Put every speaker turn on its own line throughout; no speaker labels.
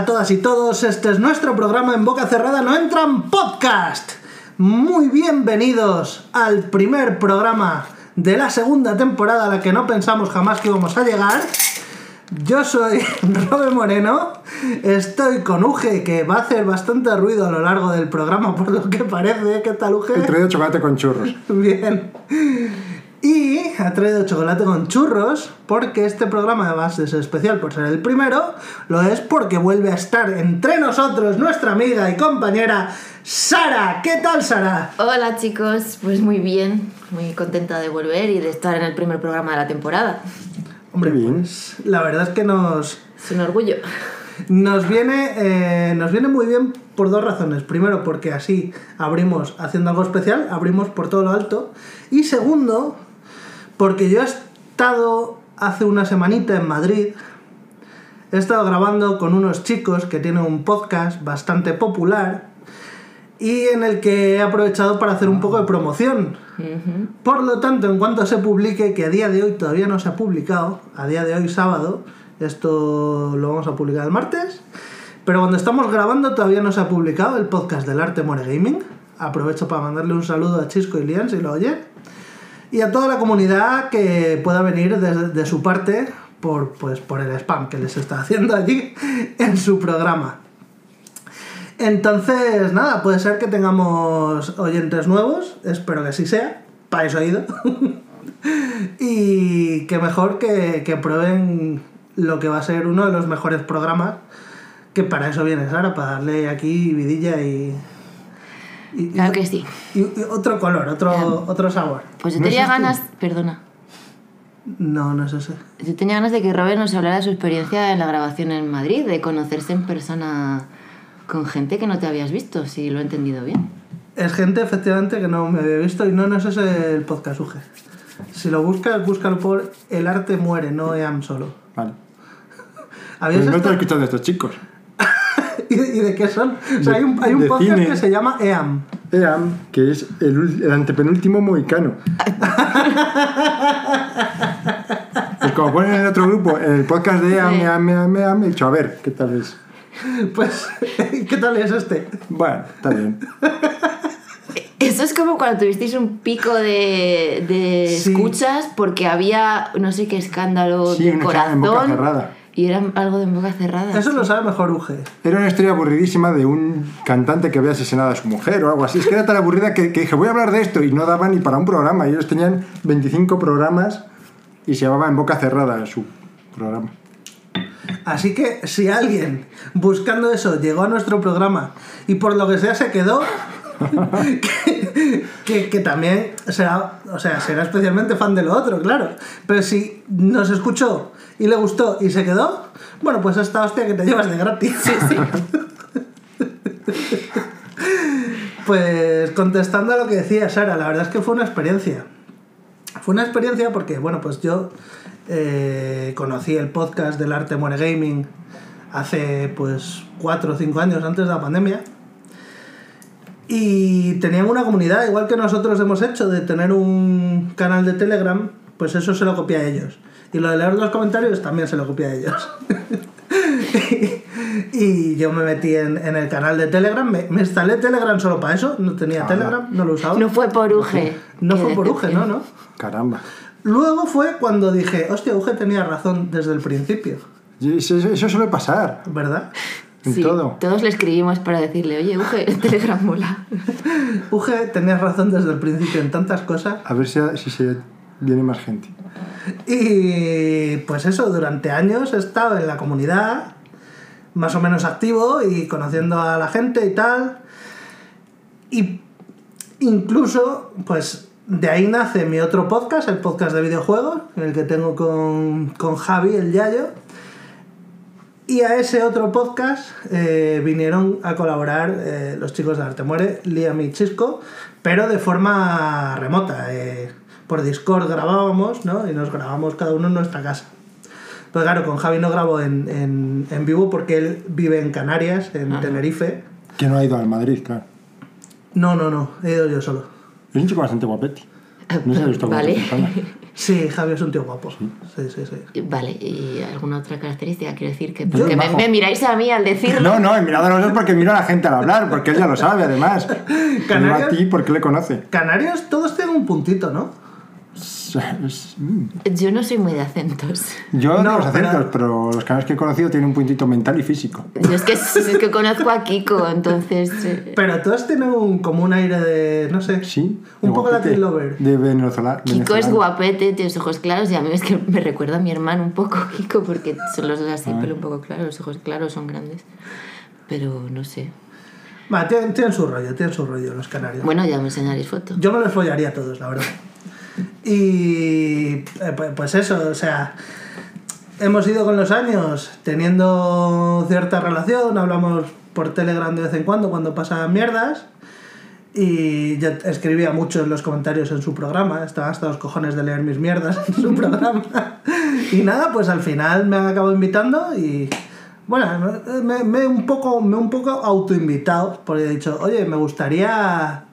a todas y todos. Este es nuestro programa en boca cerrada no entran podcast. Muy bienvenidos al primer programa de la segunda temporada a la que no pensamos jamás que íbamos a llegar. Yo soy Robe Moreno, estoy con Uge, que va a hacer bastante ruido a lo largo del programa, por lo que parece. ¿Qué tal, Uge?
He traído chocolate con churros.
Bien. Y ha traído chocolate con churros porque este programa además es especial por ser el primero, lo es porque vuelve a estar entre nosotros nuestra amiga y compañera Sara. ¿Qué tal Sara?
Hola chicos, pues muy bien, muy contenta de volver y de estar en el primer programa de la temporada.
Hombre,
bien.
pues la verdad es que nos,
Es un orgullo.
nos, viene, eh, nos viene muy bien por dos razones. Primero, porque así abrimos haciendo algo especial, abrimos por todo lo alto. Y segundo, porque yo he estado hace una semanita en Madrid. He estado grabando con unos chicos que tienen un podcast bastante popular y en el que he aprovechado para hacer un poco de promoción. Por lo tanto, en cuanto se publique, que a día de hoy todavía no se ha publicado, a día de hoy sábado, esto lo vamos a publicar el martes, pero cuando estamos grabando todavía no se ha publicado el podcast del Arte More Gaming. Aprovecho para mandarle un saludo a Chisco y Lian si lo oye. Y a toda la comunidad que pueda venir de, de su parte por, pues, por el spam que les está haciendo allí en su programa. Entonces, nada, puede ser que tengamos oyentes nuevos, espero que así sea, para eso he y que mejor que, que prueben lo que va a ser uno de los mejores programas, que para eso viene Sara, para darle aquí vidilla y... y- y-
Claro que sí.
y- otro color, otro, otro sabor.
Pues yo
¿No
tenía ganas, perdona,
No, no es ese.
yo tenía ganas de que Robert nos hablara de su experiencia en la grabación en Madrid, de conocerse en persona con gente que no te habías visto, si lo he entendido bien.
Es gente, efectivamente, que no me había visto y no, no es ese el podcast UG. Si lo buscas, búscalo por El arte muere, no EAM solo.
Vale.
¿Habías
Pues no te he
estado-
escuchado de estos chicos.
¿Y de, y de qué son? O sea,
De-
hay un, hay un podcast
cine.
que se llama EAM.
EAM, que es el, ul- el antepenúltimo mohicano. y como ponen en el otro grupo, en el podcast de EAM,
Sí.
EAM, EAM, EAM, he dicho, a ver, ¿qué tal es?
Pues, ¿qué tal es este?
Bueno, está bien.
Eso es como cuando tuvisteis un pico de, de
Sí.
escuchas porque había no sé qué escándalo
Sí,
de
historia en boca
corazón
cerrada.
Y era algo de boca cerrada.
Eso
sí.
lo sabe mejor UG.
Era una historia aburridísima de un cantante que había asesinado a su mujer o algo así. Es que era tan aburrida que, que dije, voy a hablar de esto y no daba ni para un programa. Y ellos tenían 25 programas y se llamaba En Boca Cerrada su programa.
Así que si alguien buscando eso llegó a nuestro programa y por lo que sea se quedó, que, que- que también será, o sea, será especialmente fan de lo otro, claro. Pero si nos escuchó y le gustó y se quedó, bueno, pues esta hostia que te llevas de gratis. Pues contestando a lo que decía Sara, la verdad es que fue una experiencia. Fue una experiencia porque, bueno, pues yo eh, conocí el podcast del Arte Muere Gaming hace pues 4 o 5 años antes de la pandemia. Y tenían una comunidad, igual que nosotros hemos hecho, de tener un canal de Telegram, pues eso se lo copia a ellos. Y lo de leer los comentarios también se lo copia a ellos. y yo me metí en, en el canal de Telegram, me, me instalé Telegram solo para eso, no tenía
Ah.
Telegram, no lo usaba.
No fue por Uge.
No fue por Uge, no, no.
Caramba.
Luego fue cuando dije, hostia, Uge tenía razón desde el principio,
Eso, eso suele pasar
¿verdad?
en
Sí,
todo.
Todos le escribimos para decirle, oye, Uge, el Telegram mola.
Uge tenías razón desde el principio en tantas cosas.
A ver si, si se viene más gente.
Y pues eso, durante años he estado en la comunidad, más o menos activo y conociendo a la gente y tal. Y incluso, pues de ahí nace mi otro podcast, el podcast de videojuegos, el que tengo con, con Javi, el Yayo. Y a ese otro podcast eh, vinieron a colaborar eh, los chicos de Arte Muere, Liam y Chisco, pero de forma remota. eh, por Discord grabábamos, ¿no? Y nos grabamos cada uno en nuestra casa. Pues claro, con Javi no grabo en, en, en vivo porque él vive en Canarias, en
Ajá.
Tenerife.
Que no ha ido al Madrid, claro.
No, no, no, he ido yo solo.
Es un chico bastante guapete. No se ha visto con
Vale.
Sí, Javi es un tío guapo. Sí, sí, sí.
Vale, ¿y alguna otra característica? Quiero decir que porque me, me miráis a mí al decirlo.
No, no, he mirado a los dos porque miro a la gente al hablar, porque él ya lo sabe, además. Miro a
Canarias-
ti porque le conoce.
Canarios todos tienen un puntito, ¿no?
Es- es- mm.
Yo no soy muy de acentos.
Yo
No,
no los
pero-
acentos, pero los canales que he conocido tienen un puntito mental y físico.
Yo es que, es que conozco a Kiko, entonces... eh,
Pero todos tienen un, como un aire de, no sé,
Sí.
un
de
poco
guapete,
Latin Lover.
De Venezuela.
Kiko es guapete, tiene los ojos claros y a mí es que me recuerda a mi hermano un poco, Kiko, porque son los dos así,
Ah.
pelo un poco claro, los ojos claros son grandes. Pero no sé.
Va, tienen, tienen su rollo, tienen su rollo los canarios.
Bueno, ya me enseñaréis fotos.
Yo me los follaría a todos, la verdad. Y eh, pu- pues eso, o sea, hemos ido con los años teniendo cierta relación, hablamos por Telegram de vez en cuando cuando pasan mierdas. Y yo escribía mucho en los comentarios en su programa, estaba hasta los cojones de leer mis mierdas en su programa. Y nada, pues al final me han acabado invitando y bueno, me, me un poco, me he un poco autoinvitado, porque he dicho, oye, me gustaría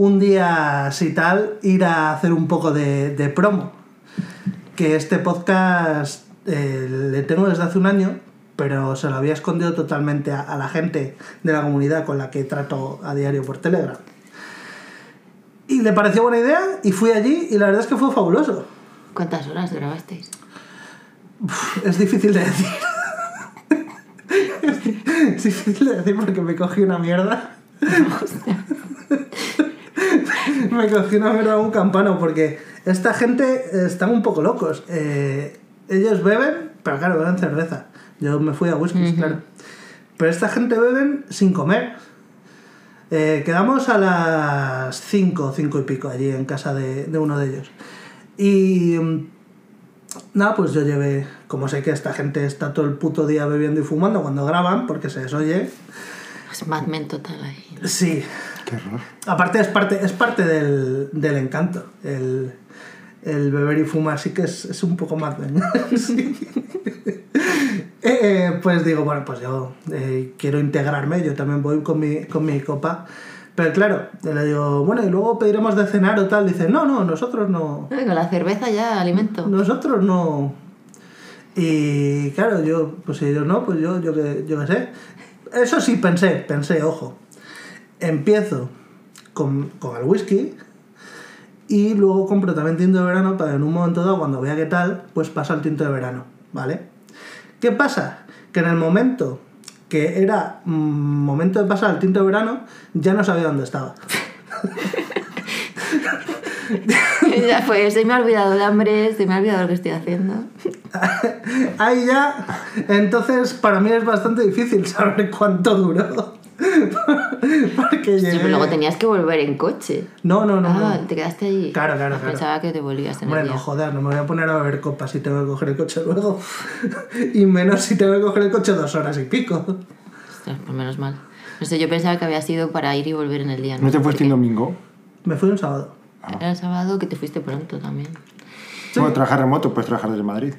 un día, si tal, ir a hacer un poco de, de promo. Que este podcast eh, le tengo desde hace un año, pero se lo había escondido totalmente a, a la gente de la comunidad con la que trato a diario por Telegram. Y le pareció buena idea y fui allí y la verdad es que fue fabuloso.
¿Cuántas horas grabasteis?
Es difícil de decir. es difícil de decir porque me cogí una mierda. me cogí una mierda de un campano porque esta gente están un poco locos. Eh, ellos beben, pero claro, beben cerveza. Yo me fui a whisky, claro. Pero esta gente beben sin comer. Eh, quedamos a las 5, 5 y pico allí en casa de, de uno de ellos. Y mm, nada, pues yo llevé, como sé que esta gente está todo el puto día bebiendo y fumando cuando graban, porque se les oye,
Es Mad Men total ahí.
sí.
Qué horror.
Aparte es parte, es parte del, del encanto. El, el beber y fumar sí que es, es un poco más de... Sí. Eh, eh, pues digo, bueno, pues yo eh, quiero integrarme, yo también voy con mi, con mi copa. Pero claro, le digo, bueno, y luego pediremos de cenar o tal. Dice, no, no, nosotros no.
Eh, Con la cerveza ya alimento.
Nosotros no. Y claro, yo, pues si ellos no, pues yo, yo que, yo qué sé. Eso sí pensé, pensé, ojo. Empiezo con, con el whisky y luego compro también tinto de verano para en un momento dado, cuando vea qué tal, pues pasa el tinto de verano, ¿vale? ¿Qué pasa? Que en el momento que era mm, momento de pasar el tinto de verano, ya no sabía dónde estaba.
ya fue, se me ha olvidado el hambre, se me ha olvidado lo que estoy haciendo.
Ahí ya, entonces para mí es bastante difícil saber cuánto duró. Porque
Sí,
llegué-
pero luego tenías que volver en coche.
No, no, no.
ah,
no.
te quedaste allí.
Claro, claro,
Ah,
claro.
Pensaba que te volvías en
Hombre,
el
no
día.
jodas, no me voy a poner a beber copas si tengo que coger el coche luego. y menos si tengo que coger el coche dos horas y pico.
Ostras, pues menos mal. No sé, yo pensaba que había sido para ir y volver en el día.
¿No te fuiste
Porque
un domingo?
Me fui un sábado.
Era el sábado que te fuiste pronto también.
Bueno, trabajar remoto, puedes trabajar desde Madrid.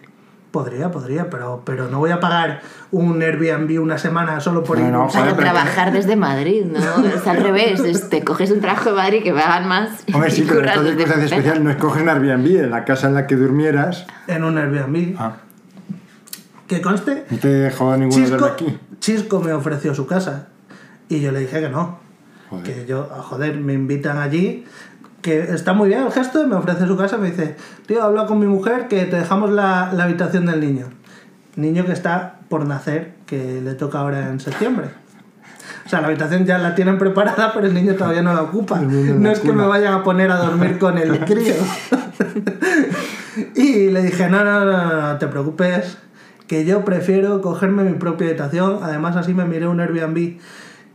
Podría, podría, pero, pero no voy a pagar un Airbnb una semana solo por
No,
ir.
no,
Para trabajar desde Madrid, ¿no? Es al revés. es- te coges un trabajo de Madrid que pagan más.
Hombre, sí, pero circunstancia
Pena.
especial no escoges un Airbnb en la casa en la que durmieras.
En un Airbnb.
Ah,
Que conste,
no te dejó ninguno
Chisco,
aquí.
Chisco me ofreció su casa. Y yo le dije que no.
Joder.
Que yo, joder, me invitan allí. Que está muy bien el gesto, me ofrece su casa. Me dice, tío, habla con mi mujer que te dejamos la, la habitación del niño. Niño que está por nacer, que le toca ahora en septiembre. O sea, la habitación ya la tienen preparada, pero el niño todavía no la ocupa. No
la
es que me vayan a poner a dormir con el crío. y le dije, no, no, no, no, no te preocupes, que yo prefiero cogerme mi propia habitación. Además, así me miré un Airbnb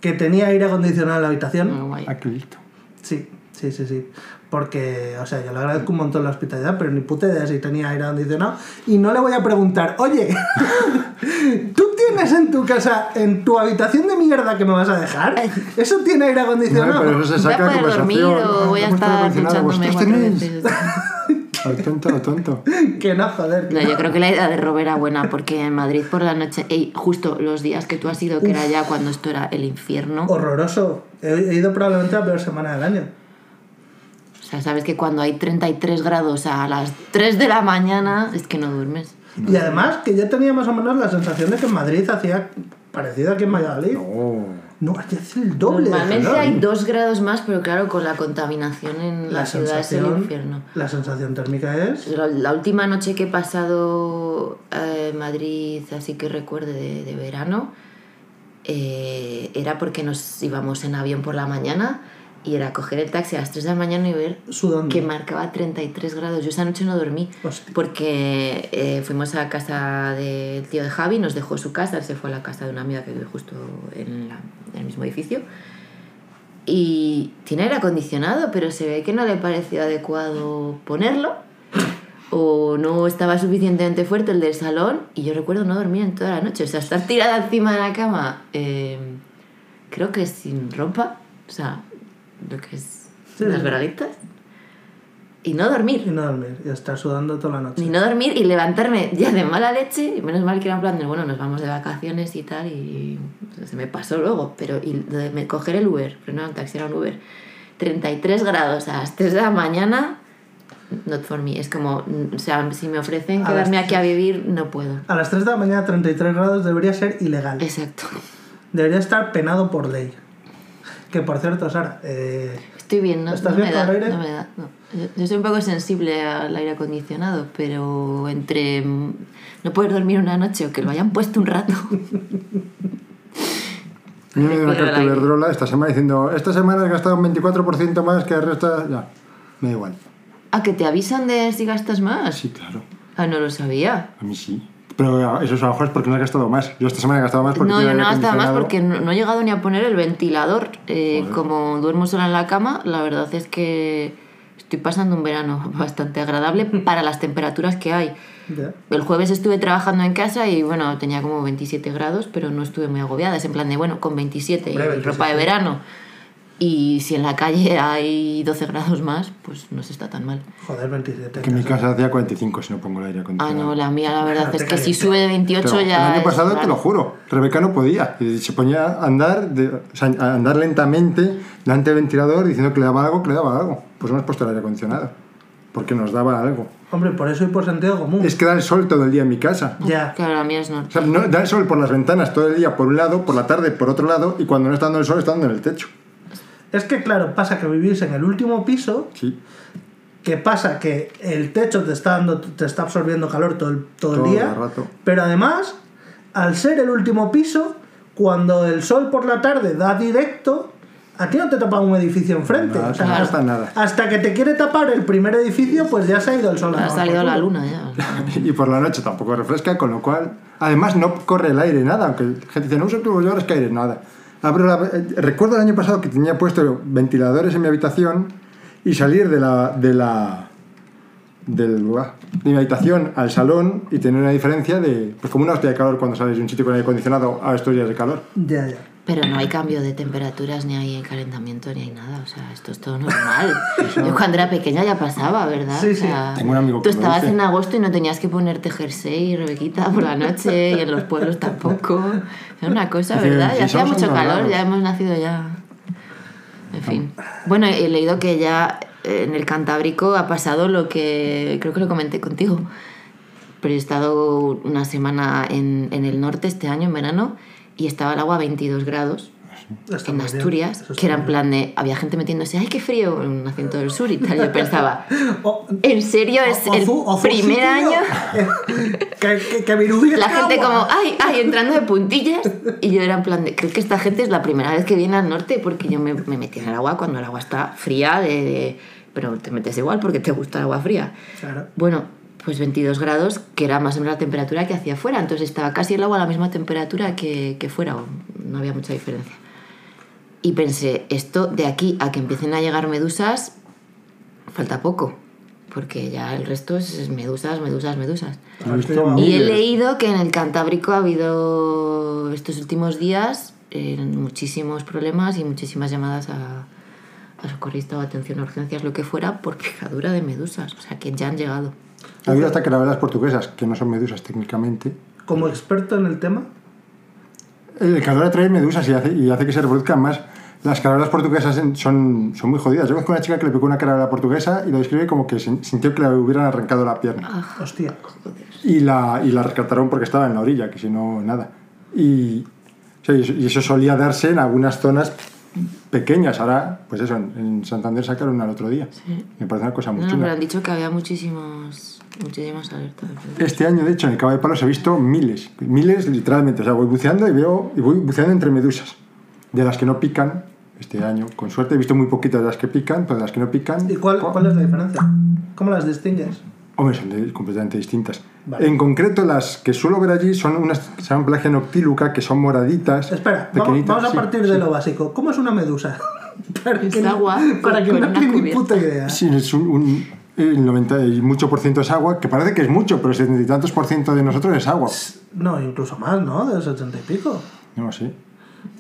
que tenía aire acondicionado en la habitación.
Aquí listo.
Sí, sí, sí, sí. Porque, o sea, yo le agradezco un montón la hospitalidad, pero ni puta idea si tenía aire acondicionado. Y no le voy a preguntar, oye, ¿tú tienes en tu casa, en tu habitación de mierda que me vas a dejar? ¿Eso tiene aire
No,
acondicionado?
pero eso se
Voy a
saca de
poder dormir o voy a
Ah, ¿cómo está
estar duchándome.
Al tonto, al tonto.
Que no, joder.
No, yo creo que la idea de Rob era buena porque en Madrid por la noche, ey, justo los días que tú has ido, que era ya cuando esto era el infierno.
Horroroso. He, he ido probablemente la peor semana del año.
O sea, sabes que cuando hay 33 grados a las 3 de la mañana es que no duermes.
Y además que yo tenía más o menos la sensación de que en Madrid hacía parecido aquí en Valladolid.
No.
No, aquí hace el doble de
Normalmente
calor.
hay 2 grados más, pero claro, con la contaminación en la, ciudad es el infierno.
la sensación térmica es...
La, la última noche que he pasado eh, en Madrid, así que recuerde de, de verano, eh, era porque nos íbamos en avión por la mañana y era coger el taxi a las 3 de la mañana y ver
Sudando.
que marcaba 33 grados. Yo esa noche no dormí
Hostia.
porque eh, fuimos a casa del tío de Javi, nos dejó su casa, él se fue a la casa de una amiga que vive justo en, la- en el mismo edificio. Y tiene aire acondicionado, pero se ve que no le pareció adecuado ponerlo. O no estaba suficientemente fuerte el del salón. Y yo recuerdo no dormir en toda la noche. O sea, estar tirada encima de la cama, eh, creo que sin ropa. O sea, lo que es
Sí,
las
sí.
braguitas. Y no dormir.
Y no dormir, y estar sudando toda la noche.
Ni no dormir y levantarme ya de mala leche. Y menos mal que era en plan de, bueno, nos vamos de vacaciones y tal. Y se me pasó luego. Pero y de me- coger el Uber, pero no era un taxi, era un Uber. 33 grados a las 3 de la mañana. Not for me. Es como, o sea, si me ofrecen
A
quedarme aquí a vivir, no puedo.
A las 3 de la mañana 33 grados debería ser ilegal.
Exacto.
Debería estar penado por ley. Que por cierto, Sara, eh,
Estoy bien, no,
¿Estás
no
bien
me
con
da,
el aire?
no me da, no. Yo, yo soy un poco sensible al aire acondicionado, pero entre mm, no poder dormir una noche o que lo hayan puesto un rato.
A mí me dio una carta de
aire.
Iberdrola esta semana diciendo, esta semana has gastado un 24% más que el resto... Ya, me da igual.
¿A que te avisan de si gastas más?
Sí, claro.
Ah, no lo sabía.
A mí sí. Pero eso a lo mejor es porque no has gastado más. Yo esta semana he gastado más porque
No, yo no
aire
gastaba más porque no, no he llegado ni a poner el ventilador. Eh, como duermo sola en la cama, la verdad es que estoy pasando un verano bastante agradable para las temperaturas que hay.
ya.
El jueves estuve trabajando en casa y bueno, tenía como 27 grados, pero no estuve muy agobiada. Es en plan de, bueno, con 27 y
27.
ropa de verano. Y si en la calle hay 12 grados más, pues no se está tan mal.
Joder, 27.
Que en mi
casa.
casa hacía 45 si no pongo el aire
Ah,
acondicionado.
no, la mía la verdad
Claro,
es
te
que si sube de 28
Pero
ya.
el año
es
pasado, te
raro.
lo juro, Rebeca no podía. Y se ponía a andar, de, o sea, a andar lentamente delante del ventilador diciendo que le daba algo, que le daba algo. Pues hemos puesto el aire acondicionado. Porque nos daba algo.
Hombre, por eso y por sentido común.
Es que da el sol todo el día en mi casa.
Ya.
Claro, la mía es no.
O sea, no, da el sol por las ventanas todo el día por un lado, por la tarde por otro lado, y cuando no está dando el sol está dando en el techo.
Es que, claro, pasa que vivís en el último piso,
Sí.
que pasa que el techo te está, dando, te está absorbiendo calor todo el, todo el
Todo
día.
el rato.
Pero además, al ser el último piso, cuando el sol por la tarde da directo, a ti no te tapa un edificio enfrente.
Nada,
O sea,
no
hasta,
nada.
hasta que te quiere tapar el primer edificio, pues ya se ha ido el sol. a
Ha salido la luna ya.
Y por la noche tampoco refresca, con lo cual. Además, no corre el aire, nada. Aunque la gente dice, no uso turbollores que aire, nada. Recuerdo el año pasado que tenía puesto ventiladores en mi habitación y salir de la. de la. del, de mi habitación al salón y tener una diferencia de. pues como una hostia de calor cuando sales de un sitio con aire acondicionado a estos días de calor.
Ya, ya.
Pero no hay cambio de temperaturas, ni hay calentamiento, ni hay nada. O sea, esto es todo normal. Yo cuando era pequeña ya pasaba, ¿verdad?
Sí,
O
sí.
sea,
Tengo un amigo
Tú estabas
dice.
en agosto y no tenías que ponerte jersey, Rebequita, por la noche, y en los pueblos tampoco. Era una cosa, ¿verdad?
"Sí,
Ya hacía mucho calor,
raros".
ya hemos nacido ya. En fin. Bueno, he leído que ya en el Cantábrico ha pasado lo que creo que lo comenté contigo. Pero he estado una semana en, en el norte este año, en verano, y estaba el agua a 22 grados
Está
en. Asturias, que era en plan de. Había gente metiéndose, ¡ay, qué frío! En un acento del sur y tal. Yo pensaba.
O-
¿en serio es
o-
el primer año?
que, que, que Virubi es
La gente
agua.
como, ¡ay, ay! Entrando de puntillas. Y yo era en plan de, creo que esta gente es la primera vez que viene al norte porque yo me, me metí en el agua cuando el agua está fría, de, de- pero te metes igual porque te gusta el agua fría.
Claro.
Bueno, pues 22 grados, que era más o menos la temperatura que hacía fuera. Entonces estaba casi el agua a la misma temperatura que, que fuera, o no había mucha diferencia. Y pensé, esto de aquí a que empiecen a llegar medusas, falta poco. Porque ya el resto es medusas, medusas, medusas.
Visto
Y he leído que en el Cantábrico ha habido estos últimos días eh, muchísimos problemas y muchísimas llamadas a, a socorrista o atención a urgencias, lo que fuera, por picadura de medusas. O sea, que ya han llegado.
Ha habido hasta carabelas portuguesas, que no son medusas técnicamente.
Como experto en el tema,
El calor atrae medusas y hace, y hace que se reproduzcan más. Las carabelas portuguesas son, son muy jodidas. Yo conozco una chica que le picó una carabela portuguesa y lo describe como que sin- sintió que le hubieran arrancado la pierna.
Hostia.
Y la, y la rescataron porque estaba en la orilla, que si no, nada. Y, y eso, solía darse en algunas zonas pequeñas. Ahora, pues eso, en, Santander sacaron al otro día. Me parece una cosa muy
No, no,
chula.
pero han dicho que había muchísimos, muchísimas alertas.
Este año, de hecho, en el Cabo de Palos he visto miles, miles literalmente. O sea, voy buceando y veo, y voy buceando entre medusas. De las que no pican, este año, con suerte he visto muy poquitas de las que pican, pero de las que no pican.
¿Y cuál, cuál es la diferencia? ¿Cómo las distingues?
Hombre, son de- completamente distintas.
Vale.
En concreto, las que suelo ver allí son unas que se llaman Pelagia noctiluca, que son moraditas.
Espera, vamos,
pequeñitas.
vamos a
Sí,
partir
sí.
de lo básico. ¿Cómo es una medusa? para
Es
que no-
agua
para que no
una
tiene ni puta idea.
Sí, es un, un- el 90 y mucho por ciento es agua, que parece que es mucho, pero el 70 y tantos por ciento de nosotros es agua.
No, incluso más, ¿no? De los ochenta y pico.
No sé.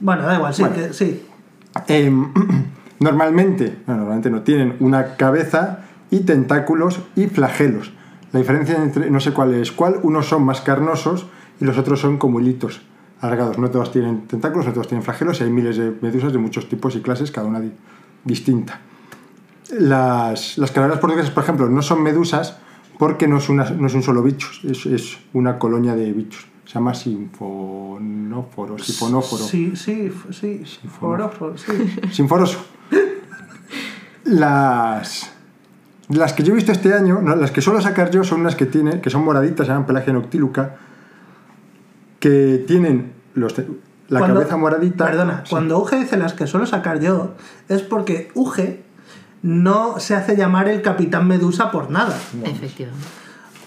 Bueno, da igual, sí,
Bueno.
que, sí.
Em, normalmente, no, normalmente no, tienen una cabeza y tentáculos y flagelos. La diferencia entre, no sé cuál es cuál, unos son más carnosos y los otros son como hilitos alargados. No todos tienen tentáculos, no todos tienen flagelos y hay miles de medusas de muchos tipos y clases, cada una di- distinta. Las, las carabelas portuguesas, por ejemplo, no son medusas porque no es, una- no es un solo bicho, es, es una colonia de bichos. Se llama sinfonóforo, sifonóforo.
Sí, sí, sí. Forofo, sí.
Sinforoso. Las, las que yo he visto este año, no, las que suelo sacar yo son unas que tiene, que son moraditas, se llaman pelagia noctiluca, que tienen los la
Cuando-
cabeza moradita.
Perdona,
Sí.
cuando Uge dice las que suelo sacar yo, es porque Uge no se hace llamar el Capitán Medusa por nada.
Efectivamente.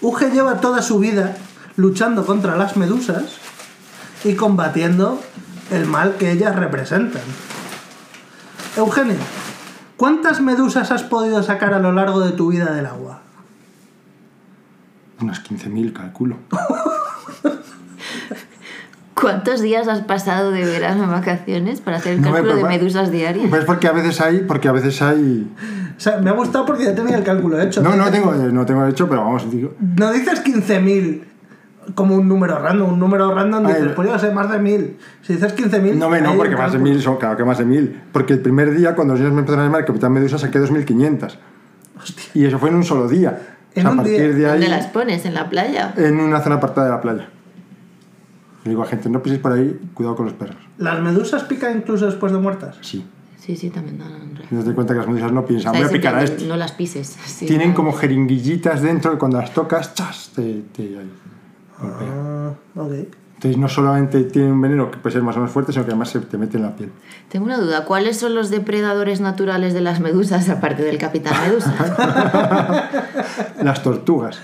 Uge lleva toda su vida luchando contra las medusas y combatiendo el mal que ellas representan. Eugenio, ¿cuántas medusas has podido sacar a lo largo de tu vida del agua?
Unas 15.000, calculo.
¿Cuántos días has pasado de verano en vacaciones para hacer el
No me
cálculo de medusas diarias?
Pues porque a veces hay, porque a veces hay.
O sea, me ha gustado porque ya tenía el cálculo hecho.
No, no tengo, no tengo hecho, pero vamos, digo.
No dices 15.000 como un número random, un número random dices,
Ay,
pues yo sé, más de 1.000. Si dices 15.000...
No, me, no, porque más de
cálculo.
mil son, claro que más de mil. Porque el primer día, cuando los niños me empezaron a llamar Capitán Medusa, saqué 2.500. Y eso fue en un solo día.
En
o sea,
un
a partir
día.
de ahí,
¿Dónde las pones? ¿En la playa?
en una zona apartada de la playa. Le digo a gente, no piséis por ahí, cuidado con los perros.
¿Las medusas pican incluso después de muertas?
Sí.
Sí, sí, también dan
Y nos doy cuenta que las medusas no piensan, voy a picar a este.
No las pises. sí,
Tienen como jeringuillitas dentro que cuando las tocas, ¡chas! Te, te- ahí.
Ah, ok.
Entonces no solamente tienen un veneno que puede ser más o menos fuerte, sino que además se te mete en la piel.
Tengo una duda. ¿Cuáles son los depredadores naturales de las medusas aparte del capitán medusa?
Las tortugas,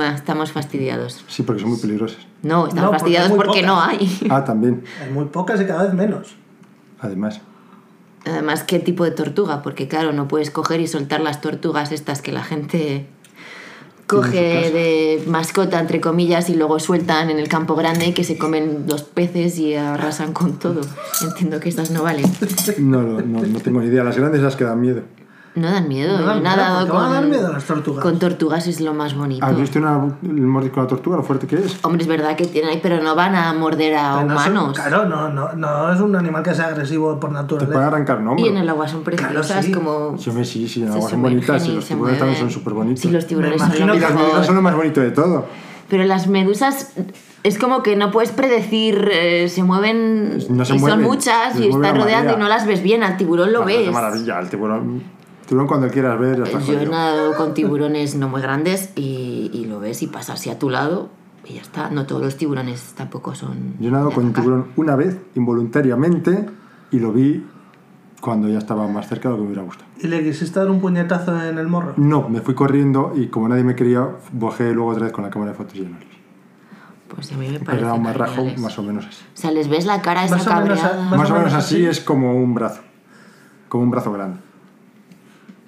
Estamos fastidiados.
sí, porque son muy peligrosas.
No, estamos
No, porque
fastidiados porque no hay.
Ah, también,
Hay muy pocas y cada vez menos.
además.
Además, ¿qué tipo de tortuga? Porque claro, no puedes coger y soltar las tortugas estas que la gente coge de mascota, entre comillas, y luego sueltan en el campo grande que se comen los peces y arrasan con todo. Entiendo que estas no valen.
No, no, no, no tengo ni idea. Las grandes las que dan miedo.
No dan miedo.
No dan
he
miedo,
nadado
¿por qué van a
con,
dar miedo las tortugas?
con tortugas es lo más bonito.
¿Has visto una, el mordisco de una tortuga, lo fuerte que es?
Hombre, es verdad que tienen ahí, pero no van a morder a
Pero no son-
humanos.
claro, no, no, no es un animal que sea agresivo por
Te pueden
naturaleza.
arrancar un
Y
hombro.
en el agua son preciosas,
sí.
como.
Sí, hombre, sí, sí, en el agua son bonitas y
y
los tiburones también son súper bonitos.
Sí, los tiburones son
Y las
mejor.
medusas son lo más bonito de todo.
Pero las medusas es como que no puedes predecir, eh, se mueven
No se
y son muchas y están
la
rodeando y no las ves bien, al tiburón lo
Ah, es
ves.
maravilla, el tiburón. Tiburón cuando quieras ver, ya está
Yo he nadado con tiburones no muy grandes y, y lo ves y pasa así a tu lado y ya está. No todos los tiburones tampoco son.
Yo he nadado con un tiburón una vez, involuntariamente, y lo vi cuando ya estaba más cerca de lo que me hubiera gustado.
¿Y le quisiste dar un puñetazo en el morro?
No, me fui corriendo y como nadie me quería, bajé luego otra vez con la cámara de fotos y no.
Pues a mí me parece.
era un marrajo más o menos así.
O sea, les ves la cara esa
Más o menos a-
cabreada.
Más
Más,
o
menos
menos
así
así.
es como un brazo. Como un brazo grande.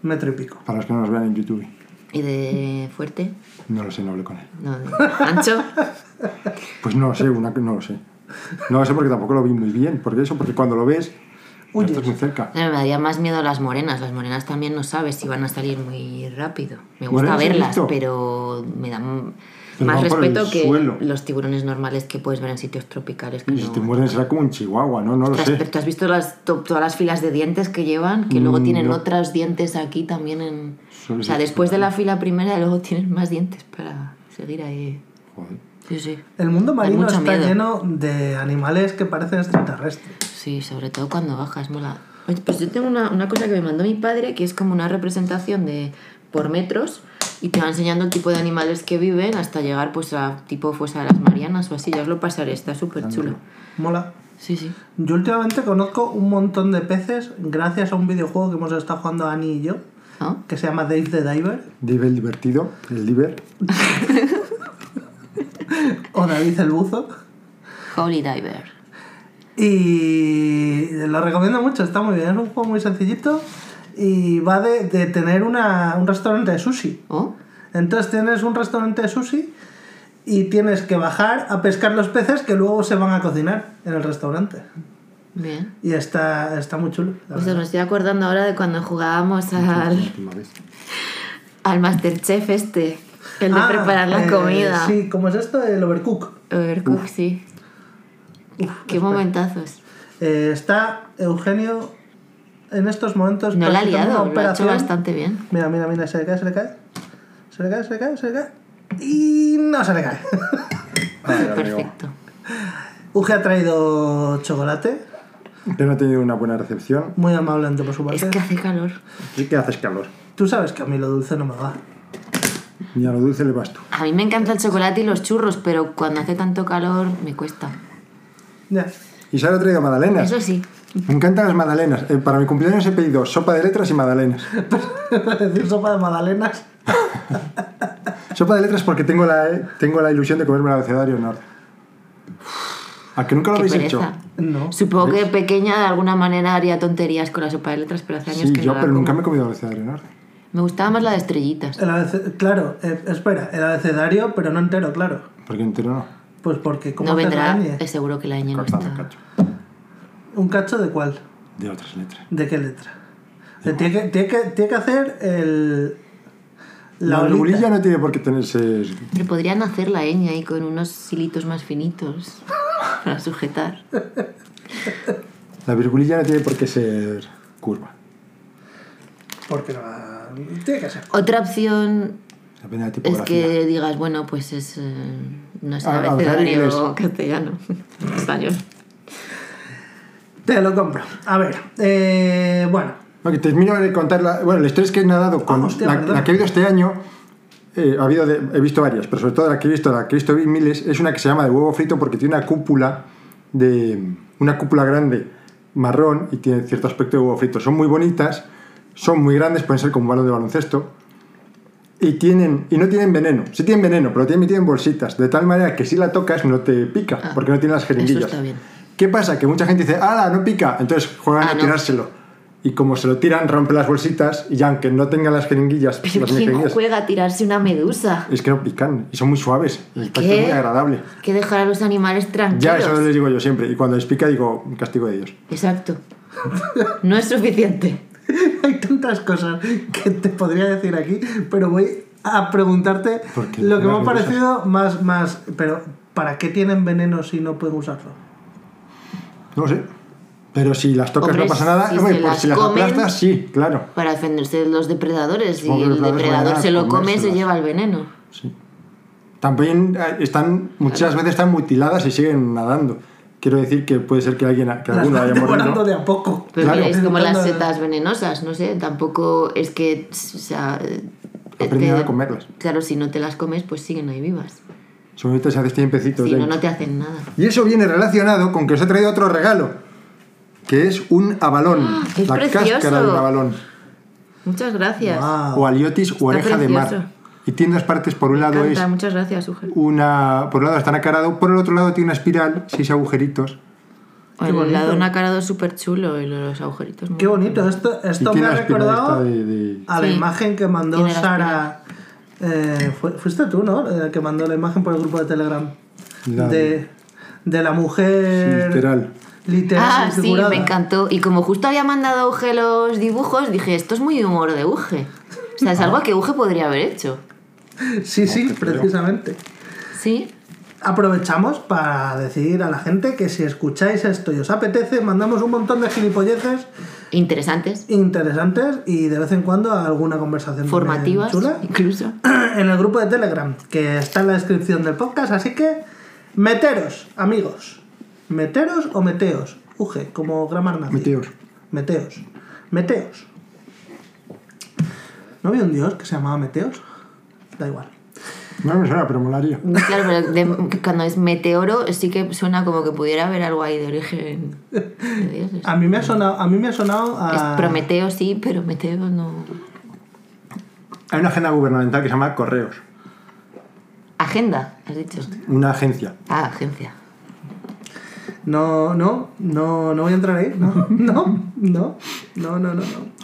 Metro y pico.
Para los que no nos vean en YouTube.
¿Y de fuerte?
No lo sé, no hablé con él.
No, de ancho.
Pues no lo sé, una, no lo sé. No lo sé porque tampoco lo vi muy bien. Porque eso, porque cuando lo ves. Estás muy cerca.
No, me daría más miedo las morenas. Las morenas también no sabes si van a salir muy rápido. Me gusta verlas, pero me dan
Pero
más respeto que
suelo.
los tiburones normales que puedes ver en sitios tropicales. Que
Y si
no-
te mueren será como un chihuahua, ¿no? No lo sé.
¿tú has visto las, to- todas las filas de dientes que llevan? Que luego
Mm,
tienen
no.
otros dientes aquí también en...
Solo
O sea, después de la fila primera, luego tienen más dientes para seguir ahí.
Joder.
Sí, sí.
El mundo marino está
miedo.
lleno de animales que parecen extraterrestres.
Sí, sobre todo cuando bajas, mola. Pues yo tengo una, una cosa que me mandó mi padre, que es como una representación de por metros y te va enseñando el tipo de animales que viven hasta llegar pues a tipo fosa de las Marianas o así. Ya os lo pasaré, está súper chulo.
Mola.
Sí, sí.
Yo últimamente conozco un montón de peces gracias a un videojuego que hemos estado jugando Ani y yo,
¿No?
que se llama Dave the Diver,
Dive el divertido, el diver.
o David el Buzo.
Holy Diver.
Y lo recomiendo mucho, está muy bien, es un juego muy sencillito y va de, de tener una, un restaurante de sushi.
¿Oh?
Entonces tienes un restaurante de sushi y tienes que bajar a pescar los peces que luego se van a cocinar en el restaurante.
Bien.
Y está, está muy chulo.
Pues
verdad.
me estoy acordando ahora de cuando jugábamos al, al Masterchef este. El de
Ah,
preparar la
eh,
comida.
Sí, ¿cómo es esto? El overcook.
Overcook, sí. Qué momentazos.
Eh, está Eugenio en estos momentos.
No la ha liado, lo ha hecho bastante bien.
Mira, mira, mira, se le cae, se le cae. Se le cae, se le cae, se le cae. Y no se le cae.
Perfecto.
Uge ha traído chocolate,
Yo no he tenido una buena recepción.
muy amablemente por su parte.
Es que hace calor.
Sí que haces calor.
Tú sabes que a mí lo dulce no me va.
Y a lo dulce le vas tú.
A mí me encanta el chocolate y los churros, pero cuando hace tanto calor me cuesta.
Ya.
Y Sara ha traído magdalenas.
Eso sí.
Me encantan las magdalenas. Eh, para mi cumpleaños he pedido sopa de letras y magdalenas.
Para decir sopa de magdalenas.
Sopa de letras porque tengo la, tengo la ilusión de comerme el abecedario en orden. ¿A que nunca lo
Qué
habéis hecho?
No.
Supongo que de pequeña de alguna manera haría tonterías con la sopa de letras, pero hace años
Sí,
que
yo,
no la
pero nunca
como.
me he comido el abecedario en orden.
Me gustaba más la de estrellitas.
El abece- Claro, eh, espera, el abecedario, pero no entero, claro.
Porque entero no.
Pues porque, ¿cómo
No vendrá, es seguro que la ñ no está.
¿Un cacho de cuál?
De otras letras.
¿De qué letra? O sea, tiene, que, tiene, que, tiene que hacer el.
La, virgulilla no tiene por qué tenerse...
Pero podrían hacer la ñ ahí con unos hilitos más finitos para sujetar.
La virgulilla no tiene por qué ser curva.
Porque no va- Tiene que ser.
Otra opción
Depende de la
es que digas, bueno, pues es. eh, no sé,
Ah,
abecedario
abecedario
castellano. Español.
Te lo compro. A ver, eh, bueno.
Ok, termino de contar la... Bueno, la historia es que he nadado con...
Ah, hostia,
la, la que he visto este año... eh, ha habido de- he visto varias, pero sobre todo la que he visto, la que he visto miles, es una que se llama de huevo frito porque tiene una cúpula de... Una cúpula grande marrón y tiene cierto aspecto de huevo frito. Son muy bonitas, son muy grandes, pueden ser como un balón de baloncesto. Y, tienen, y no tienen veneno. Sí tienen veneno, pero tienen, tienen bolsitas. De tal manera que si la tocas no te pica,
Ah,
porque no tiene las jeringuillas.
está bien.
¿Qué pasa? Que mucha gente dice, ¡ala, no pica! Entonces juegan
Ah,
a
no.
tirárselo. Y como se lo tiran, rompe las bolsitas y ya aunque no tengan las jeringuillas,
Pero
las
¿quién
jeringuillas,
juega a tirarse una medusa?
es que no pican y son muy suaves. El tacto
¿Qué?
es muy agradable.
Hay que dejar a los animales tranquilos.
Ya, eso les digo yo siempre. Y cuando les pica, digo, castigo de Dios.
Exacto. No es suficiente.
Hay tantas cosas que te podría decir aquí, pero voy a preguntarte lo que me ha parecido más, más. Pero, ¿para qué tienen veneno si no pueden usarlo?
No sé. Pero si las tocas
Hombre,
no pasa nada.
si
Hombre,
se
pues
las
si las aplastas, sí, claro.
Para defenderse de los depredadores.
Los
el depredador se lo come, se lleva el veneno.
Sí. También eh, están, muchas veces están mutiladas y siguen nadando. Quiero decir que puede ser que alguien, que
Las
alguno haya mordido.
de a poco.
Pero
Claro.
mira, es como las setas venenosas, no sé, tampoco es que, o sea, eh,
Aprenden
te-
a comerlas.
Claro, si no te las comes, pues siguen ahí vivas.
Solamente se hacen pecitos.
Si
de-
no, no te hacen nada.
Y eso viene relacionado con que os he traído otro regalo, que es un abalón,
¡Ah, es
la
precioso!
cáscara de un abalón,
Muchas gracias.
Guau.
o aliotis o oreja de
precioso.
mar. Y tiene dos partes, por un
Me
lado
encanta,
es
muchas gracias, Uge.
una, por un lado está nacarado, por el otro lado tiene una espiral, seis agujeritos,
Qué
bonito.
el lado nacarado es súper chulo y los agujeritos. muy
Qué bonito. Esto, esto me ha recordado
de, de-
a la
Sí.
imagen que mandó Sara. Eh, fue- fuiste tú, ¿no? Eh, que mandó la imagen por el grupo de Telegram.
La-
de, de la mujer.
literal.
literal
Ah, sí, me encantó. Y como justo había mandado Uge los dibujos, dije, esto es muy humor de Uge. O sea, es algo que Uge podría haber hecho.
Sí, sí, precisamente.
Sí.
Aprovechamos para decir a la gente que si escucháis esto y os apetece, mandamos un montón de gilipolleces
Interesantes,
interesantes y de vez en cuando alguna conversación
formativas,
chula
incluso.
en el grupo de Telegram que está en la descripción del podcast, así que meteros, amigos. Meteros o meteos. Uge, como gramar nazi.
Meteos.
Meteos. Meteos. ¿No había un dios que se llamaba Meteos? Da igual.
No me suena, pero molaría.
Claro, pero de- cuando es meteoro sí que suena como que pudiera haber algo ahí de origen de dioses.
A mí me ha sonado, a mí me ha sonado
Es
a...
Prometeo sí, pero Meteo no.
Hay una agenda gubernamental que se llama Correos.
Agenda, has dicho.
Una agencia.
Ah, agencia.
No, no, no, no voy a entrar ahí. No, no, no, no, no, no. no.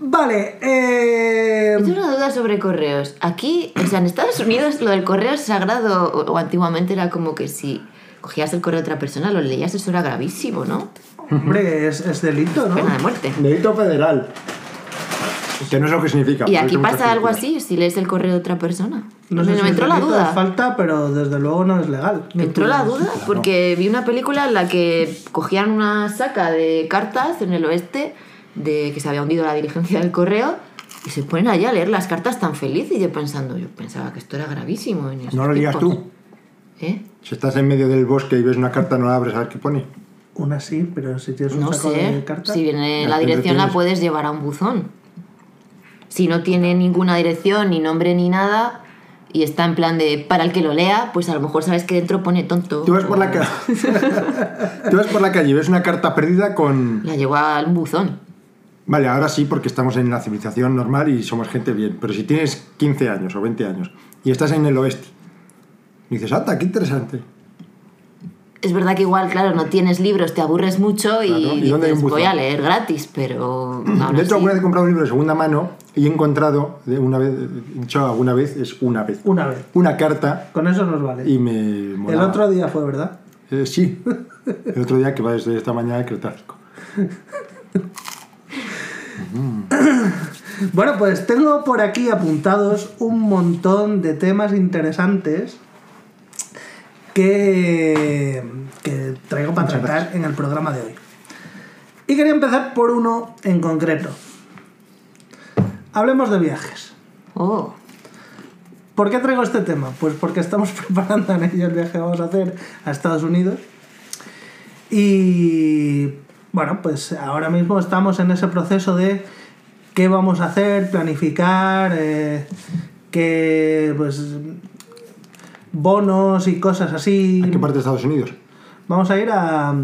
Vale, eh...
Yo tengo una duda sobre correos. Aquí, o sea, en Estados Unidos lo del correo es sagrado, o, o antiguamente era como que si cogías el correo de otra persona, lo leías, eso era gravísimo, ¿no?
Hombre, es, es delito, ¿no?
Pena de muerte.
Delito federal. Que no es lo que significa.
¿Y aquí pasa algo así, si lees el correo de otra persona?
No sé
me
si es
entró la duda.
falta, pero desde luego no es legal.
Me entró la duda porque vi una película en la que cogían una saca de cartas en el oeste de que se había hundido la diligencia del correo y se ponen allá a leer las cartas tan feliz y yo pensando, yo pensaba que esto era gravísimo. En esos
No lo digas tú.
¿Eh?
Si estás en medio del bosque y ves una carta, no la abres a ver qué pone.
Una sí, pero si tienes un
No
saco
sé.
de cartas...
Si viene la dirección la puedes llevar a un buzón. Si no tiene ninguna dirección, ni nombre, ni nada, y está en plan de para el que lo lea, pues a lo mejor sabes que dentro pone tonto.
Tú vas por la,
o-
ca- Tú vas por la calle y ves una carta perdida con...
La llevó a un buzón.
Vale, ahora sí, porque estamos en la civilización normal y somos gente bien. Pero si tienes 15 años o 20 años y estás en el oeste, y dices, ¡ata, qué interesante!
Es verdad que igual, claro, no tienes libros, te aburres mucho y,
Claro, ¿y dónde hay un
dices,
buzón?
voy a leer gratis, pero aún
de hecho, alguna vez he comprado un libro de segunda mano y he encontrado, de una vez, dicho alguna vez, es una vez,
Una vez.
una carta
Con eso nos vale.
y me
El
molaba.
otro día fue, ¿verdad?
Eh, sí, el otro día que va desde esta mañana al Cretácico.
Bueno, pues tengo por aquí apuntados un montón de temas interesantes que, que traigo para
Muchas
tratar en el programa de hoy. Y quería empezar por uno en concreto. Hablemos de viajes.
Oh,
¿Por qué traigo este tema? Pues porque estamos preparando en ello el viaje que vamos a hacer a Estados Unidos. Y bueno, pues ahora mismo estamos en ese proceso de qué vamos a hacer, planificar, eh, qué pues bonos y cosas así.
¿A qué parte de Estados Unidos?
Vamos a ir a,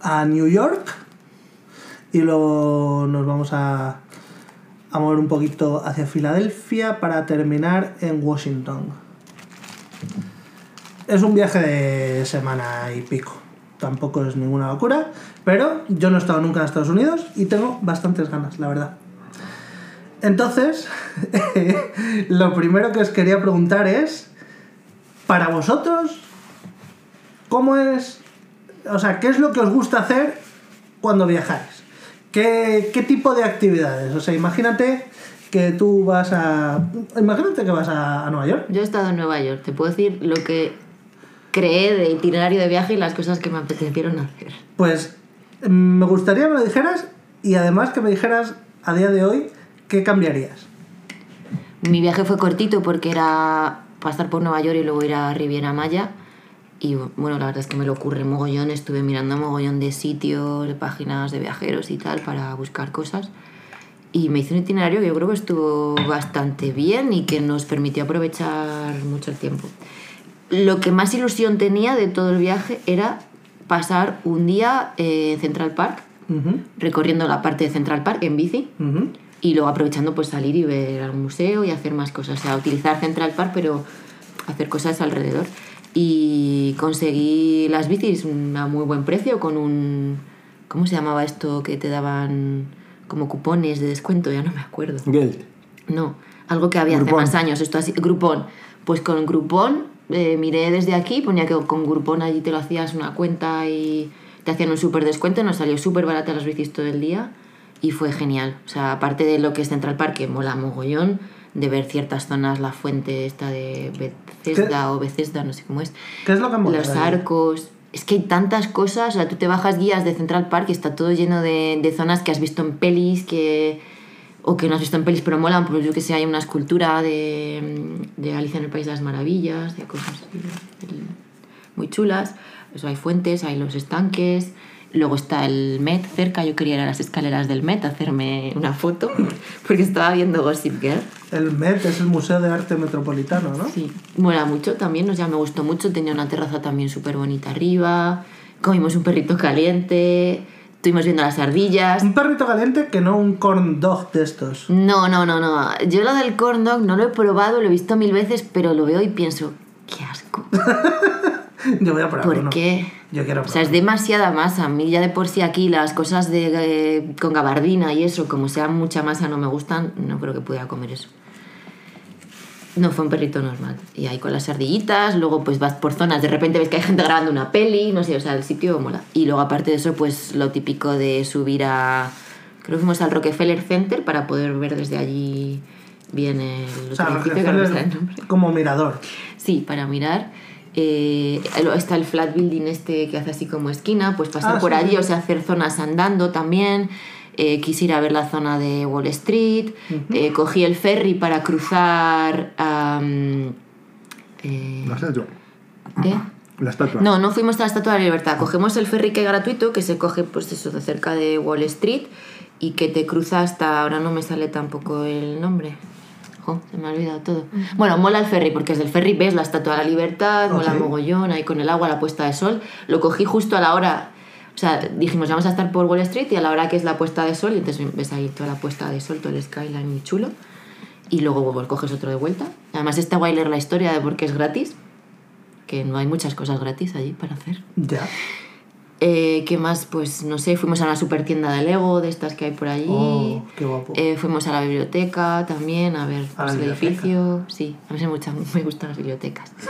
a New York y luego nos vamos a, a mover un poquito hacia Filadelfia para terminar en Washington. Es un viaje de semana y pico. Tampoco es ninguna locura, pero yo no he estado nunca en Estados Unidos y tengo bastantes ganas, la verdad. Entonces, lo primero que os quería preguntar es, para vosotros, ¿Cómo es? O sea, ¿qué es lo que os gusta hacer cuando viajáis? ¿Qué, qué tipo de actividades? O sea, imagínate que tú vas a. Imagínate que vas a, a Nueva York.
yo he estado en Nueva York, te puedo decir lo que creé de itinerario de viaje y las cosas que me apetecieron hacer.
Pues me gustaría que me lo dijeras y además que me dijeras a día de hoy qué cambiarías.
Mi viaje fue cortito porque era pasar por Nueva York y luego ir a Riviera Maya. Y bueno, la verdad es que me lo ocurre mogollón. Estuve mirando mogollón de sitios, de páginas de viajeros y tal para buscar cosas. Y me hice un itinerario que yo creo que estuvo bastante bien y que nos permitió aprovechar mucho el tiempo. Lo que más ilusión tenía de todo el viaje era pasar un día en Central Park,
Ujú,
recorriendo la parte de Central Park en bici
ujú.
Y luego aprovechando pues salir y ver al museo y hacer más cosas, o sea, utilizar Central Park pero hacer cosas alrededor. Y conseguí las bicis a muy buen precio con un... ¿Cómo se llamaba esto que te daban como cupones de descuento? Ya no me acuerdo.
Geld.
No, algo que había
Groupon.
hace más años, esto así, Groupon. Pues con Groupon eh, miré desde aquí, ponía que con Groupon allí te lo hacías una cuenta y te hacían un súper descuento, nos salió súper barata las bicis todo el día y fue genial. O sea, aparte de lo que es Central Park, que mola mogollón, de ver ciertas zonas, la fuente esta de Bethesda o Bethesda, no sé cómo es,
¿Qué es lo que mola
los arcos. Es que hay tantas cosas, o sea, tú te bajas guías de Central Park y está todo lleno de, de zonas que has visto en pelis, que o que no has visto en pelis pero molan, pues yo que sé, hay una escultura de, de Alicia en el País de las Maravillas, de cosas muy chulas. Eso hay fuentes, hay los estanques. Luego está el Met cerca, yo quería ir a las escaleras del Met a hacerme una foto, porque estaba viendo Gossip Girl.
El MET es el Museo de Arte Metropolitano, ¿no?
Sí, mola mucho también, o sea, me gustó mucho. Tenía una terraza también súper bonita arriba. Comimos un perrito caliente. Estuvimos viendo las ardillas.
Un perrito caliente que no un corn dog de estos.
No, no, no, no. Yo lo del corn dog no lo he probado, lo he visto mil veces, pero lo veo y pienso, qué asco.
Yo voy a
¿Por
uno.
qué?
Yo quiero
O sea, es demasiada masa. A mí ya de por sí aquí las cosas de, eh, con gabardina y eso, como sea mucha masa, no me gustan. No creo que pudiera comer eso. No, fue un perrito normal. Y ahí con las ardillitas, luego pues vas por zonas, de repente ves que hay gente grabando una peli, no sé, o sea, el sitio mola. Y luego aparte de eso, pues lo típico de subir a... Creo que fuimos al Rockefeller Center para poder ver desde allí bien el
O sea,
edificio, que no me
Rockefeller
sale el nombre.
como mirador.
Sí, para mirar. Eh, está el flat building este que hace así como esquina, pues pasar
Ah,
por
sí,
allí,
sí.
o sea, hacer zonas andando también. Eh, quise ir a ver la zona de Wall Street. Eh, cogí el ferry para cruzar eh,
La estatua.
¿eh?
La estatua.
No, no fuimos a la Estatua de la Libertad. Cogemos el ferry que es gratuito, que se coge pues eso, de cerca de Wall Street y que te cruza hasta... Ahora no me sale tampoco el nombre. Jo, se me ha olvidado todo. Bueno, mola el ferry, porque desde el ferry ves la Estatua de la Libertad, mola mogollón, ahí con el agua, la puesta de sol. Lo cogí justo a la hora... O sea, dijimos, vamos a estar por Wall Street y a la hora que es la puesta de sol, y entonces ves ahí toda la puesta de sol, todo el skyline muy chulo. Y luego pues, coges otro de vuelta. Además está guay leer la historia de por qué es gratis, que no hay muchas cosas gratis allí para hacer.
Ya.
Eh, ¿Qué más? Pues no sé, fuimos a una super tienda de Lego, de estas que hay por allí.
Oh, qué guapo.
Eh, fuimos a la biblioteca también, a ver
¿A la
pues, el
biblioteca?
edificio. Sí, a mí me, gustan las bibliotecas.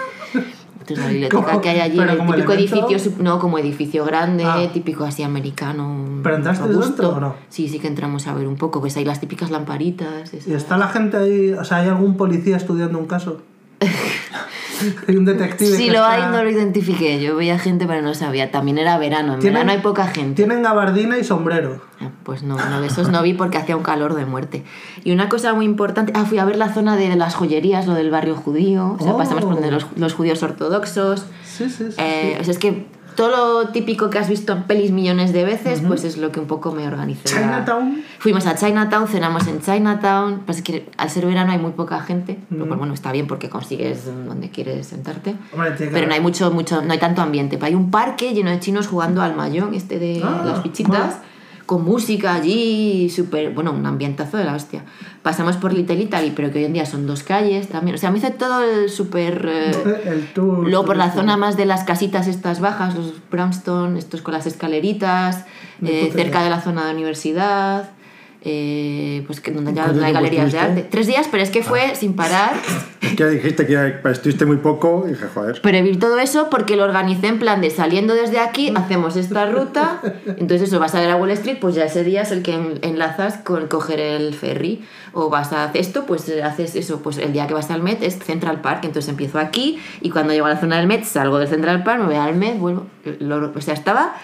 Entonces la biblioteca
¿Cómo?
que hay allí,
¿Pero
el típico
elemento?
edificio, no, como edificio grande,
Ah.
típico así americano.
¿Pero entraste dentro o no?
Sí, sí que entramos a ver un poco, pues hay las típicas lamparitas.
¿Y
esas.
está la gente ahí? O sea, ¿hay algún policía estudiando un caso? hay un detective.
Si lo
está-
hay, no lo identifiqué. Yo veía gente, pero no sabía. También era verano. En verano hay poca gente.
Tienen gabardina y sombrero.
Ah, Pues no, no, de esos no vi porque hacía un calor de muerte. Y una cosa muy importante, ah, fui a ver la zona de las joyerías, lo del barrio judío, o sea,
Oh.
pasamos por donde los, los judíos ortodoxos.
Sí, sí, sí.
Eh,
sí.
O sea, es que todo lo típico que has visto en pelis millones de veces, pues es lo que un poco me organizó.
Chinatown.
Fuimos a Chinatown, cenamos en Chinatown. Pasa que al ser verano hay muy poca gente, lo cual, bueno, está bien porque consigues donde quieres sentarte.
Hombre, que
Pero no hay mucho, mucho, no hay tanto ambiente. Hay un parque lleno de chinos jugando al mayón, este de
Ah,
las fichitas,
mola.
Con música allí, súper, bueno, un ambientazo de la hostia. Pasamos por Little Italy, pero que hoy en día son dos calles también. O sea, me hice todo el súper... eh,
El tour.
Luego por la zona más de las casitas estas bajas, los brownstone, estos con las escaleritas, eh, cerca de la zona de universidad, eh, pues que donde ya
¿Cuánto
hay galerías de arte. Tres días, pero es que fue sin parar.
Es que dijiste que estuviste muy poco y dije, joder.
Pero vi todo eso porque lo organicé en plan de saliendo desde aquí, hacemos esta ruta, entonces eso, vas a ver a Wall Street, pues ya ese día es el que en- enlazas con coger el ferry, o vas a hacer esto, pues haces eso, pues el día que vas al Met es Central Park, entonces empiezo aquí y cuando llego a la zona del Met salgo del Central Park, me voy al Met, vuelvo, lo- o sea, estaba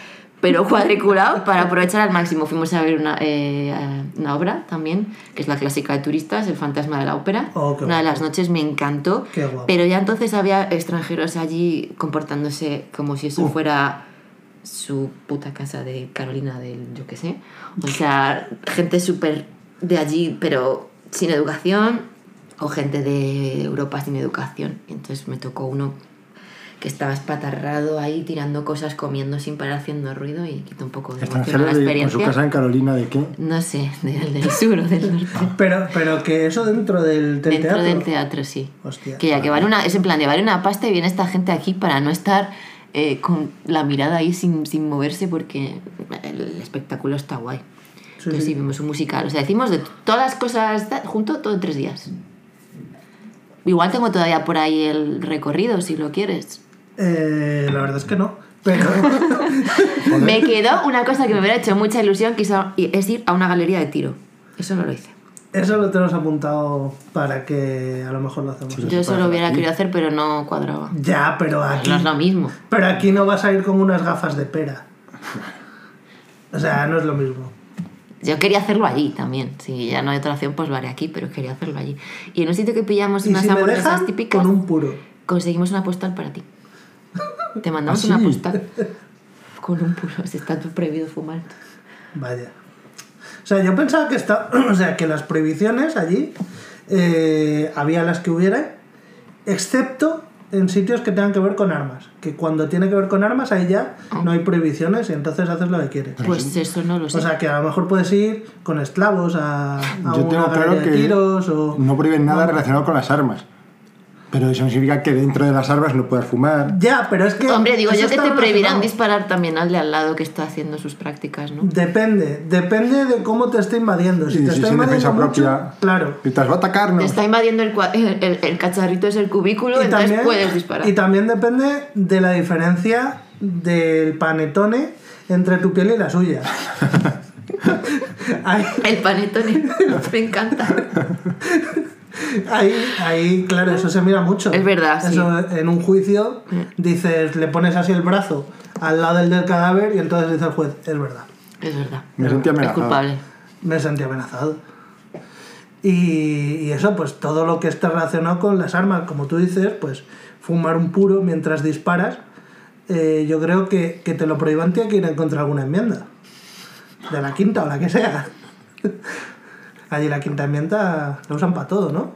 pero cuadriculado para aprovechar al máximo. Fuimos a ver una, eh, una obra también, que es la clásica de turistas, El fantasma de la ópera.
Oh,
una de las noches me encantó.
Qué guapo.
Pero ya entonces había extranjeros allí comportándose como si eso
Uh.
fuera su puta casa de Carolina del yo qué sé. O sea, gente súper de allí, pero sin educación, o gente de Europa sin educación. Entonces me tocó uno que estaba espatarrado ahí tirando cosas, comiendo sin parar, haciendo ruido y quitó un poco de emoción la
de, con su
experiencia.
casa en Carolina, ¿de qué?
No sé, del, del sur o del norte.
Pero, pero que eso dentro del, del
Dentro
teatro.
del teatro, sí.
Hostia.
Que ya que vale una, es en plan de vale una pasta y viene esta gente aquí para no estar eh, con la mirada ahí sin, sin moverse porque el espectáculo está guay.
Sí,
Entonces
sí.
vimos un musical. O sea, decimos de todas las cosas junto todo en tres días. Igual tengo todavía por ahí el recorrido, si lo quieres.
Eh, la verdad es que no. Pero
Me quedó una cosa que me hubiera hecho mucha ilusión, que es ir a una galería de tiro. Eso no lo hice.
eso lo tenemos apuntado para que a lo mejor lo hacemos.
Yo eso lo hubiera querido hacer, pero no cuadraba.
Ya, pero aquí.
No es lo mismo.
Pero aquí no vas a ir con unas gafas de pera. O sea, no es lo mismo.
Yo quería hacerlo allí también. Si ya no hay otra opción, pues lo haré aquí, pero quería hacerlo allí. Y en un sitio que pillamos unas
si
hamburguesas típicas,
con un puro.
conseguimos una postal para ti. Te mandamos
¿Ah,
una
sí?
postal. Con un puro, si está prohibido fumar.
Vaya. O sea, yo pensaba que está, o sea, que las prohibiciones allí eh, había las que hubiera, excepto en sitios que tengan que ver con armas. Que cuando tiene que ver con armas ahí ya no hay prohibiciones y entonces haces lo que quieres.
Pues eso no lo sé.
O sea, que a lo mejor puedes ir con esclavos a, a
Yo
una
tengo claro
galería de
que
tiros o...
no prohíben nada relacionado con las armas. Pero eso no significa que dentro de las armas no puedas fumar.
Ya, pero es que...
Hombre, digo yo que te prohibirán disparar también al de al lado que está haciendo sus prácticas, ¿no?
Depende, depende de cómo te esté invadiendo. Si
Y
te
si
está
defensa
invadiendo mucho,
propia.
claro.
Y te va a atacar, no.
Te está invadiendo el, el, el- cacharrito es el cubículo, entonces puedes disparar.
y también depende de la diferencia del panetone entre tu piel y la suya.
El panetone, me encanta.
Ahí, ahí, claro, eso se mira mucho.
Es verdad, sí.
Eso en un juicio dices, le pones así el brazo al lado del del cadáver y entonces dice el juez, es verdad.
Es verdad.
Me sentí
Es
amenazado.
culpable.
Me sentí amenazado. Y, y eso, pues todo lo que esté relacionado con las armas, como tú dices, pues fumar un puro mientras disparas, eh, yo creo que, que te lo prohíban tiene que ir en contra de alguna enmienda. De la quinta o la que sea. Allí la quinta enmienda la usan para todo, ¿no?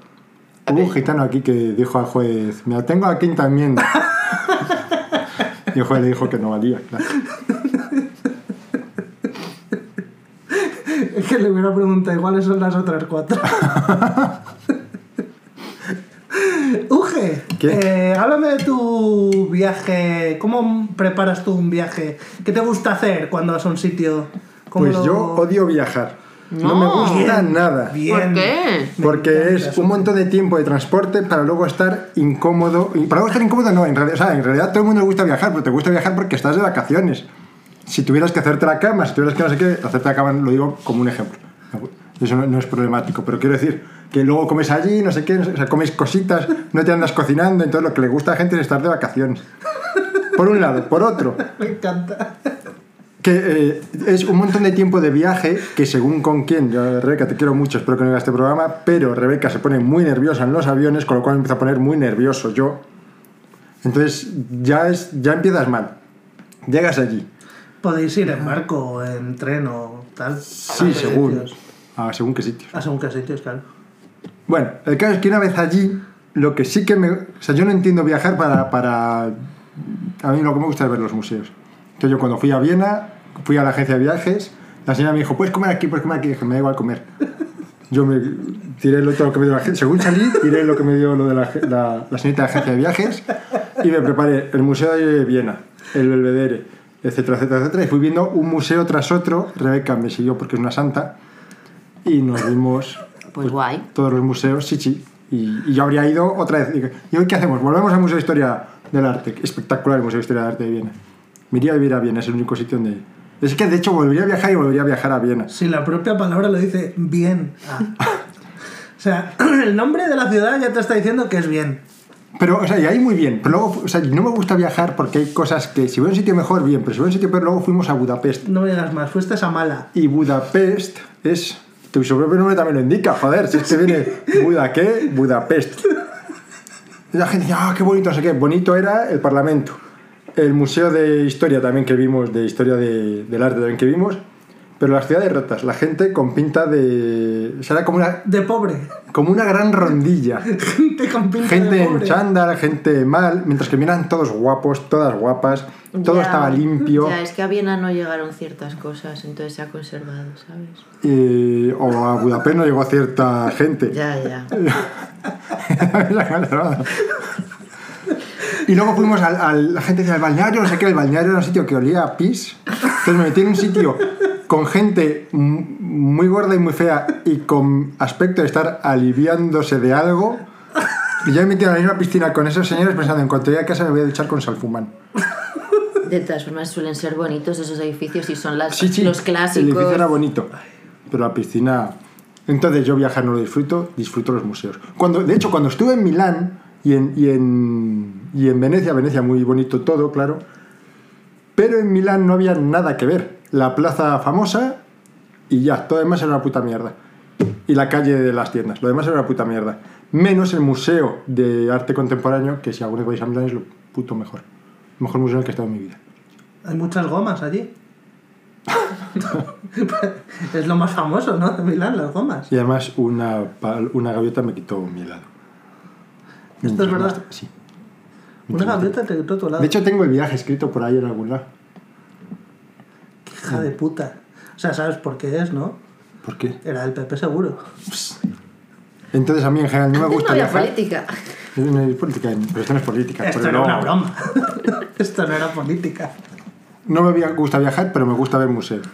Hubo un gitano aquí que dijo al juez, me tengo la quinta enmienda. y el juez le dijo que no valía, claro.
Es que le hubiera preguntado cuáles son las otras cuatro. Uge,
¿Qué?
eh, háblame de tu viaje. ¿Cómo preparas tú un viaje? ¿Qué te gusta hacer cuando vas a un sitio? ¿Cómo
Pues
lo-
yo odio viajar. No,
No.
me gusta
Bien,
nada.
bien.
¿Por qué?
Porque es un montón de tiempo de transporte para luego estar incómodo. Y para luego estar incómodo, no, en realidad, o sea, en realidad todo el mundo le gusta viajar, pero te gusta viajar porque estás de vacaciones. Si tuvieras que hacerte la cama, si tuvieras que no sé qué, hacerte la cama lo digo como un ejemplo. Eso no, no es problemático, pero quiero decir que luego comes allí, no sé qué, no sé- o sea, comes cositas, no te andas cocinando, entonces lo que le gusta a la gente es estar de vacaciones. Por un lado. Por otro,
Me encanta.
Que eh, es un montón de tiempo de viaje que según con quién, yo Rebeca te quiero mucho, espero que no veas este programa, pero Rebeca se pone muy nerviosa en los aviones, con lo cual me empieza a poner muy nervioso yo. Entonces ya, es, ya empiezas mal. Llegas allí.
Podéis ir en barco, en tren o tal.
Sí,
a
según. Ah, según qué sitios.
A según qué sitios, claro.
Bueno, el caso es que una vez allí, lo que sí que me... O sea, yo no entiendo viajar para... para a mí lo que me gusta es ver los museos. Entonces yo cuando fui a Viena, fui a la agencia de viajes, la señora me dijo, puedes comer aquí, puedes comer aquí. Dije, me da igual comer. Yo me tiré lo, todo lo que me dio la agencia. Según salí, tiré lo que me dio lo de la, la, la señorita de la agencia de viajes y me preparé el Museo de Viena, el Belvedere, etcétera, etcétera, etcétera. Y fui viendo un museo tras otro. Rebeca me siguió porque es una santa. Y nos vimos
Pues guay.
todos los museos, sí, sí. Y, y yo habría ido otra vez. ¿Y hoy qué hacemos? Volvemos al Museo de Historia del Arte. Espectacular el Museo de Historia del Arte de Viena. Me iría a vivir a Viena, es el único sitio donde... Es que de hecho volvería a viajar y volvería a viajar a Viena.
Si la propia palabra lo dice bien. Ah. o sea, el nombre de la ciudad ya te está diciendo que es bien.
Pero, o sea, y ahí muy bien. Pero luego, o sea, no me gusta viajar porque hay cosas que si voy a un sitio mejor, bien. Pero si voy a un sitio peor, luego fuimos a Budapest.
No me digas más, fuiste a Mala.
Y Budapest es... Tu propio nombre también lo indica, joder. Si es que viene Buda, ¿qué? Budapest. Y la gente dice, ah, qué bonito, no sé qué. Bonito era el Parlamento. El Museo de Historia también que vimos, de Historia de- del Arte también que vimos. Pero las ciudades rotas, la gente con pinta de... O sea, era como una,
De pobre.
como una gran rondilla.
Gente con pinta
Gente
de
en
pobre.
chándal, gente mal, mientras que miran todos guapos, todas guapas, todo
Ya,
estaba limpio.
Ya, es que a Viena no llegaron ciertas cosas, entonces se ha conservado, ¿sabes?
Y- o a Budapest no llegó cierta gente.
Ya, ya.
y luego fuimos al, al- la gente decía al balneario, no sé qué, el balneario era un sitio que olía a pis. Entonces me metí en un sitio con gente muy gorda y muy fea y con aspecto de estar aliviándose de algo. Y yo me metido en la misma piscina con esos señores pensando, en cuanto llegue a casa me voy a duchar con salfumán.
De todas formas, suelen ser bonitos esos edificios y son las,
Sí, sí,
los
el
clásicos.
edificio era bonito, pero la piscina... Entonces yo viajar no lo disfruto, disfruto los museos. Cuando, de hecho, cuando estuve en Milán y en, y en, y en Venecia, Venecia muy bonito todo, claro, pero en Milán no había nada que ver. La plaza famosa y ya, todo demás era una puta mierda. Y la calle de las tiendas, lo demás era una puta mierda. Menos el museo de arte contemporáneo, que si alguno vais a Milán es lo puto mejor. El mejor museo en el que he estado en mi vida.
Hay muchas gomas allí. es lo más famoso, ¿no? De Milán, las gomas.
Y además una, una gaviota me quitó mi helado.
¿Esto es verdad?
más- Sí.
Una te tu lado.
De hecho tengo el viaje escrito por ahí en algún lado.
Hija de puta. O sea, sabes por qué es, ¿no?
¿Por qué?
Era del PP seguro.
Entonces a mí en general no me
no
gusta
había
viajar.
política.
No es política, pero esto no es política.
Esto
pero
era
no,
una broma. Esto no era política.
no me gusta viajar, pero me gusta ver museos.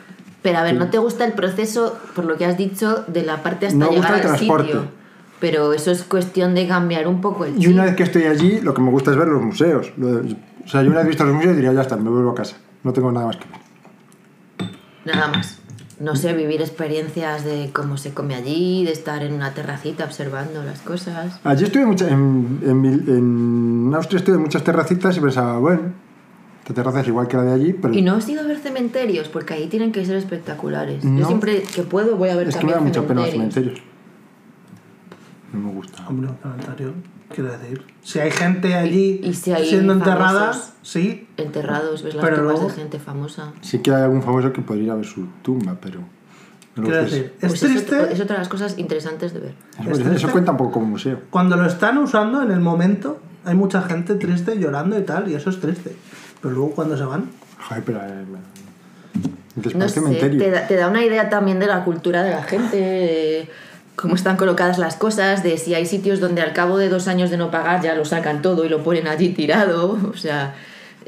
Pero a ver, ¿no te gusta el proceso, por lo que has dicho, de la parte hasta
No me
llegar
gusta el
al
transporte.
sitio? Pero eso es cuestión de cambiar un poco el
Y una vez que estoy allí, lo que me gusta es ver los museos. O sea, yo una vez visto los museos diría, ya está, me vuelvo a casa. No tengo nada más que ver.
Nada más. No sé, vivir experiencias de cómo se come allí, de estar en una terracita observando las cosas.
Allí estuve mucha- en, en, en Austria estuve en muchas terracitas y pensaba, bueno, esta terraza es igual que la de allí, pero
Y no has ido a ver cementerios, porque ahí tienen que ser espectaculares.
No.
Yo siempre que puedo voy a ver
es que me
también
da mucha pena los
cementerios.
No me gusta.
Hombre, un comentario. Quiero decir, si hay gente allí
y si hay
siendo enterrada, sí.
Enterrados, ves las
Pero
tumbas
luego-
de gente famosa.
Sí que hay algún famoso que podría ir a ver su tumba, pero...
Quiero decir, es
Pues es,
triste
otra- es otra de las cosas interesantes de ver.
Eso,
es
eso cuenta un poco como museo.
Cuando lo están usando en el momento, hay mucha gente triste llorando y tal, y eso es triste. Pero luego cuando se van,
Joder, pero... eh, Después
No sé,
cementerio.
te da, te da una idea también de la cultura de la gente, de cómo están colocadas las cosas, de si hay sitios donde al cabo de dos años de no pagar ya lo sacan todo y lo ponen allí tirado. O sea,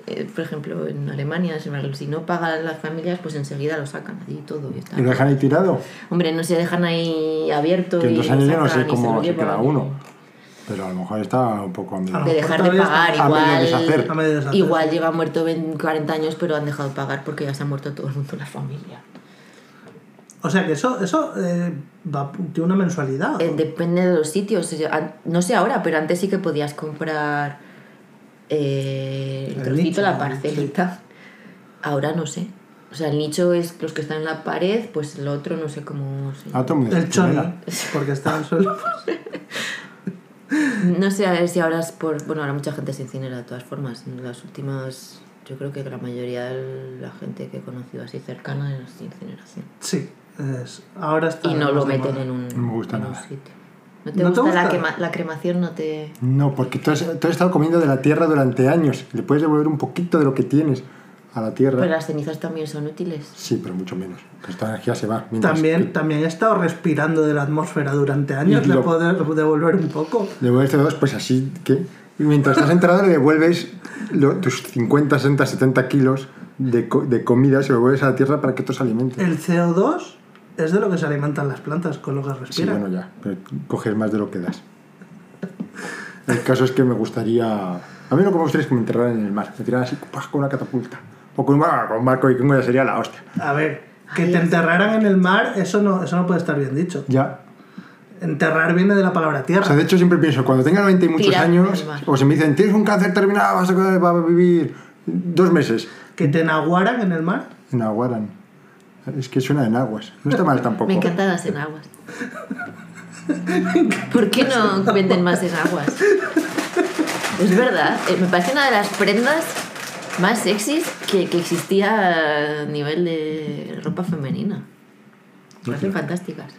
eh, por ejemplo, en Alemania, si no pagan las familias, pues enseguida lo sacan allí todo y está.
¿Y lo dejan ahí tirado?
Hombre, no se dejan ahí abierto
Que en
y
dos años yo no sé
se
cómo
lo
se
llevan.
queda uno. Pero a lo mejor está un poco
De dejar de pagar,
está
a medio
igual,
deshacer.
A medio deshacer,
igual lleva muerto 20, 40 años, pero han dejado de pagar porque ya se ha muerto todo el mundo en la familia.
O sea que eso, eso eh, va, tiene una mensualidad.
Eh, depende de los sitios. No sé ahora, pero antes sí que podías comprar eh, el
El
trocito,
nicho,
la parcelita. Ahora no sé. O sea, el nicho es los que están en la pared, pues el otro no sé cómo se
Ah, el genera.
porque está en el suelo.
No sé a ver si ahora es por... Bueno, ahora mucha gente se incinera de todas formas. En las últimas... Yo creo que la mayoría de la gente que he conocido así cercana es incineración.
Sí, es- ahora está.
Y no lo meten en un,
No me gusta
en un
nada.
sitio. ¿No te
¿No te
gusta, La,
gusta?
quema- la cremación? No te...
No, porque tú has, tú has estado comiendo de la tierra durante años. Le puedes devolver un poquito de lo que tienes a la tierra.
Pero las cenizas también son útiles.
Sí, pero mucho menos. Que esta energía se va. mientras
También,
que
también he estado respirando de la atmósfera durante años,
Y
le
lo-
puedo devolver un poco.
Devuelves CO2, pues así que mientras estás enterrado le devuelves lo- tus 50, 60, 70 kilos de, co- de comida, se lo devuelves a la tierra para que esto se alimente.
El CO2 es de lo que se alimentan las plantas, con lo que
Sí,
respiran.
bueno, ya, pero coges más de lo que das. El caso es que me gustaría. A mí lo que me gustaría es que me enterraran en el mar. Me tiraran así ¡pah! con una catapulta. O con un, con un barco vikingo ya sería la hostia.
A ver, que
Ay,
te enterraran en el mar, eso no, eso no puede estar bien dicho.
Ya.
Enterrar viene de la palabra
O
tierra.
sea, de hecho siempre pienso, cuando tenga 90 y muchos años, o si me dicen, tienes un cáncer terminal, vas a, vas a vivir dos meses.
Que te naguaran en el mar.
En Aguaran. Es que suena en aguas. No está mal tampoco.
Me encantan las enaguas. ¿Por qué no venden más enaguas? Es verdad, eh, me parece una de las prendas más sexys que, que existía a nivel de ropa femenina. Me parecen fantásticas.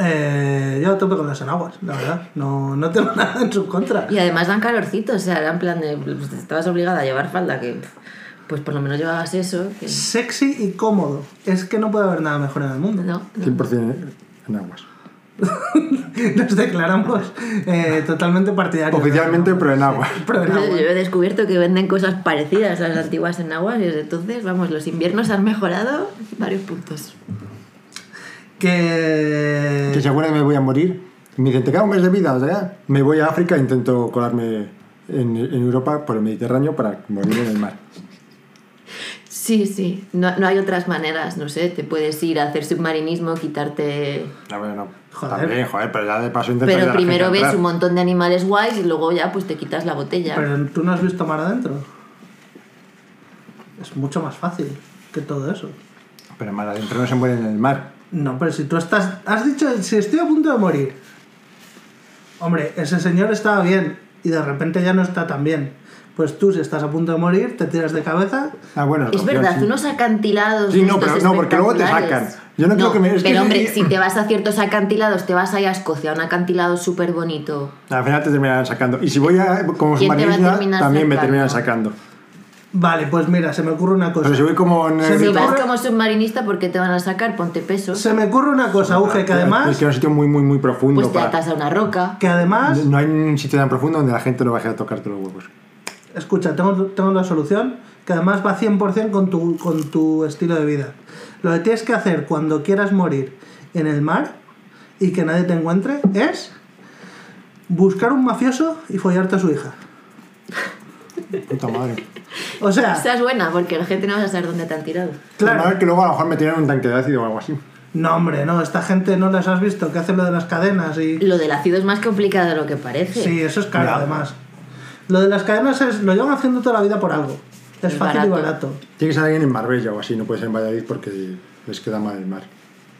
Eh, yo tope con las enaguas, la verdad. No, no tengo nada en su contra.
Y además dan calorcito, o sea, era en plan de. pues, estabas obligada a llevar falda, que pues por lo menos llevabas eso. que-
Sexy y cómodo. Es que no puede haber nada mejor en el mundo.
no, no.
100% en aguas.
Nos declaramos eh, totalmente partidarios.
Oficialmente, pero en agua.
En
Yo
agua.
he descubierto que venden cosas parecidas a las antiguas enaguas y desde entonces, vamos, los inviernos han mejorado varios puntos.
Que...
Que seguro que me voy a morir. Me dicen, te queda un mes de vida, ¿ya? me voy a África e intento colarme en, en Europa por el Mediterráneo para morir en el mar.
Sí, sí, no, no hay otras maneras, no sé, te puedes ir a hacer submarinismo, quitarte...
A ver, no.
Joder.
También, joder, pero ya de paso intento ayudar
Pero primero ves
entrar.
un montón de animales guays y luego ya pues te quitas la botella.
Pero tú no has visto mar adentro. Es mucho más fácil que todo eso.
Pero más adentro no se muere en el mar.
No, pero si tú estás. Has dicho, si estoy a punto de morir. Hombre, ese señor estaba bien y de repente ya no está tan bien. Pues tú, si estás a punto de morir, te tiras de cabeza.
Ah, bueno.
Es verdad,
sí.
unos acantilados.
Sí, no, pero- no, porque luego te sacan. Yo no creo que me- es que-
pero hombre, si te vas a ciertos acantilados, te vas ahí a Escocia, a un acantilado súper bonito.
Al final te terminarán sacando. Y si voy a, como
¿Quién te va a
submarinista,
terminar
también me
sacando?
terminan sacando.
Vale, pues mira, se me ocurre una cosa.
Pero si voy como en
Se
el-
me
Si vas como submarinista, ¿por qué te van a sacar? Ponte peso.
Se me ocurre una cosa, Uge, que
Es
además.
que es un sitio muy, muy, muy profundo.
Pues te
para-
atas a una roca.
Que además.
No hay un sitio tan profundo donde la gente no baje a tocarte los huevos.
Escucha, tengo, tengo la solución que además va 100% con tu, con tu estilo de vida. Lo que tienes que hacer cuando quieras morir en el mar y que nadie te encuentre es buscar un mafioso y follarte a su hija.
Puta madre.
O sea,
Esa es buena, porque la gente no va a saber dónde te han tirado.
claro.
Claro. que luego a lo mejor me tiran un tanque de ácido o algo así.
No, hombre, no, esta gente no les has visto que hace lo de las cadenas y...
Lo del ácido es más complicado de lo que parece.
Sí, eso es caro además. Lo de las cadenas es, lo llevan haciendo toda la vida por algo. Es,
Es
fácil y
barato.
Tiene que ser alguien en Marbella o así, no puede ser en Valladolid porque les queda mal el mar.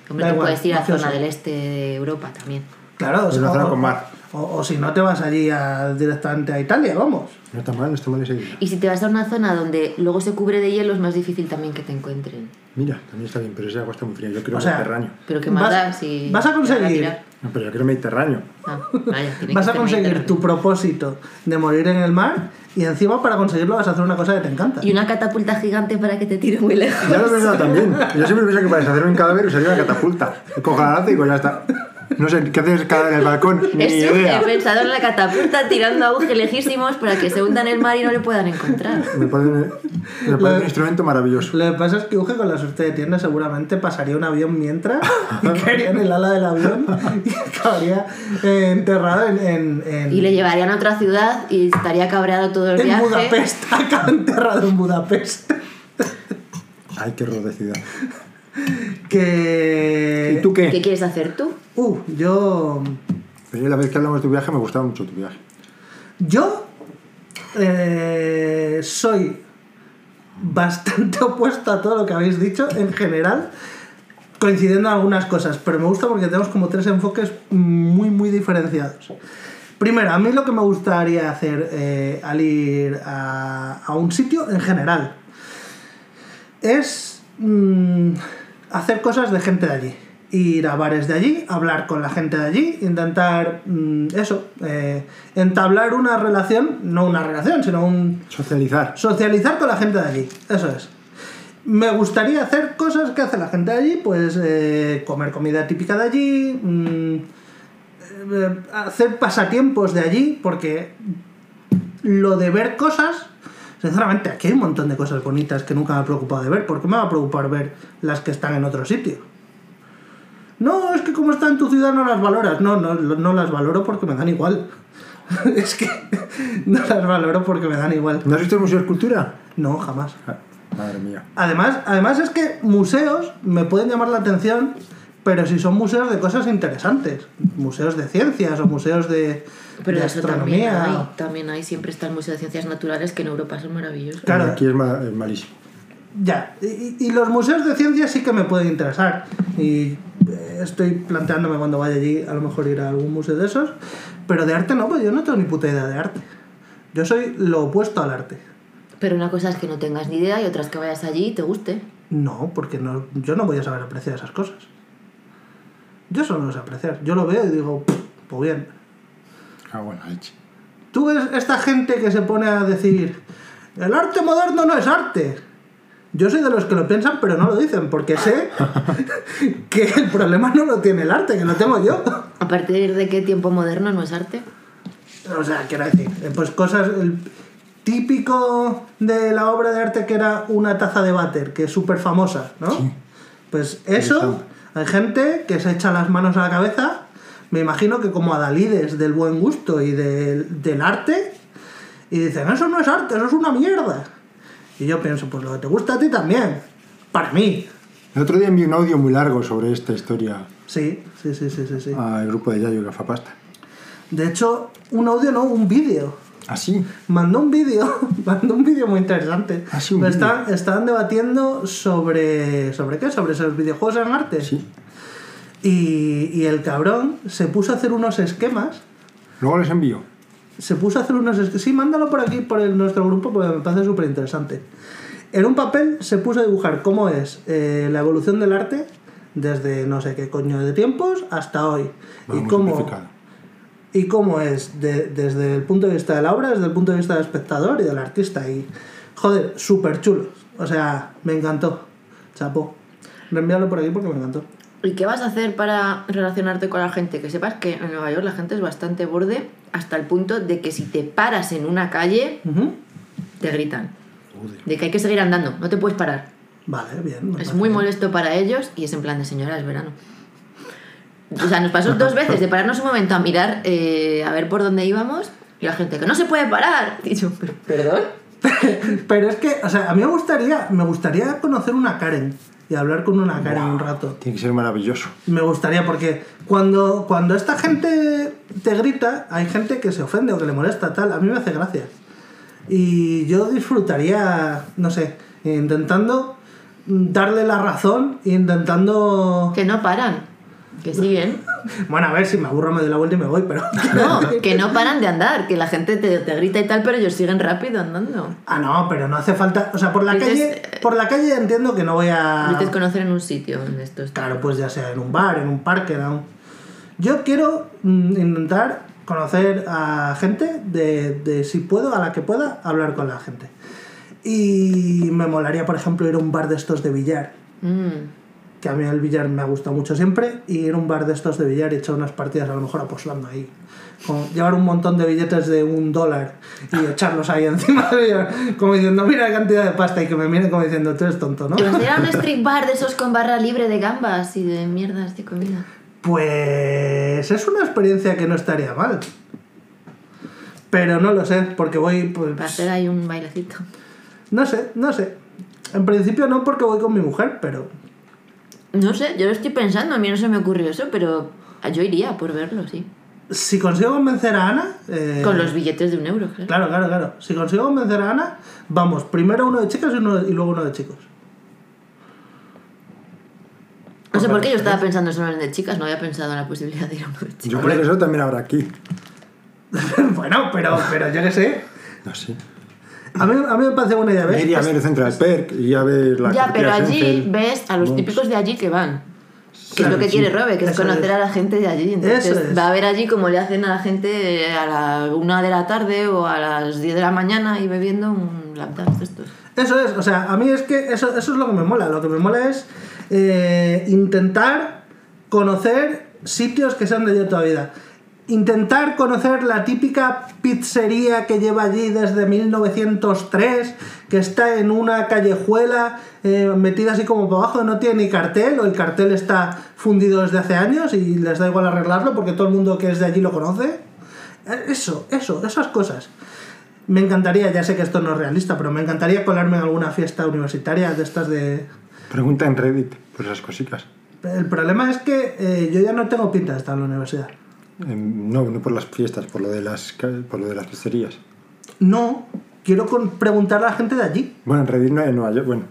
Hombre,
Da
tú
igual,
puedes ir a zona del este de Europa también.
Claro, o,
con mar.
o- o si no te vas allí a- directamente a Italia, vamos.
No está mal, no está mal ese idea.
Y si te vas a una zona donde luego se cubre de hielo, es más difícil también que te encuentren.
Mira, también está bien, pero ese agua está muy fría. Yo quiero
O sea,
Mediterráneo.
Pero qué
Vas-
más da si.
vas a conseguir-?
No, pero yo quiero Mediterráneo.
Ah, vaya,
Vas
que
a conseguir tu propósito de morir en el mar y encima para conseguirlo vas a hacer una cosa que te encanta.
Y una catapulta gigante para que te tire muy lejos.
Ya lo he pensado también. Yo siempre pienso que para deshacerme un cadáver usaría una catapulta. Cojo la lanza y digo, ya está. No sé, ¿qué haces cada en el balcón? Ni
Eso,
idea.
he pensado en la catapulta tirando agujes lejísimos para que se hundan en el mar y no le puedan encontrar.
Me parece, me parece un instrumento maravilloso.
Lo que pasa es que Uge con la suerte que tiene seguramente pasaría un avión mientras y caería en el ala del avión y acabaría eh, enterrado en, en, en,
Y le llevarían a otra ciudad y estaría cabreado todo el
en
viaje.
Budapest. Acaba enterrado en Budapest.
Ay, qué horror de ciudad.
Que...
¿Y tú qué?
¿Qué quieres hacer tú?
Uh, yo...
Pero la vez que hablamos de tu viaje me gustaba mucho tu viaje.
Yo eh, soy bastante opuesto a todo lo que habéis dicho en general, coincidiendo en algunas cosas, pero me gusta porque tenemos como tres enfoques muy, muy diferenciados. Primero, a mí lo que me gustaría hacer eh, al ir a, a un sitio en general es mm, hacer cosas de gente de allí. Ir a bares de allí, hablar con la gente de allí, intentar mm, eso, eh, entablar una relación, no una relación, sino un
Socializar.
socializar con la gente de allí. Eso es. Me gustaría hacer cosas que hace la gente de allí, pues eh, comer comida típica de allí, mm, eh, hacer pasatiempos de allí, porque lo de ver cosas, sinceramente, aquí hay un montón de cosas bonitas que nunca me ha preocupado de ver. ¿Por qué me va a preocupar ver las que están en otro sitio? No, es que como está en tu ciudad no las valoras. No, no, no las valoro porque me dan igual. es que no las valoro porque me dan igual.
¿No has visto el Museo de Escultura?
No, jamás.
Ah, Madre mía.
Además, además es que museos me pueden llamar la atención, pero si son museos de cosas interesantes. Museos de ciencias o museos de,
Pero
de
eso también
astronomía.
hay. También hay. Siempre está el Museo de Ciencias Naturales, que en Europa son maravillosos.
Claro.
Aquí es malísimo.
Ya, y, y los museos de ciencias sí que me pueden interesar. Y eh, estoy planteándome cuando vaya allí a lo mejor ir a algún museo de esos. Pero de arte no, pues yo no tengo ni puta idea de arte. Yo soy lo opuesto al arte.
Pero una cosa es que no tengas ni idea y otra es que vayas allí y te guste.
No, porque no, yo no voy a saber apreciar esas cosas. Yo solo no sé apreciar. Yo lo veo y digo, "Pff, pues bien.
Ah, bueno, leche.
Tú ves esta gente que se pone a decir, el arte moderno no es arte. Yo soy de los que lo piensan, pero no lo dicen, porque sé que el problema no lo tiene el arte, que lo tengo yo.
¿A partir de qué tiempo moderno no es arte?
O sea, quiero decir, eh, pues cosas. El típico de la obra de arte que era una taza de váter, que es súper famosa, ¿no? Pues eso. Hay gente que se echa las manos a la cabeza me imagino que como adalides del buen gusto y del, del arte, y dicen, eso no es arte, eso es una mierda. Y yo pienso, pues lo que te gusta a ti también, para mí.
El otro día envié un audio muy largo sobre esta historia
Sí, sí, sí, sí, sí. sí.
al grupo de Yayo Gafapasta.
De hecho, un audio no, un vídeo.
Así.
Mandó un vídeo, mandó un vídeo muy interesante.
Ah, sí, un
Pero
vídeo.
están, estaban debatiendo sobre. ¿Sobre qué? Sobre esos videojuegos en arte.
Sí.
Y, y el cabrón se puso a hacer unos esquemas.
Luego les envío.
Se puso a hacer unos esquemas. Sí, mándalo por aquí, por el- nuestro grupo, porque me parece súper interesante. En un papel se puso a dibujar cómo es eh, la evolución del arte desde no sé qué coño de tiempos hasta hoy. y cómo. Y cómo es de- desde el punto de vista de la obra, desde el punto de vista del espectador y del artista. Y, joder, súper chulo. O sea, me encantó. Chapo. Reenvíalo por aquí porque me encantó.
¿Y qué vas a hacer para relacionarte con la gente? Que sepas que en Nueva York la gente es bastante borde hasta el punto de que si te paras en una calle, te gritan. De que hay que seguir andando, no te puedes parar.
Vale, bien.
Es muy
bien.
molesto para ellos y es en plan de señora, es verano. O sea, nos pasó dos veces de pararnos un momento a mirar, eh, a ver por dónde íbamos y la gente que no se puede parar. Y yo, "¿Pero- ¿perdón?
Pero es que, o sea, a mí me gustaría, me gustaría conocer una Karen y hablar con una Karen un rato.
Tiene que ser maravilloso.
Me gustaría porque cuando, cuando esta gente te grita, hay gente que se ofende o que le molesta, tal. A mí me hace gracia. Y yo disfrutaría, no sé, intentando darle la razón, intentando...
Que no paran, que siguen.
Bueno, a ver, si me aburro me doy la vuelta y me voy, pero...
No, que no paran de andar, que la gente te, te grita y tal, pero ellos siguen rápido andando.
Ah, no, pero no hace falta... O sea, por la
Dices,
calle, por la calle entiendo que no voy a...
Dices conocer en un sitio donde esto está.
Claro, pues ya sea en un bar, en un parque, en un... Yo quiero mm, intentar conocer a gente de, de si puedo, a la que pueda, hablar con la gente. Y me molaría, por ejemplo, ir a un bar de estos de billar,
Mm.
Que a mí el billar me ha gustado mucho siempre, y ir a un bar de estos de billar y echar unas partidas a lo mejor aposlando ahí. Con- llevar un montón de billetes de un dólar y echarlos ahí encima del billar, como diciendo, mira la cantidad de pasta, y que me miren como diciendo, tú eres tonto, ¿no?
¿Te gustaría un street bar de esos con barra libre de gambas y de mierdas de comida?
Pues es una experiencia que no estaría mal. Pero no lo sé, porque voy,
Para
pues...
hacer ahí un bailecito.
No sé, no sé. En principio no porque voy con mi mujer, pero...
No sé, yo lo estoy pensando, a mí no se me ocurrió eso, pero yo iría por verlo, sí.
Si consigo convencer a Ana... eh,
Con los billetes de un euro, claro.
Claro, claro, claro. Si consigo convencer a Ana, vamos, primero uno de chicas y, uno, y luego uno de chicos.
No sé por qué yo estaba pensando solo en el de chicas, no había pensado en la posibilidad de ir a uno de chicas.
Yo creo que eso también habrá aquí.
bueno, pero, pero yo qué sé.
No sé.
A mí, a mí me parece buena idea, ¿ves?
Ir a ver el Central Perk y a ver la
Ya, pero allí
Senfeld.
ves a los típicos de allí que van. Que
Claro,
es lo que
sí.
quiere Robe, que es
Eso
conocer
es.
a la gente de allí. Entonces
Eso es.
va a ver allí como le hacen a la gente a la una de la tarde o a las 10 de la mañana y bebiendo un lap dance de estos.
Eso es, o sea, a mí es que eso, eso es lo que me mola. Lo que me mola es eh, intentar conocer sitios que sean de yo toda vida. Intentar conocer la típica pizzería que lleva allí desde 1903, que está en una callejuela eh, metida así como por abajo, no tiene ni cartel, o el cartel está fundido desde hace años y les da igual arreglarlo porque todo el mundo que es de allí lo conoce. Eh, Eso, eso, esas cosas. Me encantaría, ya sé que esto no es realista, pero me encantaría colarme en alguna fiesta universitaria de estas de...
Pregunta en Reddit por esas cositas.
El problema es que eh, yo ya no tengo pinta de estar en la universidad.
Em, No, no por las fiestas, por lo de las, por lo de las pizzerías.
No, quiero con- preguntar a la gente de allí.
Bueno, en Reddit no hay en Nueva York. Bueno,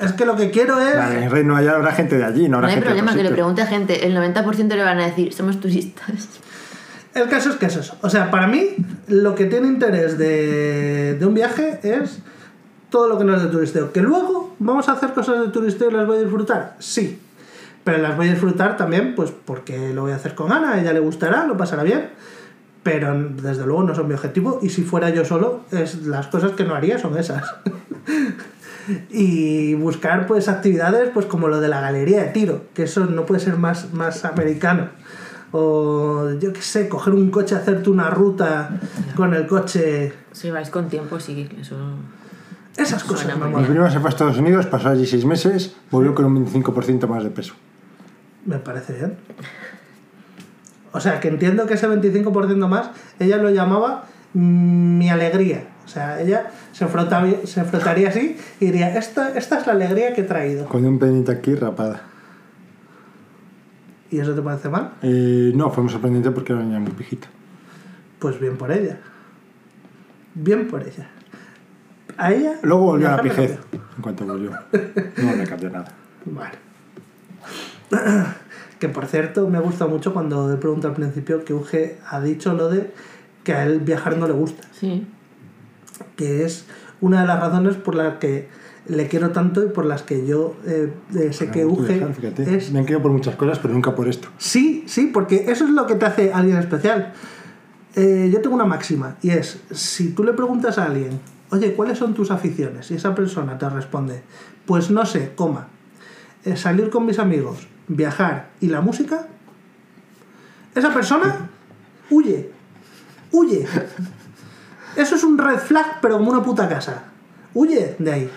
Es que lo que quiero es...
vale, en Reddit Nueva York habrá gente de allí, no
No hay
gente de
problema que le pregunte a gente, el 90% le van a decir, somos turistas.
El caso es que es eso. O sea, para mí, lo que tiene interés de, de un viaje es todo lo que no es de turisteo. Que luego vamos a hacer cosas de turisteo y las voy a disfrutar. Sí. Pero las voy a disfrutar también, pues porque lo voy a hacer con Ana, a ella le gustará, lo pasará bien. Pero desde luego no son mi objetivo. Y si fuera yo solo, es las cosas que no haría son esas. y buscar pues actividades pues como lo de la galería de tiro, que eso no puede ser más, más americano. O yo qué sé, coger un coche, hacerte una ruta con el coche.
Si vais con tiempo, sí, eso...
Esas cosas
Mi prima se fue a Estados Unidos, pasó allí seis meses, volvió con un 25% más de peso.
Me parece bien. O sea, que entiendo que ese 25% más, ella lo llamaba mm, mi alegría. O sea, ella se, se frotaría así y diría, esta, esta es la alegría que he traído.
Con un pendiente aquí rapada.
¿Y eso te parece mal?
Eh, no, fue muy sorprendente porque era una niña muy pijita.
Pues bien por ella. Bien por ella. A ella...
Luego volvió a la pijez. En cuanto volvió. No le cambió nada.
Vale. que por cierto, me gusta mucho cuando he preguntado al principio que Uge ha dicho lo de que a él viajar no le gusta.
Sí.
Que es una de las razones por las que le quiero tanto y por las que yo eh, eh, sé que Uge
dejar, fíjate.
es
Me han querido por muchas cosas, pero nunca por esto.
Sí, sí, porque eso es lo que te hace alguien especial. Eh, yo tengo una máxima y es, si tú le preguntas a alguien, oye, ¿cuáles son tus aficiones? Y esa persona te responde, pues no sé, coma, eh, salir con mis amigos, viajar y la música, esa persona huye, huye. Eso es un red flag, pero como una puta casa. Huye de ahí.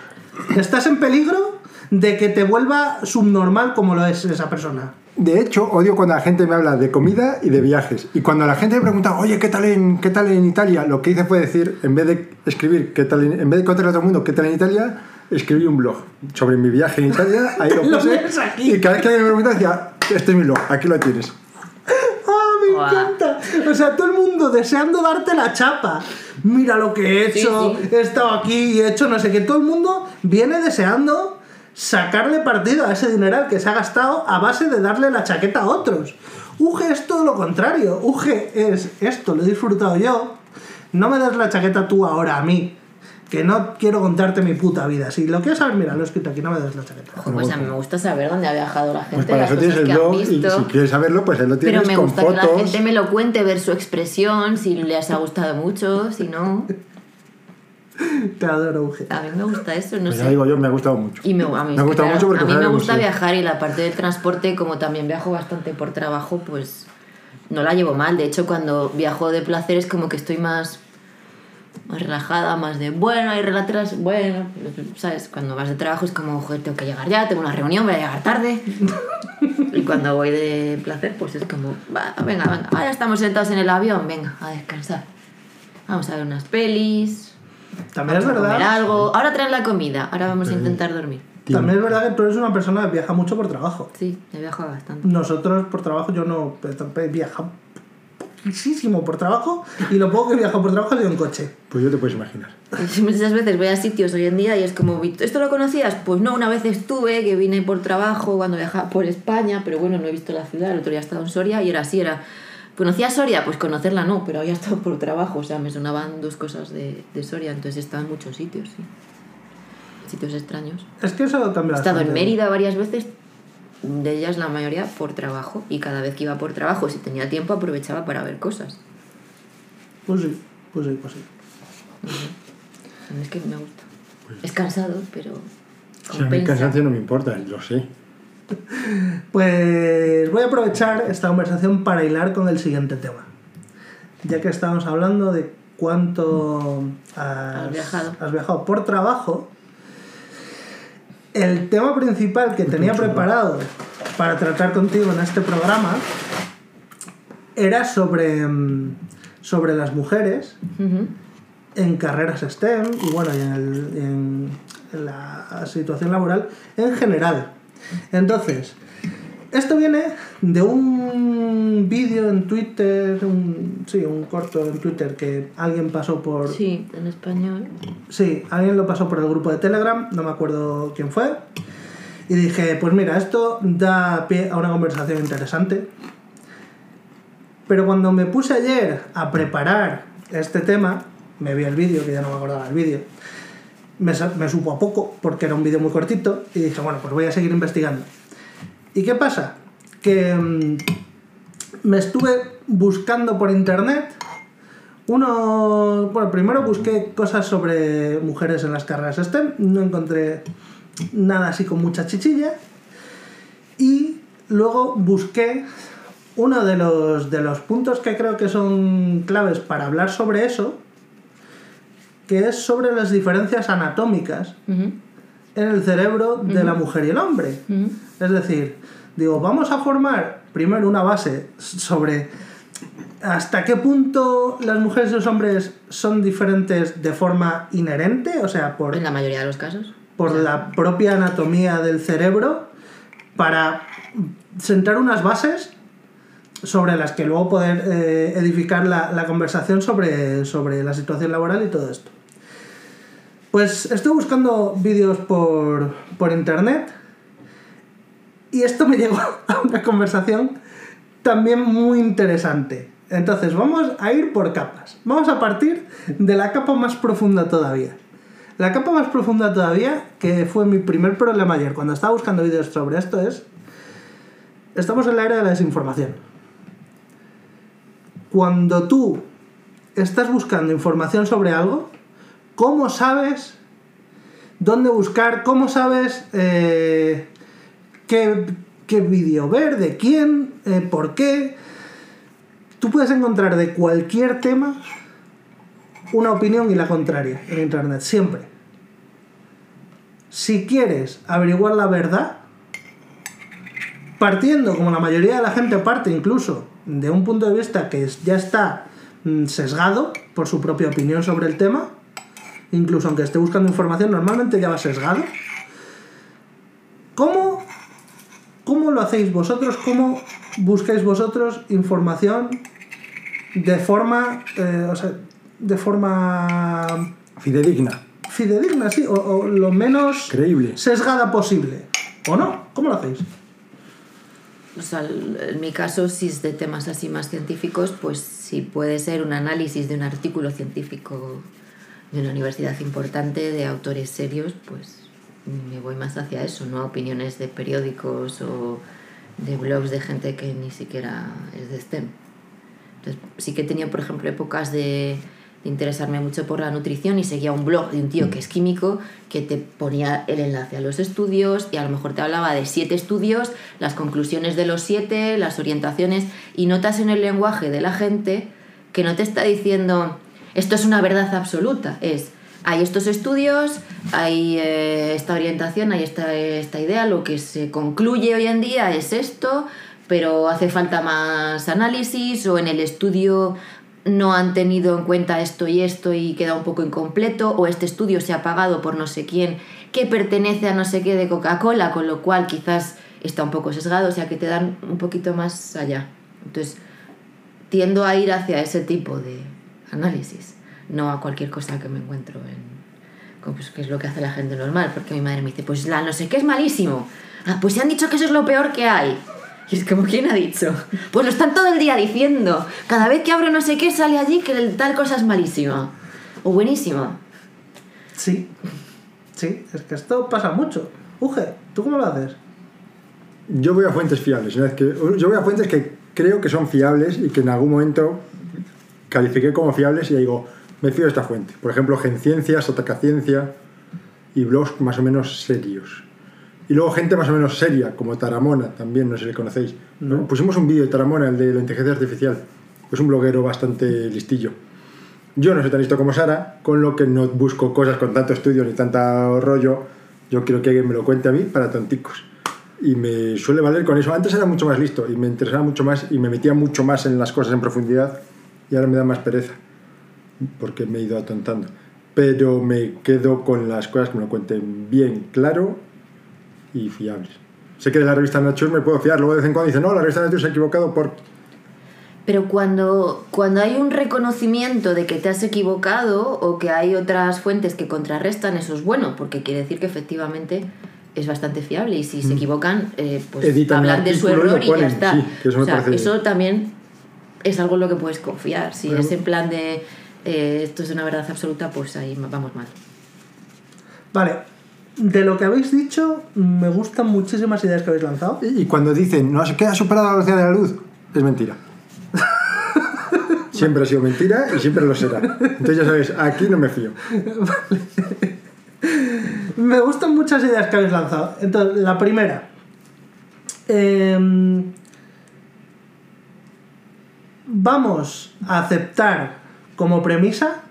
Estás en peligro de que te vuelva subnormal como lo es esa persona.
De hecho, odio cuando la gente me habla de comida y de viajes. Y cuando la gente me pregunta, oye, ¿qué tal en, qué tal en Italia? Lo que hice fue decir, en vez de escribir, ¿qué tal en, en vez de contarle a todo el mundo qué tal en Italia, escribí un blog sobre mi viaje en Italia. Ahí lo puse. y cada vez que alguien me pregunta, decía, este es mi blog, aquí lo tienes.
¡Ah, me
Guau.
encanta! O sea, todo el mundo deseando darte la chapa. Mira lo que he
Sí,
hecho,
sí.
he estado aquí y he hecho no sé qué. Todo el mundo viene deseando sacarle partido a ese dineral que se ha gastado a base de darle la chaqueta a otros. Uge es todo lo contrario. Uge es esto, lo he disfrutado yo. No me das la chaqueta tú ahora a mí. Que no quiero contarte mi puta vida. Si lo quieres saber, mira, lo he escrito aquí, no me das la chaqueta.
Ojo, pues a mí me gusta saber dónde ha viajado la gente,
Pues para
las
eso tienes
cosas
el blog y
visto.
si quieres saberlo, pues ahí lo
Pero
tienes
me
con
gusta que la
fotos.
gente me lo cuente, ver su expresión, si les ha gustado mucho, si no.
Te adoro, Uge.
A mí me gusta eso, no
Pues ya
sé.
digo yo, me ha gustado mucho.
Y me, a mí,
Me ha gustado
claro,
mucho porque
a mí me gusta
museo.
viajar y la parte del transporte, como también viajo bastante por trabajo, pues no la llevo mal. De hecho, cuando viajo de placer es como que estoy más, más relajada, más de, bueno, hay relatos, bueno, ¿sabes? Cuando vas de trabajo es como, joder, tengo que llegar ya, tengo una reunión, voy a llegar tarde. y cuando voy de placer, pues es como, va, venga, venga, ahora estamos sentados en el avión, venga, a descansar. Vamos a ver unas pelis,
También es
vamos a comer
verdad.
algo. Ahora traen la comida, ahora vamos a intentar dormir.
También es verdad que tú eres una persona que viaja mucho por trabajo.
Sí, he viajado bastante.
Nosotros por trabajo, yo no he viajado poquísimo por trabajo y lo poco que he viajado por trabajo ha sido en coche.
Pues yo te puedes imaginar.
Muchas veces voy a sitios hoy en día y es como, ¿esto lo conocías? Pues no, una vez estuve, que vine por trabajo cuando viajaba por España, pero bueno, no he visto la ciudad, el otro día he estado en Soria y era así, era... ¿Conocía Soria? Pues conocerla no, pero había estado por trabajo, o sea, me sonaban dos cosas de, de Soria, entonces he estado en muchos sitios, sí. Sitios extraños.
Es que eso cambia
He estado en. Mérida varias veces, de ellas la mayoría por trabajo, y cada vez que iba por trabajo, si tenía tiempo, aprovechaba para ver cosas.
Pues sí, pues sí, pues sí.
Es que me gusta. Es cansado, pero
Si a mí cansancio no me importa, lo sé.
Pues voy a aprovechar esta conversación para hilar con el siguiente tema. Ya que estamos hablando de cuánto has,
Has viajado.
has viajado por trabajo, el tema principal que tenía preparado para tratar contigo en este programa era sobre, mm, sobre las mujeres en carreras STEM y bueno, y en, el- en- en la situación laboral en general. Entonces, esto viene de un vídeo en Twitter, un, sí, un corto en Twitter que alguien pasó por...
Sí, en español.
Sí, alguien lo pasó por el grupo de Telegram, no me acuerdo quién fue. Y dije, pues mira, esto da pie a una conversación interesante. Pero cuando me puse ayer a preparar este tema, me vi el vídeo, que ya no me acordaba del vídeo, me, me supo a poco, porque era un vídeo muy cortito, y dije, bueno, pues voy a seguir investigando. ¿Y qué pasa? Que mm, me estuve buscando por internet uno, bueno, primero busqué cosas sobre mujeres en las carreras STEM, no encontré nada así con mucha chichilla. Y luego busqué uno de los, de los puntos que creo que son claves para hablar sobre eso, que es sobre las diferencias anatómicas en el cerebro de la mujer y el hombre. Es decir, digo, vamos a formar primero una base sobre ¿Hasta qué punto las mujeres y los hombres son diferentes de forma inherente? O sea, por,
En la mayoría de los casos.
por la propia anatomía del cerebro, para sentar unas bases sobre las que luego poder eh, edificar la, la conversación sobre, sobre la situación laboral y todo esto. Pues estoy buscando vídeos por, por internet y esto me llevó a una conversación también muy interesante. Entonces, vamos a ir por capas. Vamos a partir de la capa más profunda todavía. La capa más profunda todavía, que fue mi primer problema ayer cuando estaba buscando vídeos sobre esto, es... Estamos en la era de la desinformación. Cuando tú estás buscando información sobre algo, ¿cómo sabes dónde buscar? ¿Cómo sabes eh, qué, qué vídeo ver? ¿De quién? eh, ¿Por qué? Tú puedes encontrar de cualquier tema una opinión y la contraria en Internet, siempre. Si quieres averiguar la verdad, partiendo, como la mayoría de la gente parte incluso, de un punto de vista que ya está mm, sesgado por su propia opinión sobre el tema, incluso aunque esté buscando información, normalmente ya va sesgado. ¿Cómo, cómo lo hacéis vosotros? ¿Cómo buscáis vosotros información de forma, eh, o sea, de forma
Fidedigna,
fidedigna, sí, o, o lo menos
creíble.
sesgada posible? ¿O no? ¿Cómo lo hacéis?
O sea, en mi caso, si es de temas así más científicos, pues si puede ser un análisis de un artículo científico de una universidad importante, de autores serios, pues me voy más hacia eso, no a opiniones de periódicos o de blogs de gente que ni siquiera es de STEM. Entonces, sí que he tenido, por ejemplo, épocas de, de interesarme mucho por la nutrición y seguía un blog de un tío que es químico que te ponía el enlace a los estudios y a lo mejor te hablaba de siete estudios, las conclusiones de los siete, las orientaciones y notas en el lenguaje de la gente que no te está diciendo esto es una verdad absoluta, es hay estos estudios, hay eh, esta orientación, hay esta, esta idea, lo que se concluye hoy en día es esto, pero hace falta más análisis o en el estudio no han tenido en cuenta esto y esto y queda un poco incompleto o este estudio se ha pagado por no sé quién que pertenece a no sé qué de Coca-Cola, con lo cual quizás está un poco sesgado, o sea que te dan un poquito más allá. Entonces, tiendo a ir hacia ese tipo de análisis, no a cualquier cosa que me encuentro en pues, que es lo que hace la gente normal, porque mi madre me dice, pues la no sé qué es malísimo. Ah, pues se han dicho que eso es lo peor que hay. Y es como, ¿quién ha dicho? Pues lo están todo el día diciendo. Cada vez que abro no sé qué sale allí que el- tal cosa es malísima. O buenísima.
Sí, sí, es que esto pasa mucho. Uge, ¿tú cómo lo haces?
Yo voy a fuentes fiables. una vez que, yo voy a fuentes que creo que son fiables y que en algún momento califiqué como fiables y digo, me fío de esta fuente. Por ejemplo, Genciencias, Atacaciencia y blogs más o menos serios. Y luego gente más o menos seria, como Taramona, también, no sé si le conocéis.
No.
Pusimos un vídeo de Taramona, el de la inteligencia artificial. Es un bloguero bastante listillo. Yo no soy tan listo como Sara, con lo que no busco cosas con tanto estudio ni tanto rollo. Yo quiero que alguien me lo cuente a mí para tonticos. Y me suele valer con eso. Antes era mucho más listo y me interesaba mucho más y me metía mucho más en las cosas en profundidad y ahora me da más pereza porque me he ido atontando. Pero me quedo con las cosas que me lo cuenten bien, claro y fiables. Sé que de la revista Nature me puedo fiar, luego de vez en cuando dicen, no, la revista Nature se ha equivocado por...
Pero cuando, cuando hay un reconocimiento de que te has equivocado o que hay otras fuentes que contrarrestan, eso es bueno, porque quiere decir que efectivamente es bastante fiable y si se equivocan, eh, pues
Editan
hablan de su
artículo y
error y, ya
ponen,
está.
sí, eso
o sea, eso también es algo en lo que puedes confiar. Si
Bueno.
es en plan de eh, esto es una verdad absoluta, pues ahí vamos mal.
Vale, de lo que habéis dicho, me gustan muchísimas ideas que habéis lanzado.
Y, y cuando dicen, no sé qué ha superado la velocidad de la luz, es mentira. siempre ha sido mentira y siempre lo será. Entonces ya sabes, aquí no me fío.
Me gustan muchas ideas que habéis lanzado. Entonces, la primera. em, vamos a aceptar como premisa,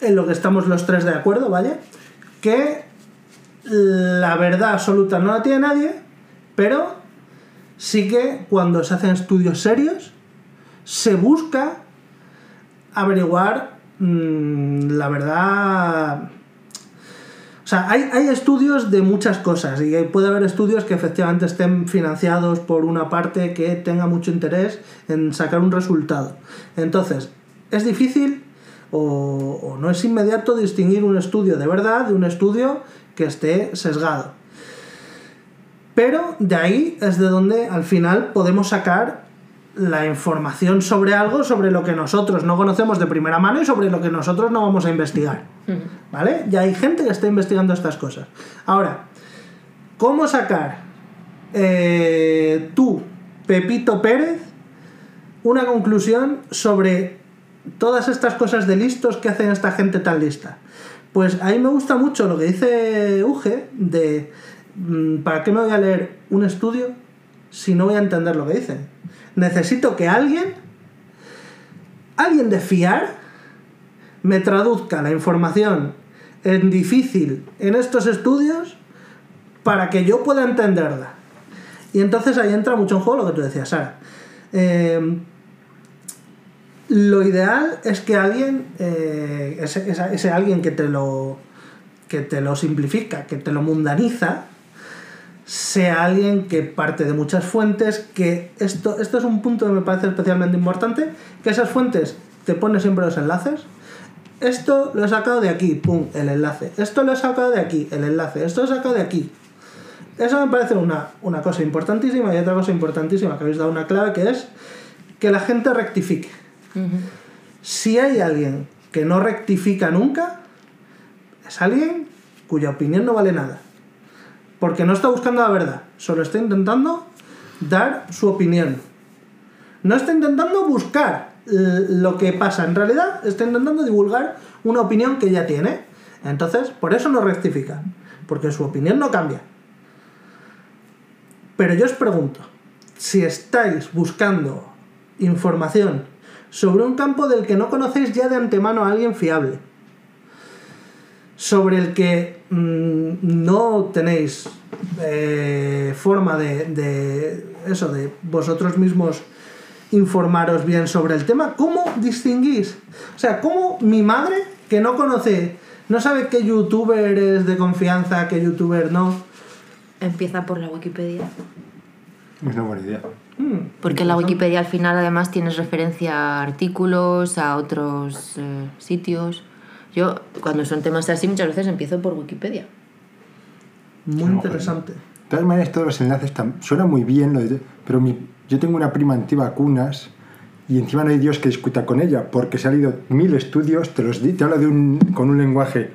en lo que estamos los tres de acuerdo, ¿vale? Que la verdad absoluta no la tiene nadie, pero sí que cuando se hacen estudios serios, se busca averiguar mm, la verdad. O sea, hay, estudios de muchas cosas y puede haber estudios que efectivamente estén financiados por una parte que tenga mucho interés en sacar un resultado. Entonces, es difícil o no es inmediato distinguir un estudio de verdad de un estudio que esté sesgado. Pero de ahí es de donde al final podemos sacar la información sobre algo sobre lo que nosotros no conocemos de primera mano y sobre lo que nosotros no vamos a investigar. ¿Vale? Ya hay gente que está investigando estas cosas. Ahora, ¿cómo sacar eh, tú, Pepito Pérez, una conclusión sobre todas estas cosas de listos que hacen esta gente tan lista? Pues a mí me gusta mucho lo que dice Uge de mm, ¿para qué me voy a leer un estudio si no voy a entender lo que dicen? Necesito que alguien, alguien de fiar, me traduzca la información en difícil en estos estudios para que yo pueda entenderla. Y entonces ahí entra mucho en juego lo que tú decías, Sara. Eh, lo ideal es que alguien, eh, ese, ese alguien que te lo que te lo simplifica, que te lo mundaniza, sea alguien que parte de muchas fuentes, que esto, esto es un punto que me parece especialmente importante, que esas fuentes te pone siempre los enlaces. Esto lo he sacado de aquí, pum, el enlace. Esto lo he sacado de aquí, el enlace. Esto lo he sacado de aquí. Eso me parece una, una cosa importantísima y otra cosa importantísima que habéis dado una clave que es que la gente rectifique. Si hay alguien que no rectifica nunca, es alguien cuya opinión no vale nada. Porque no está buscando la verdad, solo está intentando dar su opinión. No está intentando buscar eh, lo que pasa, en realidad está intentando divulgar una opinión que ya tiene. Entonces, por eso no rectifica, porque su opinión no cambia. Pero yo os pregunto, si estáis buscando información sobre un campo del que no conocéis ya de antemano a alguien fiable, sobre el que mm, no tenéis eh, forma de, de eso, de vosotros mismos informaros bien sobre el tema, ¿cómo distinguís? O sea, ¿cómo mi madre, que no conoce, no sabe qué youtuber es de confianza, qué youtuber no?
Empieza por la Wikipedia.
Es una buena idea.
Mm,
Porque en la Wikipedia al final además tienes referencia a artículos, a otros eh, sitios. Yo, cuando son temas así, muchas veces empiezo por Wikipedia.
muy interesante.
De todas maneras, todos los enlaces suena muy bien, lo de- pero mi- yo tengo una prima antivacunas y encima no hay Dios que discuta con ella, porque se han ido mil estudios, te, los di- te habla de un, con un lenguaje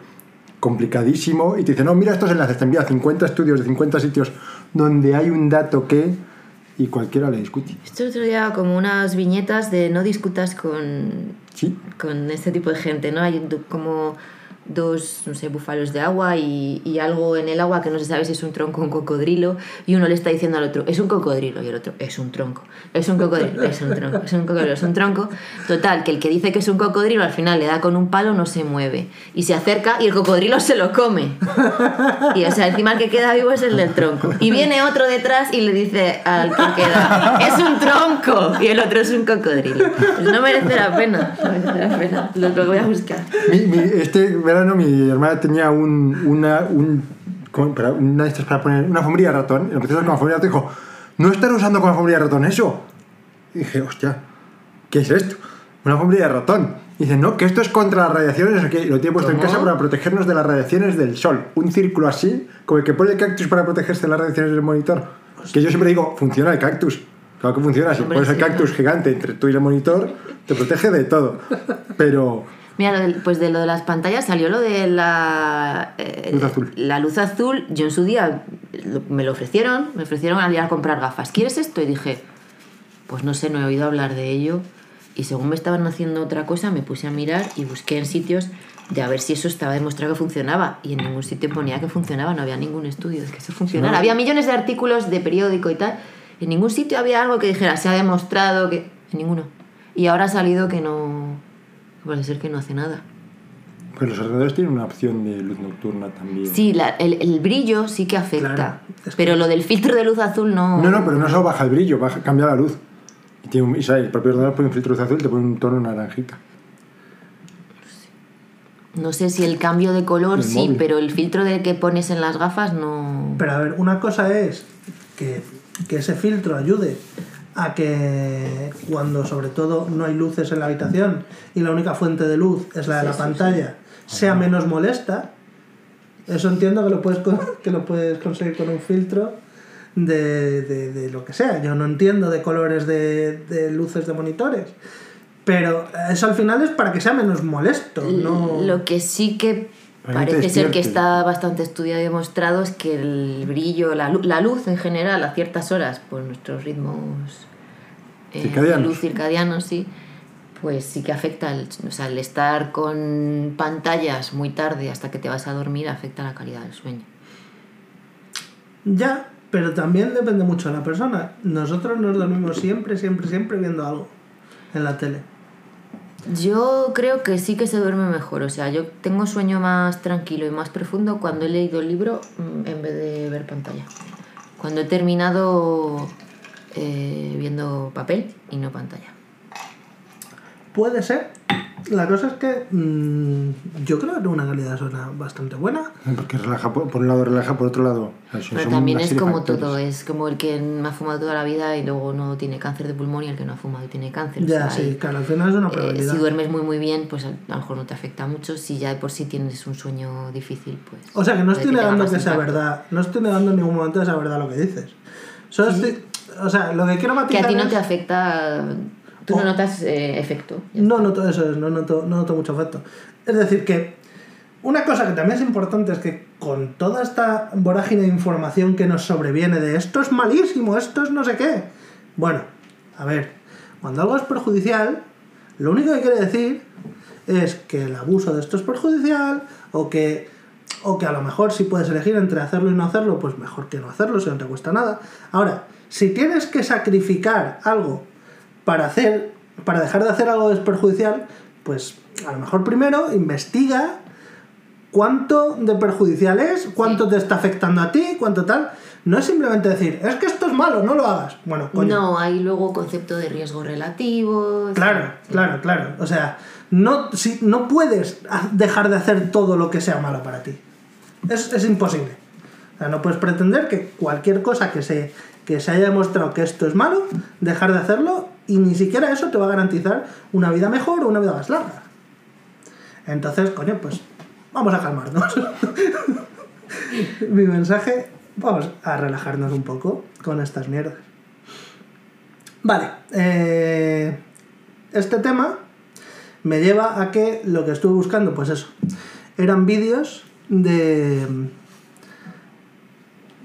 complicadísimo y te dice, no, mira estos enlaces, te envía 50 estudios de 50 sitios donde hay un dato que... y cualquiera le discute.
Esto otro día como unas viñetas de no discutas con,
Sí,
con este tipo de gente, ¿no? Hay do- como dos, no sé, búfalos de agua y, y algo en el agua que no se sabe si es un tronco o un cocodrilo y uno le está diciendo al otro, es un cocodrilo y el otro, es un tronco, es un cocodrilo, es un tronco, es un cocodrilo, es un tronco. Total, que el que dice que es un cocodrilo al final le da con un palo, no se mueve y se acerca y el cocodrilo se lo come. Y o sea, encima el que queda vivo es el del tronco. Y viene otro detrás y le dice al que queda, es un tronco y el otro es un cocodrilo. Pues no merece la pena, no merece la pena. Lo, lo voy a buscar.
Mi- mi- este verano mi hermana tenía un, una, un, para- una para poner una alfombría de ratón. Y lo empezó a hacer con alfombría de ratón y dijo, ¿no están usando con alfombría de ratón eso? Y dije, hostia, ¿qué es esto? Una alfombría de ratón. Y dice, no, que esto es contra las radiaciones. lo tiene puesto en
¿Cómo?
casa para protegernos de las radiaciones del sol. Un círculo así, como el que pone el cactus para protegerse de las radiaciones del monitor. Que yo siempre digo, funciona el cactus. Claro que funciona. Si pones el cactus gigante entre tú y el monitor, te protege de todo. Pero...
Mira, pues de lo de las pantallas salió lo de la eh,
Luz azul.
La luz azul, yo en su día me lo ofrecieron, me ofrecieron al ir a comprar gafas. ¿Quieres esto? Y dije, pues no sé, no he oído hablar de ello. Y según me estaban haciendo otra cosa, me puse a mirar y busqué en sitios de a ver si eso estaba demostrado que funcionaba. Y en ningún sitio ponía que funcionaba, no había ningún estudio de que eso funcionara.
No.
Había millones de artículos de periódico y tal. En ningún sitio había algo que dijera, se ha demostrado que... En ninguno. Y ahora ha salido que no... Parece ser que no hace nada.
Pues los ordenadores tienen una opción de luz nocturna también.
Sí, la- el, el brillo sí que afecta.
Claro, es que-
pero lo del filtro de luz azul no.
No, no, pero no solo baja el brillo, baja, cambia la luz. Y, tiene un, y sabes, el propio ordenador pone un filtro de luz azul y te pone un tono naranjita.
No sé si el cambio de color
El
sí,
móvil.
pero el filtro de que pones en las gafas no.
Pero a ver, una cosa es que, que ese filtro ayude a que cuando sobre todo no hay luces en la habitación y la única fuente de luz es la de la pantalla, sea menos molesta. Eso entiendo que lo puedes, que lo puedes conseguir con un filtro de, de- de lo que sea. Yo no entiendo de colores de, de luces de monitores. Pero eso al final es para que sea menos molesto. No...
Lo que sí que Parece ser que está bastante estudiado y demostrado es que el brillo, la, la luz en general a ciertas horas, por nuestros ritmos eh,
Circadianos.
luz circadianos, sí, pues sí que afecta. El, o sea, el estar con pantallas muy tarde hasta que te vas a dormir afecta la calidad del sueño.
Ya, pero también depende mucho de la persona. Nosotros nos dormimos siempre, siempre, siempre viendo algo en la tele.
Yo creo que sí que se duerme mejor, o sea, yo tengo sueño más tranquilo y más profundo cuando he leído el libro mm, en vez de ver pantalla. Cuando he terminado eh, viendo papel y no pantalla.
Puede ser. La cosa es que mm, yo creo que una calidad suena bastante buena.
Porque relaja, por, por un lado relaja, por otro lado. o sea,
Pero también es
de
como todo, es como el que me ha fumado toda la vida y luego no tiene cáncer de pulmón y el que no ha fumado y tiene cáncer. o
Ya,
sea,
sí,
hay-
claro, al final es una
Eh,
probabilidad.
si duermes muy muy bien, pues a lo mejor no te afecta mucho. Si ya de por sí tienes un sueño difícil, pues...
O sea que no estoy negando que sea verdad. No estoy negando en ningún momento que sea verdad lo que dices. Solo estoy. O sea, lo que quiero
Que
matizar.
a ti no
es-
te afecta... Tú no notas eh, efecto.
No noto eso, es, no noto, no noto mucho efecto. Es decir, que una cosa que también es importante es que con toda esta vorágine de información que nos sobreviene de esto es malísimo, esto es no sé qué. Bueno, a ver, cuando algo es perjudicial, lo único que quiere decir es que el abuso de esto es perjudicial o que, o que a lo mejor si puedes elegir entre hacerlo y no hacerlo, pues mejor que no hacerlo si no te cuesta nada. Ahora, si tienes que sacrificar algo para hacer para dejar de hacer algo que es perjudicial, pues a lo mejor primero investiga cuánto de perjudicial es, cuánto te está afectando a ti, cuánto tal. No es simplemente decir, es que esto es malo, no lo hagas. Bueno, coño.
No, hay luego concepto de riesgo relativo.
Claro, claro, claro. O sea, no, si, no puedes dejar de hacer todo lo que sea malo para ti. Es, es imposible. O sea, no puedes pretender que cualquier cosa que se, que se haya demostrado que esto es malo, dejar de hacerlo y ni siquiera eso te va a garantizar una vida mejor o una vida más larga. Entonces, coño, pues vamos a calmarnos. Mi mensaje, vamos a relajarnos un poco con estas mierdas. Vale, eh, este tema me lleva a que lo que estuve buscando, pues eso, eran vídeos de,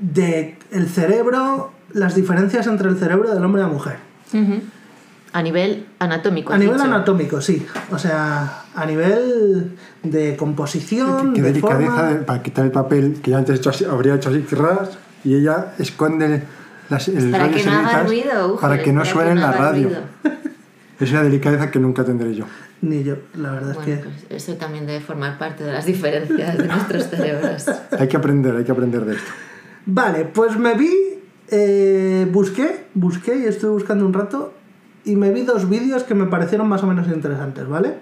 de el cerebro, las diferencias entre el cerebro del hombre y la mujer.
Ujú. A nivel anatómico.
A nivel
dicho.
anatómico, sí. O sea, a nivel de composición,
Qué
de
delicadeza
forma...
para quitar el papel que ya antes hecho así- habría hecho así ras y ella esconde las, el
Para
radio
que no haga ruido,
para que no
para
suene en la radio. Es una delicadeza que nunca tendré yo.
Ni yo, la verdad
Bueno,
es que...
pues eso también debe formar parte de las diferencias de nuestros cerebros.
Hay que aprender, hay que aprender de esto.
Vale, pues me vi, eh, busqué, busqué y estuve buscando un rato y me vi dos vídeos que me parecieron más o menos interesantes, ¿vale?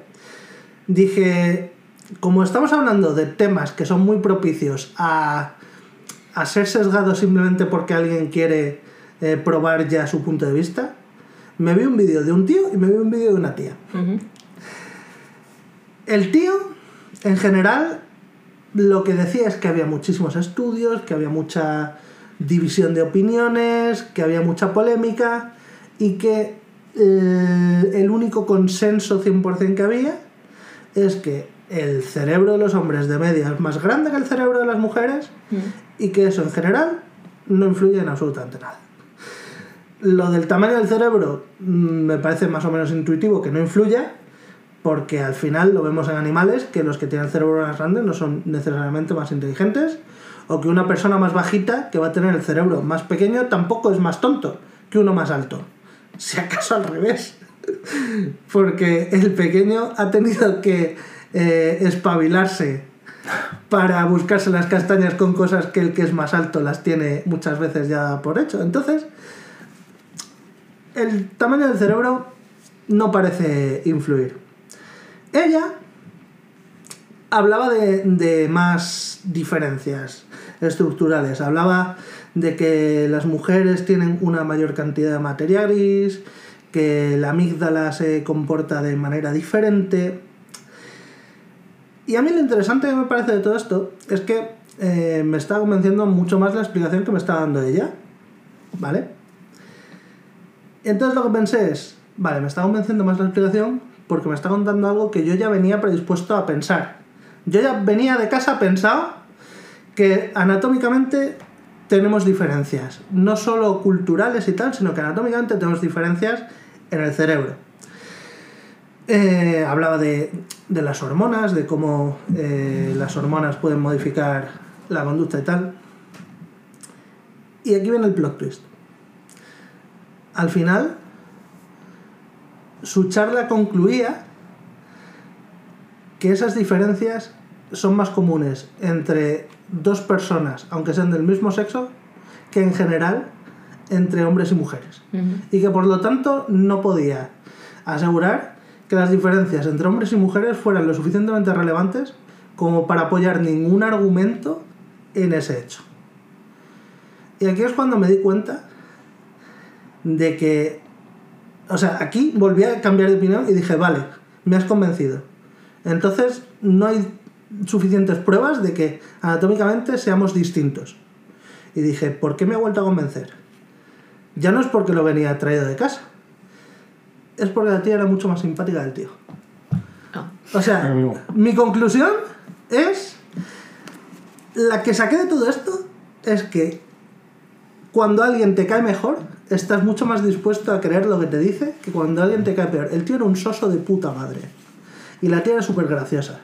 Dije, como estamos hablando de temas que son muy propicios a, a ser sesgados simplemente porque alguien quiere eh, probar ya su punto de vista, me vi un vídeo de un tío y me vi un vídeo de una tía. El tío, en general, lo que decía es que había muchísimos estudios, que había mucha división de opiniones, que había mucha polémica y que el único consenso 100% que había es que el cerebro de los hombres de media es más grande que el cerebro de las mujeres y que eso en general no influye en absolutamente nada. Lo del tamaño del cerebro mm, me parece más o menos intuitivo que no influya, porque al final lo vemos en animales que los que tienen el cerebro más grande no son necesariamente más inteligentes, o que una persona más bajita que va a tener el cerebro más pequeño tampoco es más tonto que uno más alto. Si acaso al revés. Porque el pequeño ha tenido que eh, espabilarse para buscarse las castañas con cosas que el que es más alto las tiene muchas veces ya por hecho. Entonces, el tamaño del cerebro no parece influir. Ella hablaba de, de más diferencias estructurales. Hablaba de que las mujeres tienen una mayor cantidad de materia gris, que la amígdala se comporta de manera diferente. Y a mí lo interesante que me parece de todo esto es que eh, me está convenciendo mucho más la explicación que me está dando ella. ¿Vale? Entonces lo que pensé es, vale, me está convenciendo más la explicación porque me está contando algo que yo ya venía predispuesto a pensar. Yo ya venía de casa pensado que anatómicamente tenemos diferencias, no solo culturales y tal, sino que anatómicamente tenemos diferencias en el cerebro. Eh, hablaba de, de, las hormonas, de cómo eh, las hormonas pueden modificar la conducta y tal. Y aquí viene el plot twist. Al final, su charla concluía que esas diferencias son más comunes entre dos personas, aunque sean del mismo sexo, que en general entre hombres y mujeres. Y que por lo tanto no podía asegurar que las diferencias entre hombres y mujeres fueran lo suficientemente relevantes como para apoyar ningún argumento en ese hecho. Y aquí es cuando me di cuenta de que, o sea, aquí volví a cambiar de opinión y dije, vale, me has convencido. Entonces no hay suficientes pruebas de que anatómicamente seamos distintos. Y dije, ¿por qué me ha vuelto a convencer? Ya no es porque lo venía traído de casa. Es porque la tía era mucho más simpática del tío.
No.
O sea,
Amigo.
mi conclusión es. La que saqué de todo esto es que cuando alguien te cae mejor, estás mucho más dispuesto a creer lo que te dice que cuando alguien te cae peor. El tío era un soso de puta madre. Y la tía era súper graciosa.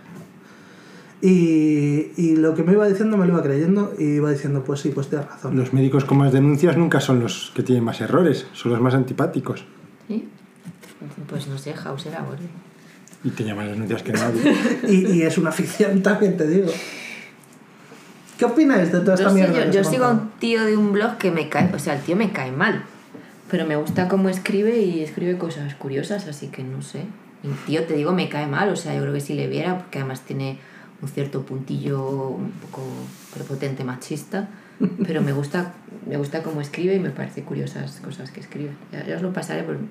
Y, y lo que me iba diciendo me lo iba creyendo y iba diciendo, pues sí, pues tienes razón.
Los médicos con más denuncias nunca son los que tienen más errores, son los más antipáticos.
¿Sí? Pues no sé, House era borde.
Y tenía más denuncias que nadie.
Y, y es una ficción también, te digo. ¿Qué opináis de toda esta
Yo, sé,
mierda?
yo, yo sigo a un tío de un blog que me cae, o sea, el tío me cae mal, pero me gusta cómo escribe y escribe cosas curiosas, así que no sé. El tío, te digo, me cae mal, o sea, yo creo que si le viera, porque además tiene un cierto puntillo un poco prepotente machista, pero me gusta, me gusta cómo escribe y me parece curiosas cosas que escribe. Ya, ya os lo pasaré, porque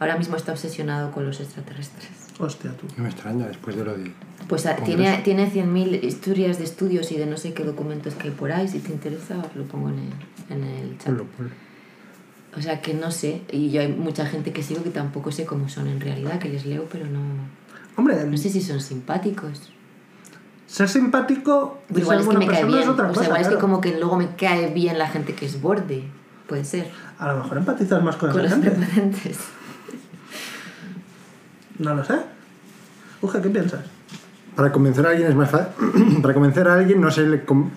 ahora mismo está obsesionado con los extraterrestres.
Hostia, tú.
No me extraña después de lo de...
Pues a-
Congreso.
tiene, tiene 100.000 historias de estudios y de no sé qué documentos que hay por ahí. Si te interesa, os lo pongo en el, en el chat.
Ponlo, ponlo.
O sea, que no sé. Y yo hay mucha gente que sigo que tampoco sé cómo son en realidad, que les leo, pero no,
Hombre,
no sé si son simpáticos.
Ser simpático y
Igual
ser
es que
buena
me cae
persona
bien.
es otra
o sea,
cosa.
igual es que
claro.
como que luego me cae bien la gente que es borde. Puede ser.
A lo mejor empatizas más con
Con
esa
los
gente.
prepotentes.
No lo sé. Uge, ¿qué piensas?
Para convencer a alguien es más fácil. Para convencer a alguien no se le. con-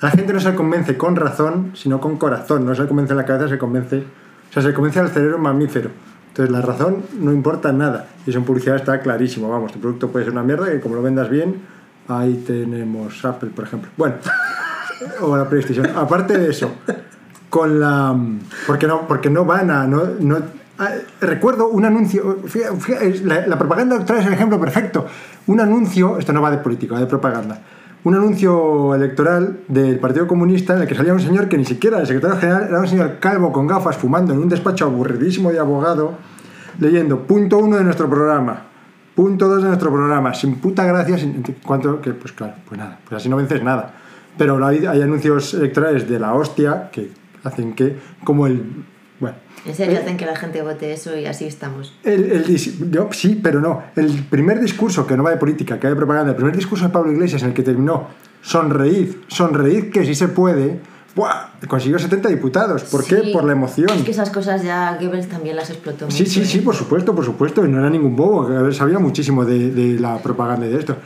A la gente no se le convence con razón, sino con corazón. No se le convence en la cabeza, se convence. O sea, se le convence al cerebro mamífero. Entonces la razón no importa nada. Y eso en publicidad está clarísimo. Vamos, tu producto puede ser una mierda que como lo vendas bien, ahí tenemos Apple, por ejemplo. Bueno, o la PlayStation. Aparte de eso, con la. Porque no, porque no van a. No, ah, recuerdo un anuncio. la, propaganda electoral es el ejemplo perfecto. Un anuncio. Esto no va de política, va de propaganda. Un anuncio electoral del Partido Comunista en el que salía un señor que ni siquiera el secretario general era un señor calvo con gafas fumando en un despacho aburridísimo de abogado, leyendo punto uno de nuestro programa. Punto 2 de nuestro programa, sin puta gracia, sin cuánto que pues claro, pues nada, pues así no vences nada. Pero hay, hay anuncios electorales de la hostia que hacen que, como el. Bueno.
En serio,
eh,
hacen que la gente vote eso y así estamos.
el, el yo, sí, pero no. El primer discurso, que no va de política, que va de propaganda, el primer discurso de Pablo Iglesias en el que terminó sonreíd, sonreíd que sí se puede, ¡buah! consiguió 70 diputados. ¿Por qué?
Sí,
Por la emoción.
Es que esas cosas ya Goebbels también las explotó
Sí,
mucho,
sí,
¿eh?
sí, por supuesto, por supuesto, y no era ningún bobo, ver, sabía muchísimo de, de la propaganda y de esto.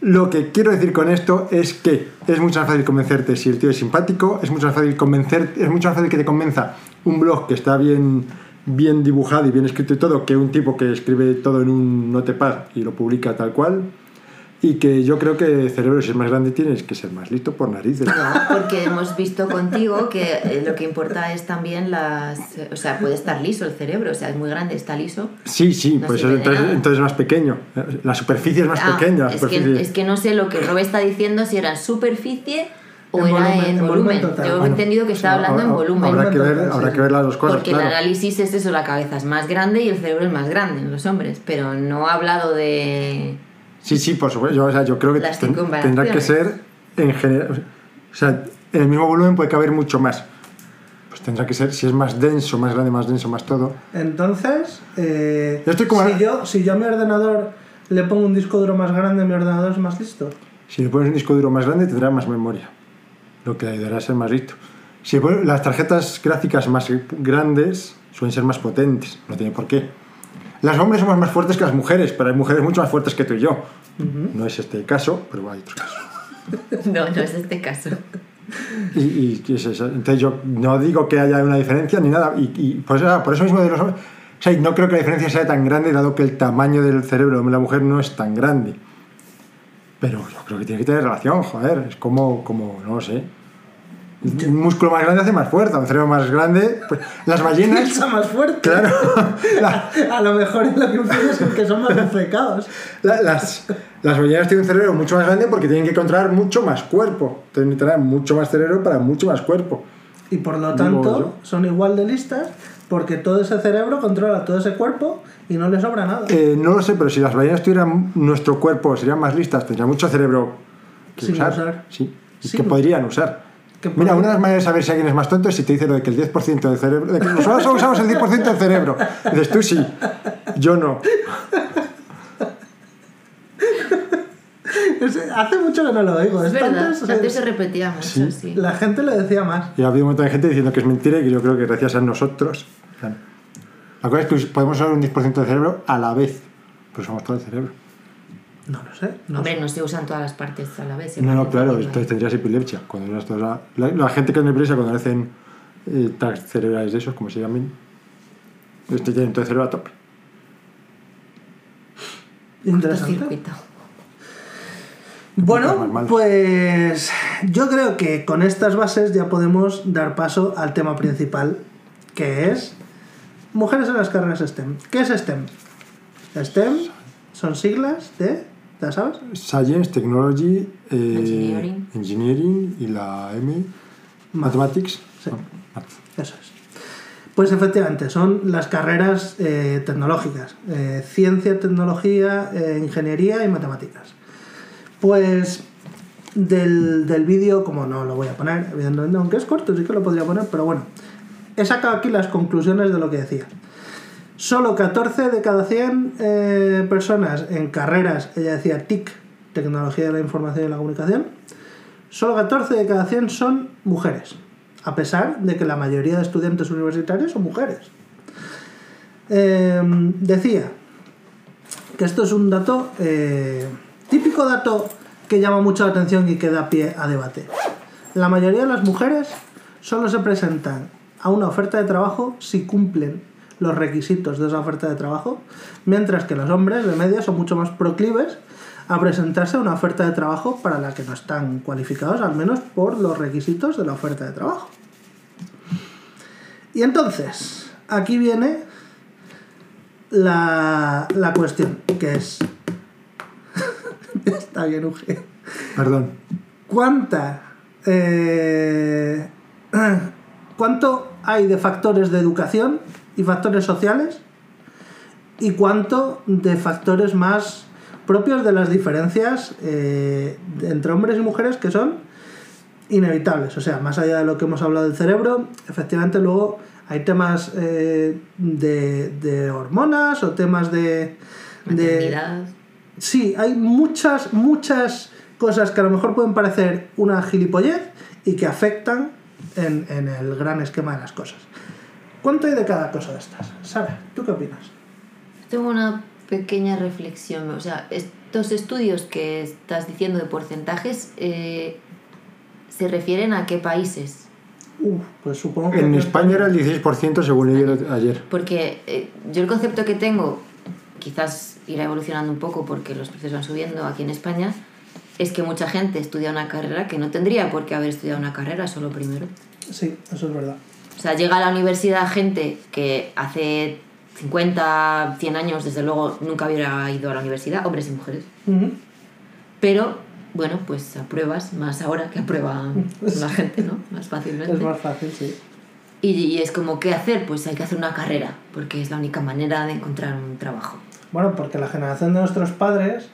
Lo que quiero decir con esto es que es mucho más fácil convencerte si el tío es simpático, es mucho más fácil convencer, es mucho más fácil que te convenza un blog que está bien, bien dibujado y bien escrito y todo, que un tipo que escribe todo en un notepad y lo publica tal cual. Y que yo creo que el cerebro, si es más grande, tienes que ser más listo por narices.
No, porque hemos visto contigo que eh, lo que importa es también las... O sea, puede estar liso el cerebro, o sea, es muy grande, está liso.
Sí, sí,
No
pues
sirve de
entonces, es más pequeño. La superficie es más
Ah,
pequeña.
es, que, es que no sé lo que Rob está diciendo, si era en superficie o
En
era
volumen,
en
en
volumen. Yo he entendido que estaba hablando en volumen.
Habrá que, ver, habrá que ver las dos cosas,
Porque
claro.
el análisis es eso, la cabeza es más grande y el cerebro es más grande en los hombres, pero no ha hablado de...
Sí, sí, por supuesto. Yo, o sea, yo creo que ten- tendrá que ser en general. O sea, en el mismo volumen puede caber mucho más. Pues tendrá que ser, si es más denso, más grande, más denso, más todo.
Entonces, eh,
Yo estoy como-
si, yo, si yo a mi ordenador le pongo un disco duro más grande, mi ordenador es más listo.
Si le pones un disco duro más grande, tendrá más memoria. Lo que ayudará a ser más listo. Si le pones- las tarjetas gráficas más grandes suelen ser más potentes. No tiene por qué. Los hombres somos más fuertes que las mujeres, pero hay mujeres mucho más fuertes que tú y yo. No es este el caso, pero hay otros casos.
No, no es este caso.
Y, y- y es eso. Entonces yo no digo que haya una diferencia ni nada. Y, y por, eso, por eso mismo de los hombres... O sea, no creo que la diferencia sea tan grande, dado que el tamaño del cerebro de la mujer no es tan grande. Pero yo creo que tiene que tener relación, joder. Es como, como no lo sé. Un músculo más grande hace más fuerza, un cerebro más grande... Pues, las ballenas...
Piensa más fuerte.
claro. la-
A lo mejor es lo que influye es que son más defecados.
la- las, las ballenas tienen un cerebro mucho más grande porque tienen que controlar mucho más cuerpo. Entonces necesitarán mucho más cerebro para mucho más cuerpo.
Y por lo tanto, son igual de listas porque todo ese cerebro controla todo ese cuerpo y no le sobra nada.
Eh, no lo sé, pero si las ballenas tuvieran nuestro cuerpo, serían más listas, tendrían mucho cerebro que
Sin
usar.
usar.
Sí,
Sí.
que podrían usar. Mira, una de las maneras de saber si alguien es más tonto es si te dice lo de que el 10% del cerebro. De que nosotros solo usamos el 10% del cerebro. Dices tú sí, yo no.
Hace mucho que no lo oigo.
Es verdad,
tanto-
antes se repetía mucho,
Sí.
sí.
La gente le decía más.
Y ha habido un montón de gente diciendo que es mentira y que yo creo que gracias a nosotros. Claro. La cosa es que podemos usar un 10% del cerebro a la vez, pero usamos todo el cerebro.
No lo sé. No
Hombre,
sé.
no se usan todas las partes a la vez.
No, no, claro, entonces tendrías epilepsia. Cuando toda la, la, la gente que tiene epilepsia, cuando hacen eh, tags cerebrales de esos, como se llaman, este tiene todo el cerebro a tope.
Interesante. Bueno, pues yo creo que con estas bases ya podemos dar paso al tema principal, que es mujeres en las carreras STEM. ¿Qué es STEM? STEM son siglas de, ¿ya sabes?
Science, Technology, eh,
Engineering.
Engineering y la M, Mathematics.
Sí.
No, math.
Eso es. Pues efectivamente, son las carreras eh, tecnológicas, eh, ciencia, tecnología, eh, ingeniería y matemáticas. Pues del, del vídeo, como no lo voy a poner, evidentemente, aunque es corto, sí que lo podría poner, pero bueno, he sacado aquí las conclusiones de lo que decía. Solo 14 de cada 100 eh, personas en carreras, ella decía TIC, Tecnología de la Información y la Comunicación, solo 14 de cada 100 son mujeres, a pesar de que la mayoría de estudiantes universitarios son mujeres. Eh, decía que esto es un dato, eh, típico dato que llama mucho la atención y que da pie a debate. La mayoría de las mujeres solo se presentan a una oferta de trabajo si cumplen los requisitos de esa oferta de trabajo, mientras que los hombres de media son mucho más proclives a presentarse a una oferta de trabajo para la que no están cualificados, al menos por los requisitos de la oferta de trabajo. Y entonces, aquí viene la, la cuestión, que es... Está bien, Uge.
Perdón.
¿Cuánta... eh, ¿Cuánto hay de factores de educación y factores sociales? ¿Y cuánto de factores más propios de las diferencias eh, entre hombres y mujeres que son inevitables? O sea, más allá de lo que hemos hablado del cerebro, efectivamente luego hay temas eh, de, de hormonas o temas de... de. Sí, hay muchas, muchas cosas que a lo mejor pueden parecer una gilipollez y que afectan en, en el gran esquema de las cosas. ¿Cuánto hay de cada cosa de estas? Sara, ¿tú qué opinas?
Tengo una pequeña reflexión. O sea, estos estudios que estás diciendo de porcentajes eh, se refieren a qué países.
Uf, pues supongo que...
En España era el 16% según leí ayer.
Porque eh, yo el concepto que tengo, quizás irá evolucionando un poco porque los precios van subiendo aquí en España, es que mucha gente estudia una carrera que no tendría por qué haber estudiado una carrera solo primero.
Sí, eso es verdad.
O sea, llega a la universidad gente que hace 50, 100 años, desde luego, nunca hubiera ido a la universidad, hombres y mujeres. Pero, bueno, pues apruebas más ahora que aprueba la gente, ¿no? Más fácilmente.
Es más fácil, sí.
Y, y es como, ¿qué hacer? Pues hay que hacer una carrera, porque es la única manera de encontrar un trabajo.
Bueno, porque la generación de nuestros padres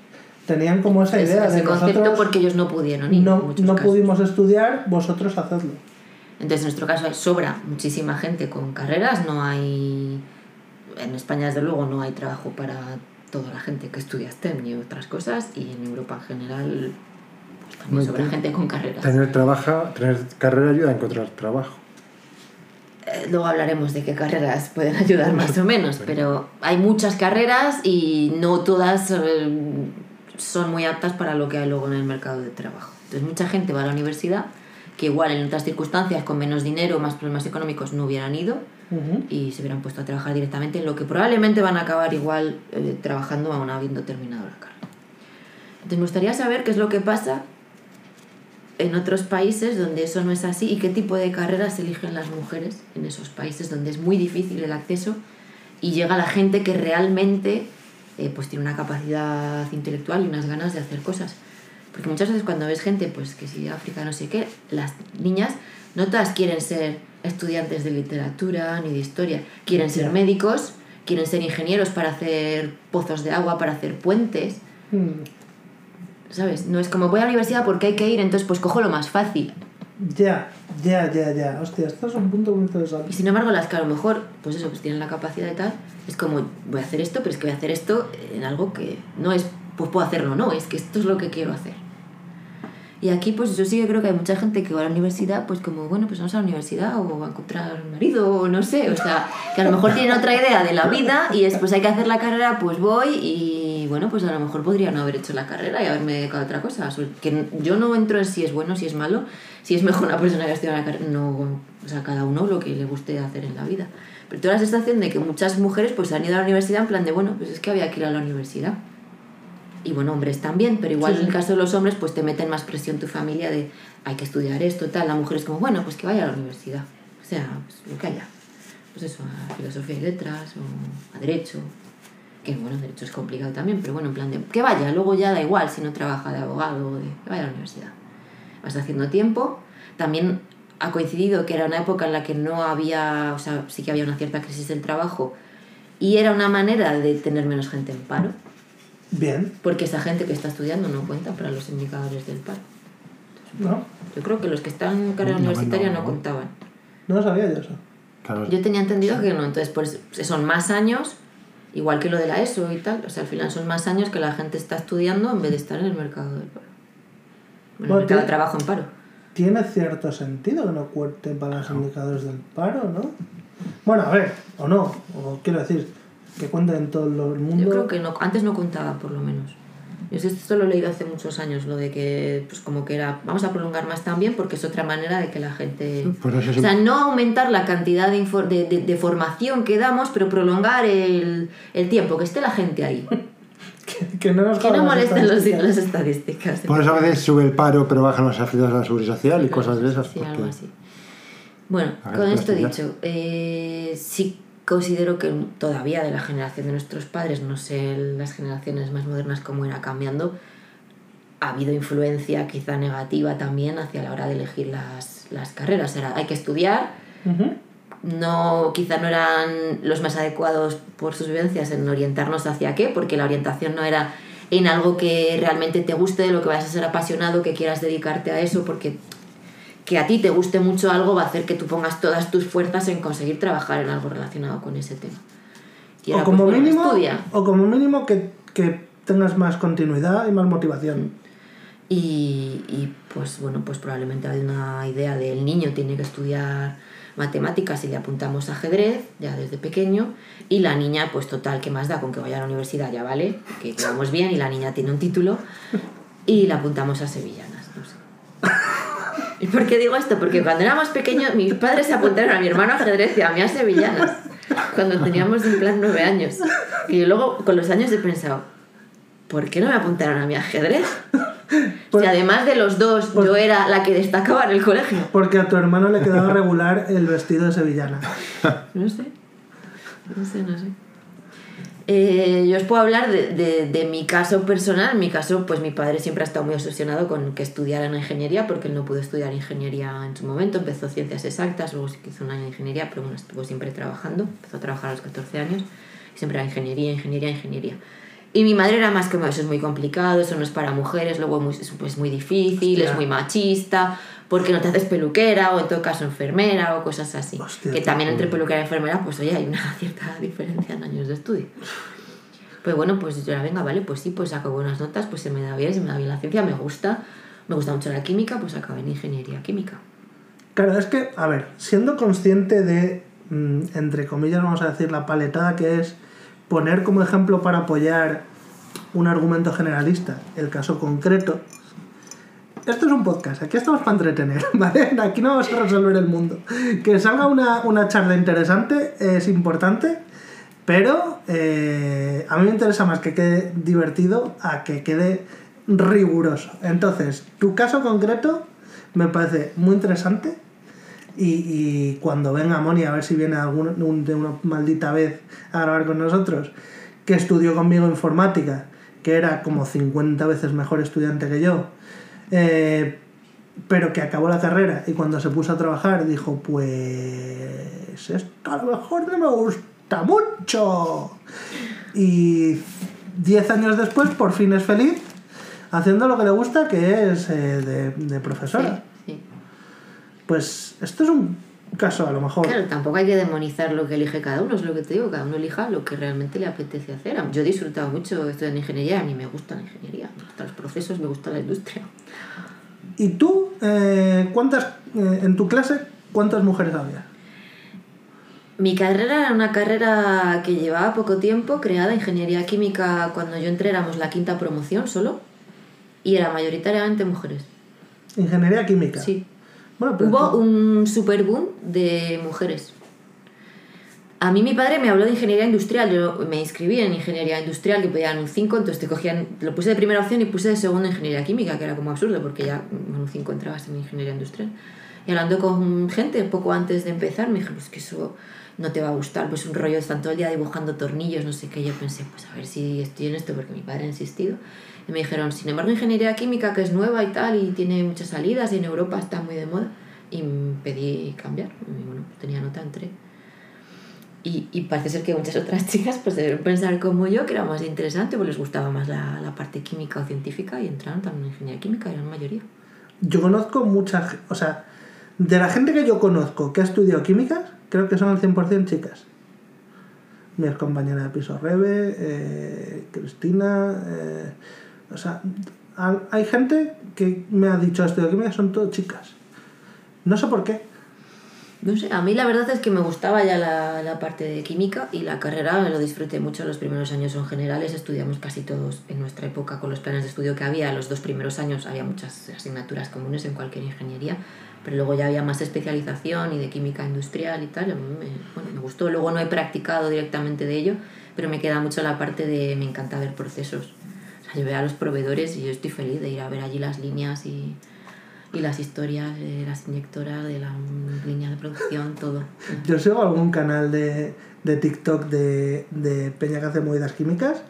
tenían como esa idea
ese
de
concepto
nosotros
porque ellos no pudieron
no,
muchos
no
casos.
pudimos estudiar, vosotros hacedlo.
Entonces, en nuestro caso sobra muchísima gente con carreras, no hay... En España, desde luego, no hay trabajo para toda la gente que estudia STEM y otras cosas, y en Europa en general pues, también sobra gente con carreras.
Tener, trabaja, tener carrera ayuda a encontrar trabajo.
Eh, Luego hablaremos de qué carreras pueden ayudar más o menos, pero hay muchas carreras y no todas eh, son muy aptas para lo que hay luego en el mercado de trabajo. Entonces mucha gente va a la universidad que igual en otras circunstancias con menos dinero, más problemas económicos no hubieran ido
Ujú.
y se hubieran puesto a trabajar directamente en lo que probablemente van a acabar igual eh, trabajando aún habiendo terminado la carrera. Entonces me gustaría saber qué es lo que pasa en otros países donde eso no es así y qué tipo de carreras eligen las mujeres en esos países donde es muy difícil el acceso y llega la gente que realmente eh, pues tiene una capacidad intelectual y unas ganas de hacer cosas. Porque muchas veces cuando ves gente, pues que si África no sé qué, las niñas no todas quieren ser estudiantes de literatura ni de historia, quieren ser médicos, quieren ser ingenieros para hacer pozos de agua, para hacer puentes,
Mm,
¿sabes? No es como voy a la universidad porque hay que ir, entonces pues cojo lo más fácil.
Ya, ya, ya, ya. Hostia, esto es un punto muy
Y
interesante.
sin embargo, las que a lo mejor, pues eso, pues tienen la capacidad de tal, es como, voy a hacer esto, pero es que voy a hacer esto en algo que no es, pues puedo hacerlo, no, es que esto es lo que quiero hacer. Y aquí, pues yo sí que creo que hay mucha gente que va a la universidad, pues como, bueno, pues vamos a la universidad o a encontrar un marido o no sé, o sea, que a lo mejor tienen otra idea de la vida y después hay que hacer la carrera, pues voy y bueno, pues a lo mejor podría no haber hecho la carrera y haberme dedicado a otra cosa. Que yo no entro en si es bueno, si es malo, si es mejor una persona que estudia la carrera, no, o sea, cada uno lo que le guste hacer en la vida. Pero toda la sensación de que muchas mujeres pues han ido a la universidad en plan de, bueno, pues es que había que ir a la universidad. Y bueno, hombres también, pero igual
Sí,
en el caso de los hombres pues te meten más presión tu familia de hay que estudiar esto, tal. La mujer es como, bueno, pues que vaya a la universidad. O sea, pues lo que haya. Pues eso, a filosofía y letras o a derecho. Que bueno, derecho es complicado también, pero bueno, en plan de que vaya, luego ya da igual si no trabaja de abogado o de que vaya a la universidad. Vas haciendo tiempo. También ha coincidido que era una época en la que no había, o sea, sí que había una cierta crisis del trabajo y era una manera de tener menos gente en paro.
Bien,
Porque esa gente que está estudiando no cuenta para los indicadores del paro.
¿no?
Yo creo que los que están en carrera
No,
universitaria
no,
no,
no.
contaban.
No sabía yo eso.
Claro,
Yo tenía entendido que no, entonces pues son más años, igual que lo de la ESO y tal, o sea, al final son más años que la gente está estudiando en vez de estar en el mercado del paro. En el
Bueno,
mercado de trabajo en paro.
Tiene cierto sentido que no cuenten para los indicadores del paro, ¿no? Bueno, a ver, o no, o quiero decir, que cuenten en todo el mundo.
Yo creo que no, antes no contaba por lo menos. Yo sé, esto lo he leído hace muchos años, lo de que pues como que era, vamos a prolongar más también porque es otra manera de que la gente...
Pues eso
O sea, no aumentar la cantidad de, infor- de, de- de formación que damos, pero prolongar el, el tiempo, que esté la gente ahí.
que, que no nos
Que no
jodan las
molesten los,
estadísticas.
las estadísticas.
Por eso a veces sube el paro, pero bajan las afiliados a la seguridad social y cosas de esas.
Sí,
porque-
algo así. Bueno, con esto dicho, eh, sí considero que todavía de la generación de nuestros padres, no sé las generaciones más modernas cómo era cambiando, ha habido influencia quizá negativa también hacia la hora de elegir las, las carreras. Era, hay que estudiar, no, quizá no eran los más adecuados por sus vivencias en orientarnos hacia qué, porque la orientación no era en algo que realmente te guste, de lo que vayas a ser apasionado, que quieras dedicarte a eso, porque que a ti te guste mucho algo va a hacer que tú pongas todas tus fuerzas en conseguir trabajar en algo relacionado con ese tema. Y
o, como
pues, bueno,
mínimo,
estudia.
o como mínimo que, que tengas más continuidad y más motivación.
Y, y, pues bueno, pues probablemente hay una idea del niño tiene que estudiar matemáticas y le apuntamos ajedrez ya desde pequeño y la niña pues total, ¿qué más da? Con que vaya a la universidad ya vale, que quedamos bien y la niña tiene un título y la apuntamos a sevillanas, no sé. ¿Y por qué digo esto? Porque cuando era más pequeño mis padres se apuntaron a mi hermano a ajedrez y a mí a sevillanas. cuando teníamos en plan nueve años. Y luego con los años he pensado, ¿por qué no me apuntaron a mi ajedrez? Si además de los dos yo era la que destacaba en el colegio.
Porque a tu hermano le quedaba regular el vestido de sevillana.
No sé. No sé, no sé. Eh, yo os puedo hablar de, de- de mi caso personal. En mi caso, pues mi padre siempre ha estado muy obsesionado con que estudiara en ingeniería, porque él no pudo estudiar ingeniería en su momento. Empezó ciencias exactas, luego sí que hizo un año de ingeniería, pero bueno, estuvo siempre trabajando. Empezó a trabajar a los 14 años. Y siempre era ingeniería, ingeniería, ingeniería. Y mi madre era más como eso es muy complicado, eso no es para mujeres, luego es muy, es pues, muy difícil,
Hostia.
es muy machista, porque no te haces peluquera o en todo caso enfermera o cosas así.
Hostia,
que también entre peluquera y enfermera, pues oye, hay una cierta diferencia en años de estudio. Pues bueno, pues yo la venga, vale, pues sí, pues saco buenas notas, pues se me da bien, se me da bien la ciencia, me gusta, me gusta mucho la química, pues acabé en ingeniería química.
Claro, es que, a ver, siendo consciente de, mm, entre comillas, vamos a decir, la paletada que es poner como ejemplo para apoyar un argumento generalista el caso concreto. Esto es un podcast, aquí estamos para entretener, ¿vale? Aquí no vamos a resolver el mundo. Que salga una, una charla interesante es importante, pero eh, a mí me interesa más que quede divertido a que quede riguroso. Entonces, tu caso concreto me parece muy interesante y, cuando venga Moni a ver si viene algún, de una maldita vez a grabar con nosotros, que estudió conmigo informática, que era como 50 veces mejor estudiante que yo, eh, pero que acabó la carrera y cuando se puso a trabajar dijo, pues esto a lo mejor no me gusta mucho. Y 10 años después por fin es feliz haciendo lo que le gusta, que es eh, de, de profesora.
Sí, sí.
Pues esto es un caso a lo mejor.
Claro, tampoco hay que demonizar lo que elige cada uno, es lo que te digo, cada uno elija lo que realmente le apetece hacer. Yo he disfrutado mucho estudiando ingeniería, a mí me gusta la ingeniería, me gustan los procesos, me gusta la industria.
¿Y tú, eh, cuántas, eh, en tu clase, cuántas mujeres había?
Mi carrera era una carrera que llevaba poco tiempo, creada ingeniería química cuando yo entré éramos la quinta promoción solo y era mayoritariamente mujeres.
Ingeniería química.
Sí.
Bueno, pero
Hubo un super boom de mujeres. A mí mi padre me habló de ingeniería industrial, yo me inscribí en ingeniería industrial que pedían un 5, entonces te cogían, lo puse de primera opción y puse de segunda ingeniería química, que era como absurdo porque ya con un 5 entrabas en ingeniería industrial. Y hablando con gente poco antes de empezar, me dijeron, pues que eso no te va a gustar, pues un rollo, están todo el día dibujando tornillos, no sé qué. Yo pensé, pues a ver si estoy en esto porque mi padre ha insistido. Me dijeron, sin embargo, ingeniería química, que es nueva y tal, y tiene muchas salidas, y en Europa está muy de moda. Y pedí cambiar. Y bueno, tenía nota, entré. Y, parece ser que muchas otras chicas pues deben pensar como yo, que era más interesante, pues les gustaba más la, parte química o científica y entraron también en ingeniería química, eran mayoría.
Yo conozco mucha ge- o sea, de la gente que yo conozco que ha estudiado químicas, creo que son al 100% chicas. Mi compañera de piso Rebe, eh, Cristina, eh, o sea, ha- hay gente que me ha dicho estudio química, son todo chicas. No sé por qué.
No sé, a mí la verdad es que me gustaba ya la, la parte de química y la carrera lo disfruté mucho. Los primeros años son generales, estudiamos casi todos en nuestra época con los planes de estudio que había. Los dos primeros años había muchas asignaturas comunes en cualquier ingeniería, pero luego ya había más especialización y de química industrial y tal. Me, bueno, me gustó. Luego no he practicado directamente de ello, pero me queda mucho la parte de me encanta ver procesos. Yo veo a los proveedores y yo estoy feliz de ir a ver allí las líneas y, y las historias de las inyectoras, de la línea de producción, todo.
Yo sigo algún canal de, de TikTok de, de Peña que hace movidas químicas.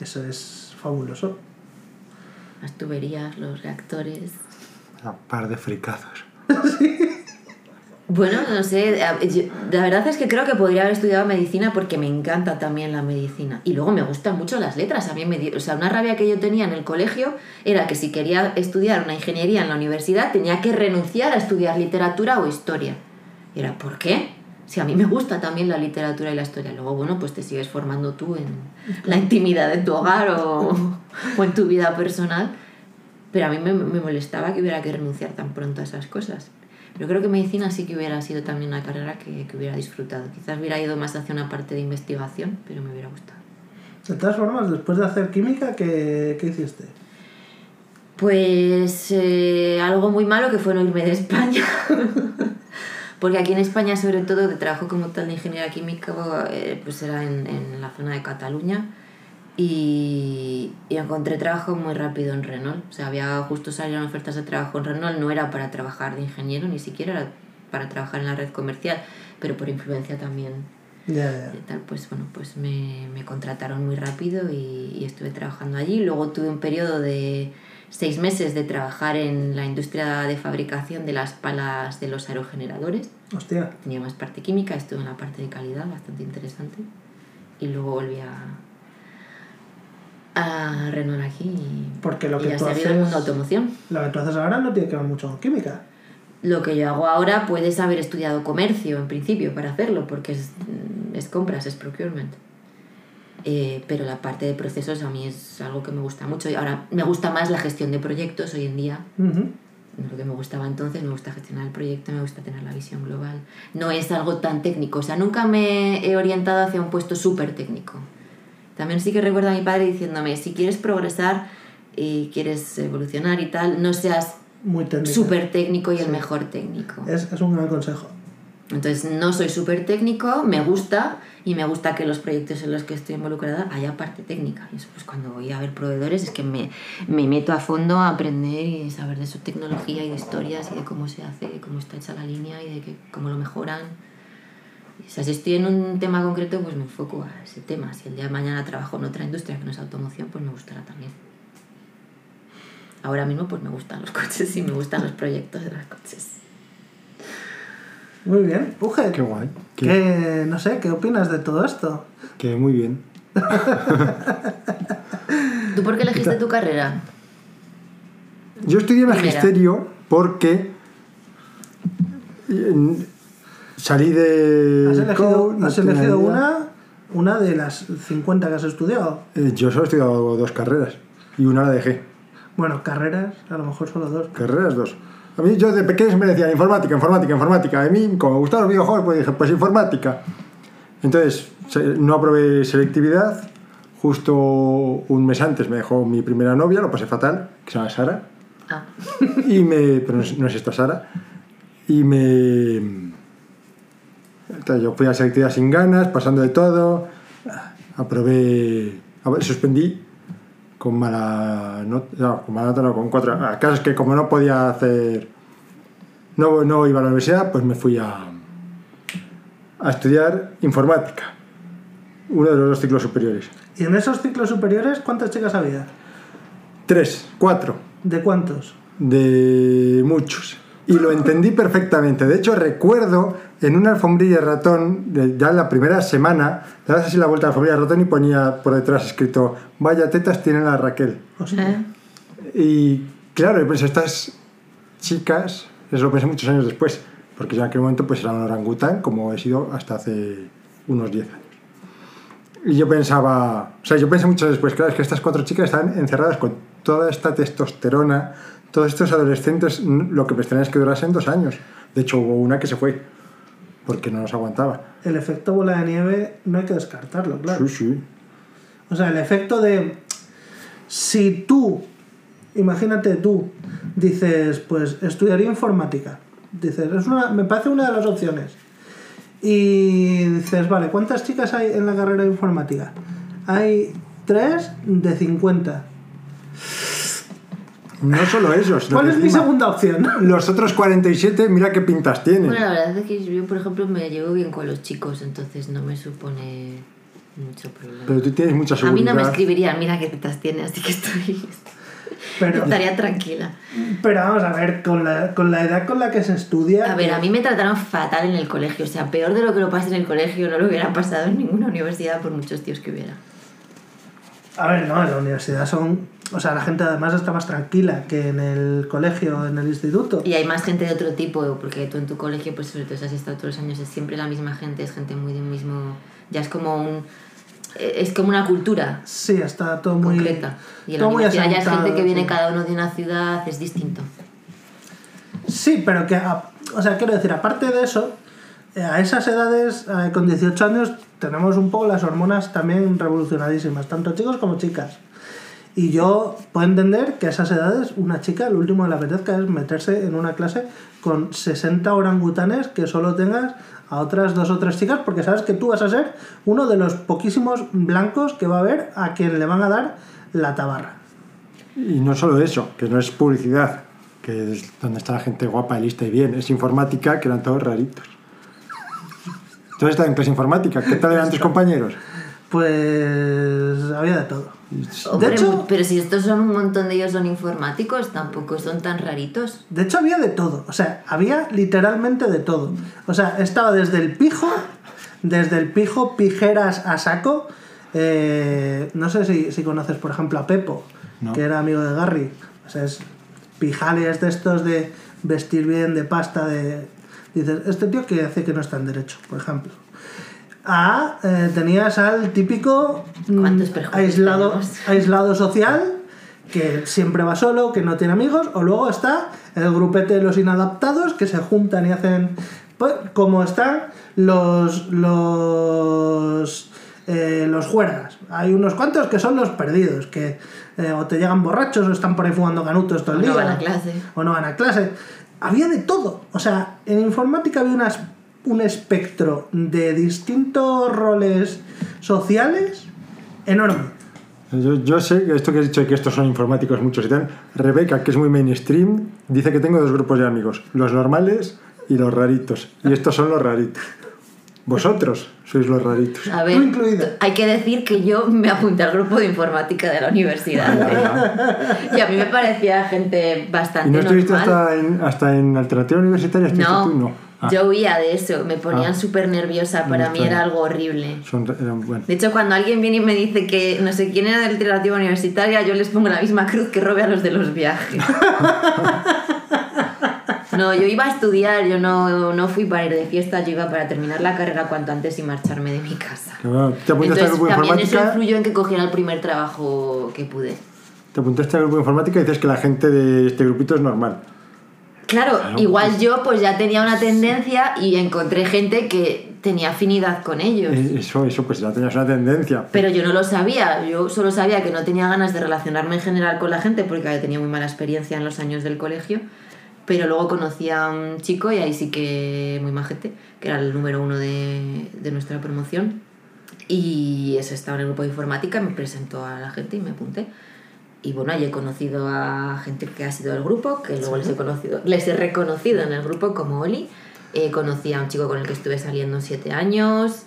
Eso es fabuloso.
Las tuberías, los reactores.
A par de fricazos.
Bueno, no sé, yo- la verdad es que creo que podría haber estudiado medicina porque me encanta también la medicina. Y luego me gustan mucho las letras. A mí me dio- o sea, una rabia que yo tenía en el colegio era que si quería estudiar una ingeniería en la universidad tenía que renunciar a estudiar literatura o historia. Y era, ¿por qué? Si a mí me gusta también la literatura y la historia. Luego, bueno, pues te sigues formando tú en la intimidad de tu hogar o, o en tu vida personal. Pero a mí me, me molestaba que hubiera que renunciar tan pronto a esas cosas. Pero creo que medicina sí que hubiera sido también una carrera que, que hubiera disfrutado. Quizás hubiera ido más hacia una parte de investigación, pero me hubiera gustado.
De todas formas, después de hacer química, ¿qué, qué hiciste?
Pues eh, algo muy malo que fue no irme de España. Porque aquí en España, sobre todo, de trabajo como tal de ingeniera química, eh, pues era en, en la zona de Cataluña. Y, y encontré trabajo muy rápido en Renault. O sea, había justo salieron ofertas de trabajo en Renault, no era para trabajar de ingeniero, ni siquiera era para trabajar en la red comercial, pero por influencia también
Ya, ya.
y tal, pues bueno, pues me, me contrataron muy rápido y, y estuve trabajando allí. Luego tuve un periodo de seis meses de trabajar en la industria de fabricación de las palas de los aerogeneradores.
Hostia.
Tenía más parte química, estuve en la parte de calidad, bastante interesante. Y luego volví a, a Renault aquí y,
Porque lo
y
que
ya
tú
sabía el mundo
haces-
automoción.
Lo que tú haces ahora no tiene que ver mucho con química.
Lo que yo hago ahora puedes haber estudiado comercio en principio para hacerlo, porque es, mm, es compras, es procurement. Eh, pero la parte de procesos a mí es algo que me gusta mucho. Y ahora me gusta más la gestión de proyectos hoy en día.
Ujú.
Lo que me gustaba entonces, me gusta gestionar el proyecto, me gusta tener la visión global. No es algo tan técnico, o sea, nunca me he orientado hacia un puesto súper técnico. También sí que recuerdo a mi padre diciéndome, si quieres progresar y quieres evolucionar y tal, no seas
Muy
súper técnico y el mejor técnico.
Es, es un gran consejo.
Entonces no soy súper técnico, me gusta y me gusta que los proyectos en los que estoy involucrada haya parte técnica. Y eso pues cuando voy a ver proveedores es que me, me meto a fondo a aprender y saber de su tecnología y de historias y de cómo se hace, de cómo está hecha la línea y de que, cómo lo mejoran. O sea, si estoy en un tema concreto, pues me enfoco a ese tema. Si el día de mañana trabajo en otra industria que no es automoción, pues me gustará también. Ahora mismo pues me gustan los coches y me gustan los proyectos de los coches.
Muy bien. Uge,
Qué guay.
¿qué- no sé, ¿qué opinas de todo esto?
que muy bien.
¿Tú por qué elegiste tu carrera?
Yo estudié
Primera.
magisterio porque eh, salí de.
¿Has elegido, has elegido una, una de las 50 que has estudiado?
Eh, yo solo he estudiado dos carreras y una la dejé.
Bueno, carreras, a lo mejor solo dos.
Carreras dos. A mí yo de pequeño me decían informática, informática, informática. A mí, como me gustaban los videojuegos, pues dije, pues informática. Entonces, no aprobé selectividad. Justo un mes antes me dejó mi primera novia, lo pasé fatal, que se llama Sara.
Ah,
Y me. Pero no es, no es esta Sara. Y me. Entonces, yo fui a selectividad sin ganas, pasando de todo. Aprobé. Suspendí con mala nota. No, con mala nota no, con cuatro. El caso es que como no podía hacer. No, no iba a la universidad, pues me fui a. a estudiar informática. Uno de los dos ciclos superiores.
¿Y en esos ciclos superiores cuántas chicas había?
Tres, cuatro.
¿De cuántos?
de muchos. Y lo entendí perfectamente. De hecho, recuerdo en una alfombrilla de ratón, ya en la primera semana, le das así la vuelta a la alfombrilla de ratón y ponía por detrás escrito, vaya tetas tiene la Raquel.
¿eh?
Y claro, yo pensé, estas chicas, eso lo pensé muchos años después, porque yo en aquel momento pues era un orangután, como he sido hasta hace unos 10 años. Y yo pensaba, o sea, yo pensé mucho después, claro, es que estas cuatro chicas están encerradas con toda esta testosterona, todos estos adolescentes, lo que pensarían es que durasen dos años. De hecho, hubo una que se fue, porque no nos aguantaba.
El efecto bola de nieve no hay que descartarlo, claro.
Sí, sí.
O sea, el efecto de si tú, imagínate tú, dices, pues estudiaría informática. Dices, es una, me parece una de las opciones. Y dices, vale, ¿cuántas chicas hay en la carrera de informática? Hay tres de 50.
No solo esos.
¿Cuál es mi segunda opción?
Los otros 47, mira qué pintas tienen.
Bueno, la verdad es que yo, por ejemplo, me llevo bien con los chicos, entonces no me supone mucho problema.
Pero tú tienes mucha
A mí
seguridad.
no me escribirían, mira qué tetas tiene, así que estoy.
Pero,
estaría tranquila.
pero vamos a ver, con la, con la edad con la que se estudia...
A ver, a mí me trataron fatal en el colegio, o sea, peor de lo que lo pasé en el colegio, no lo hubiera pasado en ninguna universidad por muchos tíos que hubiera.
A ver, no, en la universidad son... O sea, la gente además está más tranquila que en el colegio o en el instituto.
Y hay más gente de otro tipo, porque tú en tu colegio, pues sobre todo si has estado todos los años, es siempre la misma gente, es gente muy de un mismo... Ya es como un... Es como una cultura
Sí, está todo muy...
concreta. Y en la
todo muy
universidad ya es gente que viene
sí.
cada uno de una ciudad, es distinto.
Sí, pero que... O sea, quiero decir, aparte de eso, eh, a esas edades, eh, con 18 años, tenemos un poco las hormonas también revolucionadísimas, tanto chicos como chicas. Y yo puedo entender que a esas edades una chica lo último que le apetezca es meterse en una clase con 60 orangutanes que solo tengas a otras dos o tres chicas porque sabes que tú vas a ser uno de los poquísimos blancos que va a haber a quien le van a dar la tabarra.
Y no solo eso, que no es publicidad, que es donde está la gente guapa, lista y bien, es informática, que eran todos raritos. Entonces estás en clase informática, ¿qué tal eran tus compañeros?
Pues había de todo.
Hombre,
De hecho,
pero si estos son un montón de ellos son informáticos, tampoco son tan raritos.
de hecho había de todo. O sea, había literalmente de todo. O sea, estaba desde el pijo, desde el pijo, pijeras a saco. Eh, no sé si, si conoces, por ejemplo, a Pepo,
No.
que era amigo de Garry. O sea, es pijales de estos de vestir bien, de pasta, de... Dices, este tío que hace que no está en derecho, por ejemplo. A, eh, tenías al típico mm,
¿Cuántos prejuicios
aislado,
tenemos?
aislado social, que siempre va solo, que no tiene amigos, o luego está el grupete de los inadaptados que se juntan y hacen. Pues, como están los. los. eh, los juergas. Hay unos cuantos que son los perdidos, que eh, o te llegan borrachos o están por ahí fumando canutos todo el
O no
día.
van a clase.
O no van a clase. Había de todo. O sea, en informática había unas, un espectro de distintos roles sociales enorme.
Yo, yo sé que esto que has dicho de que estos son informáticos muchos y tal, Rebeca, que es muy mainstream, dice que tengo dos grupos de amigos, los normales y los raritos. Y estos son los raritos. Vosotros sois los raritos.
A ver,
Tú
hay que decir que yo me apunté al grupo de informática de la universidad. y a mí me parecía gente
¿Y
bastante
no estuviste
normal.
hasta en, hasta en alternativa universitaria? ¿Estuviste
No,
tú? No. Ah,
yo huía de eso, me ponían
Ah.
súper nerviosa, para mí era algo horrible.
son, bueno.
De hecho, cuando alguien viene y me dice que no sé quién era de alternativa universitaria, yo les pongo la misma cruz que robe a los de los viajes. No, yo iba a estudiar, yo no, no fui para ir de fiesta, yo iba para terminar la carrera cuanto antes y marcharme de mi casa.
Bueno, Te
Entonces
de
también eso influyó en que cogiera el primer trabajo que pude.
Te apuntaste al grupo de informática y dices que la gente de este grupito es normal.
Claro,
Claro,
igual yo pues ya tenía una tendencia y encontré gente que tenía afinidad con ellos.
Eso, eso, pues ya tenías una tendencia.
Pero yo no lo sabía, yo solo sabía que no tenía ganas de relacionarme en general con la gente porque había tenido muy mala experiencia en los años del colegio. Pero luego conocí a un chico y ahí sí que muy majete, que era el número uno de, de nuestra promoción. Y ese estaba en el grupo de informática, me presentó a la gente y me apunté. Y bueno, he conocido a gente que ha sido del grupo, que luego les he conocido, les he reconocido en el grupo como Oli. Eh, conocí a un chico con el que estuve saliendo siete años.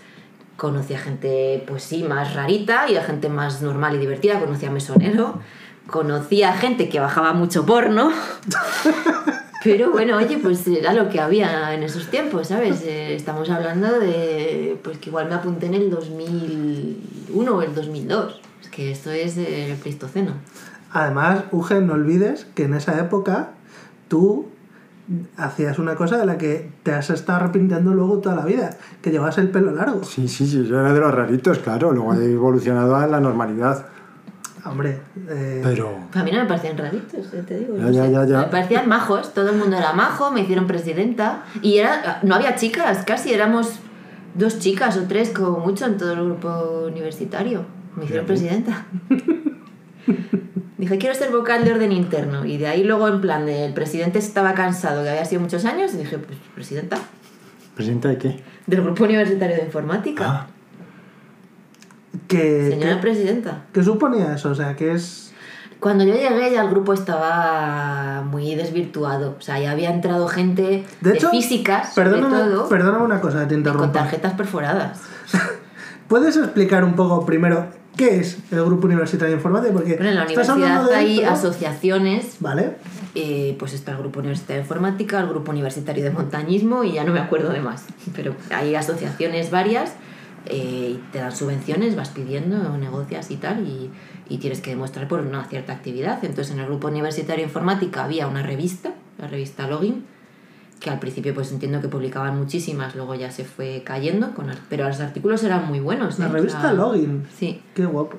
Conocí a gente, pues sí, más rarita y a gente más normal y divertida. Conocí a Mesonero. Conocí a gente que bajaba mucho porno. Pero bueno, oye, pues era lo que había en esos tiempos, ¿sabes? Eh, estamos hablando de, pues que igual me apunté en el 2001 o el 2002. Es que esto es el Pleistoceno.
Además, Uge, no olvides que en esa época tú hacías una cosa de la que te has estado arrepintiendo luego toda la vida, que llevas el pelo largo.
Sí, sí, sí, yo era de los raritos, claro. Luego he evolucionado a la normalidad.
Hombre, eh,
Pero.
A mí no me parecían raritos, ya te digo.
Ya,
no
ya,
sé.
ya, ya.
Me parecían majos, todo el mundo era majo, me hicieron presidenta. Y era, no había chicas, casi éramos dos chicas o tres como mucho en todo el grupo universitario. Me hicieron presidenta. Dije, quiero ser vocal de orden interno. Y de ahí luego, en plan, de, el presidente estaba cansado, que había sido muchos años, y dije, pues presidenta
¿Presidenta de qué?
del grupo universitario de informática.
Ah,
que,
Señora
que-
presidenta.
¿qué suponía eso? O sea, que es...
Cuando yo llegué ya el grupo estaba muy desvirtuado. O sea, ya había entrado gente
De
de,
hecho,
físicas, sobre
perdóname,
todo,
perdóname una cosa, te
con
interrumpa.
tarjetas perforadas.
¿Puedes explicar un poco primero qué es el Grupo Universitario de Informática? Porque
Bueno, en la
estás
universidad
hablando de
hay asociaciones,
Vale.
eh, pues está el Grupo Universitario de Informática, el Grupo Universitario de Montañismo y ya no me acuerdo de más. Pero hay asociaciones varias eh, te dan subvenciones, vas pidiendo, negocias y tal, y, y tienes que demostrar por una cierta actividad. Entonces en el Grupo Universitario de Informática había una revista, la revista Login, que al principio pues entiendo que publicaban muchísimas, luego ya se fue cayendo, con pero los artículos eran muy buenos.
La
¿eh? O
revista
sea,
Login.
Sí.
Qué guapo.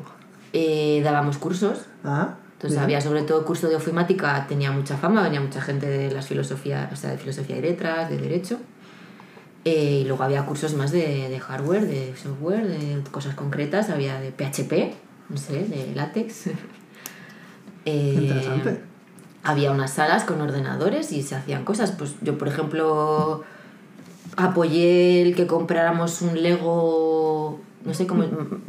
Eh, dábamos cursos,
Ah,
entonces
bien.
había sobre todo curso de ofimática, tenía mucha fama, venía mucha gente de las filosofías, o sea, de filosofía y letras, de derecho. Eh, y luego había cursos más de, de hardware, de software, de cosas concretas, había de PHP, no sé, de látex. eh,
Interesante.
había unas salas con ordenadores y se hacían cosas. Pues yo, por ejemplo, apoyé el que compráramos un Lego, no sé cómo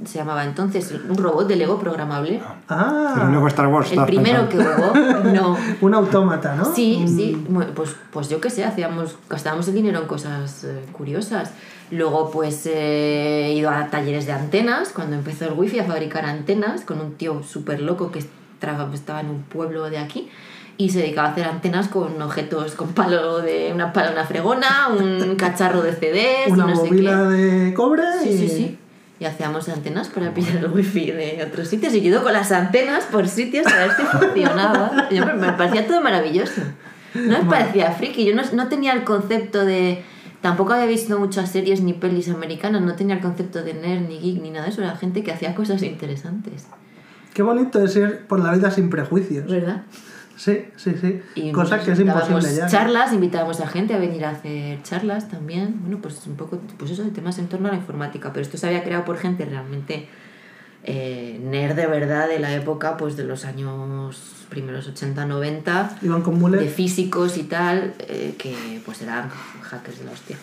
se llamaba entonces, un robot de Lego programable.
Ah,
Pero luego Star Wars.
El primero que hubo, no.
un autómata, ¿no?
Sí, sí, pues, pues yo qué sé, hacíamos, gastábamos el dinero en cosas eh, curiosas. Luego pues eh, he ido a talleres de antenas, cuando empezó el wifi a fabricar antenas, con un tío súper loco que estaba en un pueblo de aquí y se dedicaba a hacer antenas con objetos, con palo de una pala, una fregona, un cacharro de CDs,
Una
y no sé qué.
bobina de cobre
Sí,
y...
sí, sí. Y hacíamos antenas para pillar el wifi de otros sitios. Y yo con las antenas por sitios a ver si funcionaba. Yo, me, me parecía todo maravilloso. No me parecía friki. Yo no, no tenía el concepto de... Tampoco había visto muchas series ni pelis americanas. No tenía el concepto de nerd, ni geek, ni nada de eso. Era gente que hacía cosas interesantes.
Qué bonito es ir por la vida sin prejuicios.
¿Verdad?
Sí, sí, sí.
Y
Cosa que es imposible ya.
charlas, invitábamos a gente a venir a hacer charlas también. Bueno, pues un poco, pues eso, de temas en torno a la informática. Pero esto se había creado por gente realmente eh, nerd de verdad de la época, pues de los años primeros 80, 90,
Iban con
de
mulet.
físicos y tal, eh, que pues eran hackers de la hostia.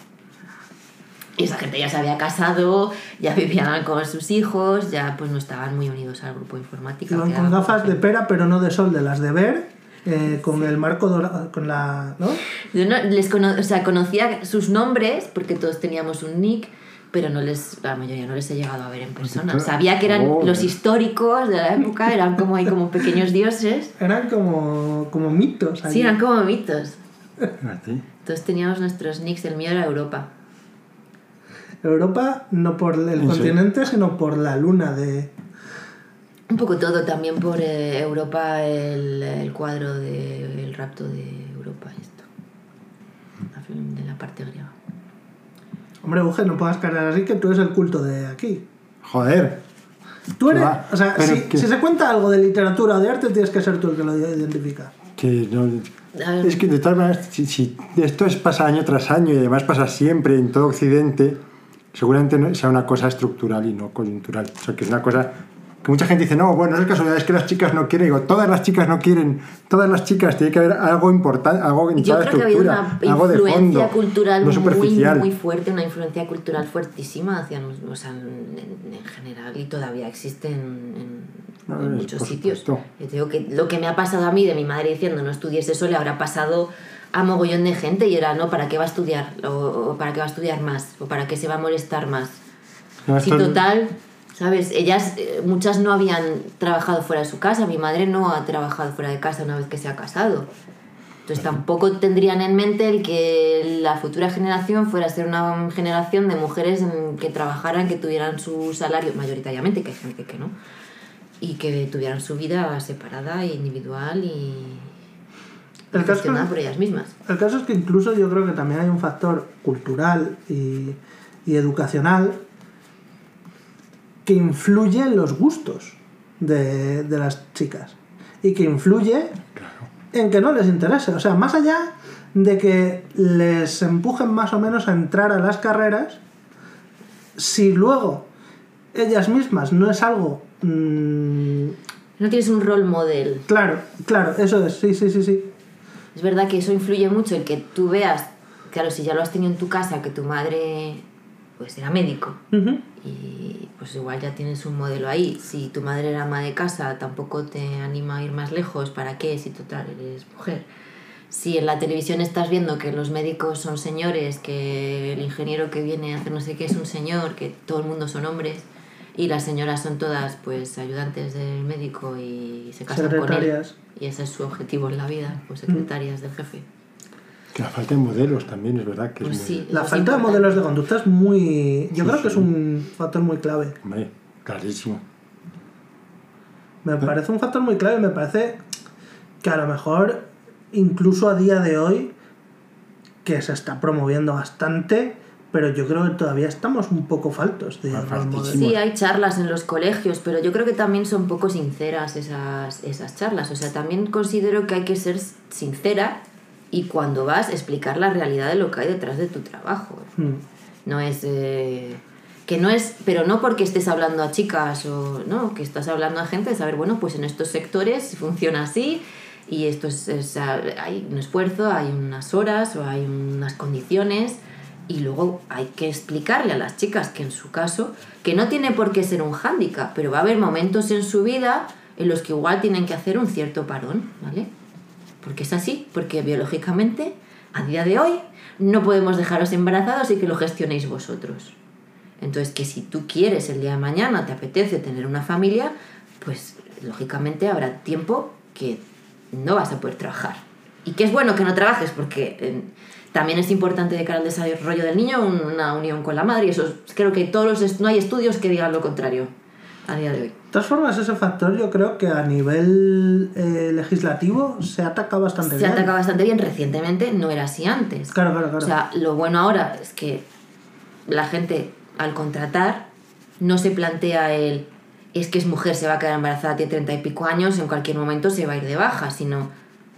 Y esa gente ya se había casado, ya vivían con sus hijos, ya pues no estaban muy unidos al grupo informático.
Iban con gafas de pera, pero no de sol, de las de ver, eh, con el marco dorado, con la... ¿no?
Yo no les cono o sea, conocía sus nombres porque todos teníamos un nick, pero no les, la mayoría no les he llegado a ver en persona. Sabía que eran
Oh,
los históricos de la época, eran como ahí como pequeños dioses.
Eran como, como mitos. allí.
Sí, eran como mitos. Todos teníamos nuestros nicks, el mío era Europa.
Europa, no por el
Sí.
continente, sino por la luna de...
Un poco todo, también por eh, Europa, el, el cuadro de El rapto de Europa, esto. De la parte griega.
Hombre, Uge, no puedas caer así que tú eres el culto de aquí.
Joder.
Tú eres...
Va,
O sea, si,
que-
si se cuenta algo de literatura o de arte, tienes que ser tú el que lo identifica.
Que no- es que de todas maneras, si, si esto es, pasa año tras año y además pasa siempre en todo Occidente, seguramente sea una cosa estructural y no coyuntural. O sea, que es una cosa que mucha gente dice, no, bueno, no es casualidad, es que las chicas no quieren. Digo, todas las chicas no quieren, todas las chicas, tiene que haber algo importante, algo en
Yo creo que ha habido
estructura,
una
algo de
influencia
fondo,
cultural
no
muy,
superficial.
muy fuerte, una influencia cultural fuertísima hacia o sea, en, en general y todavía existe en, en-
No,
en muchos sitios. Yo digo que lo que me ha pasado a mí de mi madre diciendo no estudies eso le habrá pasado a mogollón de gente y era no, ¿para qué va a estudiar? O, o ¿para qué va a estudiar más? ¿O para qué se va a molestar más?
No, esto-
total, ¿sabes? Ellas, eh, muchas no habían trabajado fuera de su casa. Mi madre no ha trabajado fuera de casa una vez que se ha casado. Entonces tampoco tendrían en mente el que la futura generación fuera a ser una generación de mujeres que trabajaran, que tuvieran su salario, mayoritariamente, que hay gente que no, y que tuvieran su vida separada individual y,
El caso-
gestionada por ellas mismas.
El caso es que incluso yo creo que también hay un factor cultural y, y educacional que influye en los gustos de, de las chicas y que influye en que no les interese. O sea, más allá de que les empujen más o menos a entrar a las carreras, si luego ellas mismas no es algo... mm,
No tienes un role model.
claro, claro, eso es, sí, sí, sí, sí.
Es verdad que eso influye mucho el que tú veas, claro, si ya lo has tenido en tu casa, que tu madre pues era médico
Ujú.
y pues igual ya tienes un modelo ahí. Si tu madre era ama de casa, tampoco te anima a ir más lejos. ¿Para qué? Si total eres mujer. Si en la televisión estás viendo que los médicos son señores, que el ingeniero que viene a hacer no sé qué es un señor, que todo el mundo son hombres y las señoras son todas pues ayudantes del médico y se casan con él y ese es su objetivo en la vida, pues secretarias del jefe.
Que la falta de modelos también, es verdad. Que
Pues
es muy-
sí.
La falta de modelos de conducta es muy. Yo
Sí,
creo que es un factor muy clave.
Hombre, clarísimo.
Me parece un factor muy clave. Me parece que a lo mejor, incluso a día de hoy, que se está promoviendo bastante, pero yo creo que todavía estamos un poco faltos de.
Sí, hay charlas en los colegios, pero yo creo que también son poco sinceras esas, esas charlas. O sea, también considero que hay que ser sincera y cuando vas explicar la realidad de lo que hay detrás de tu trabajo.
Mm.
No es... eh, que no es, pero no porque estés hablando a chicas o no, que estás hablando a gente de saber, bueno, pues en estos sectores funciona así y esto es, es- hay un esfuerzo, hay unas horas o hay unas condiciones y luego hay que explicarle a las chicas que en su caso, que no tiene por qué ser un hándicap, pero va a haber momentos en su vida en los que igual tienen que hacer un cierto parón, ¿vale? Porque es así, porque biológicamente, a día de hoy, no podemos dejaros embarazados y que lo gestionéis vosotros. Entonces, que si tú quieres el día de mañana, te apetece tener una familia, pues lógicamente habrá tiempo que no vas a poder trabajar. Y que es bueno que no trabajes porque eh, también es importante de cara al desarrollo del niño un- una unión con la madre y eso es- creo que todos no hay estudios que digan lo contrario a día de hoy.
De todas formas, ese factor yo creo que a nivel eh, legislativo se ataca bastante
Se
bien.
ataca bastante bien recientemente, no era así antes.
Claro, claro, claro.
O sea, lo bueno ahora es que la gente al contratar no se plantea el es que es mujer, se va a quedar embarazada, tiene treinta y pico años, en cualquier momento se va a ir de baja, sino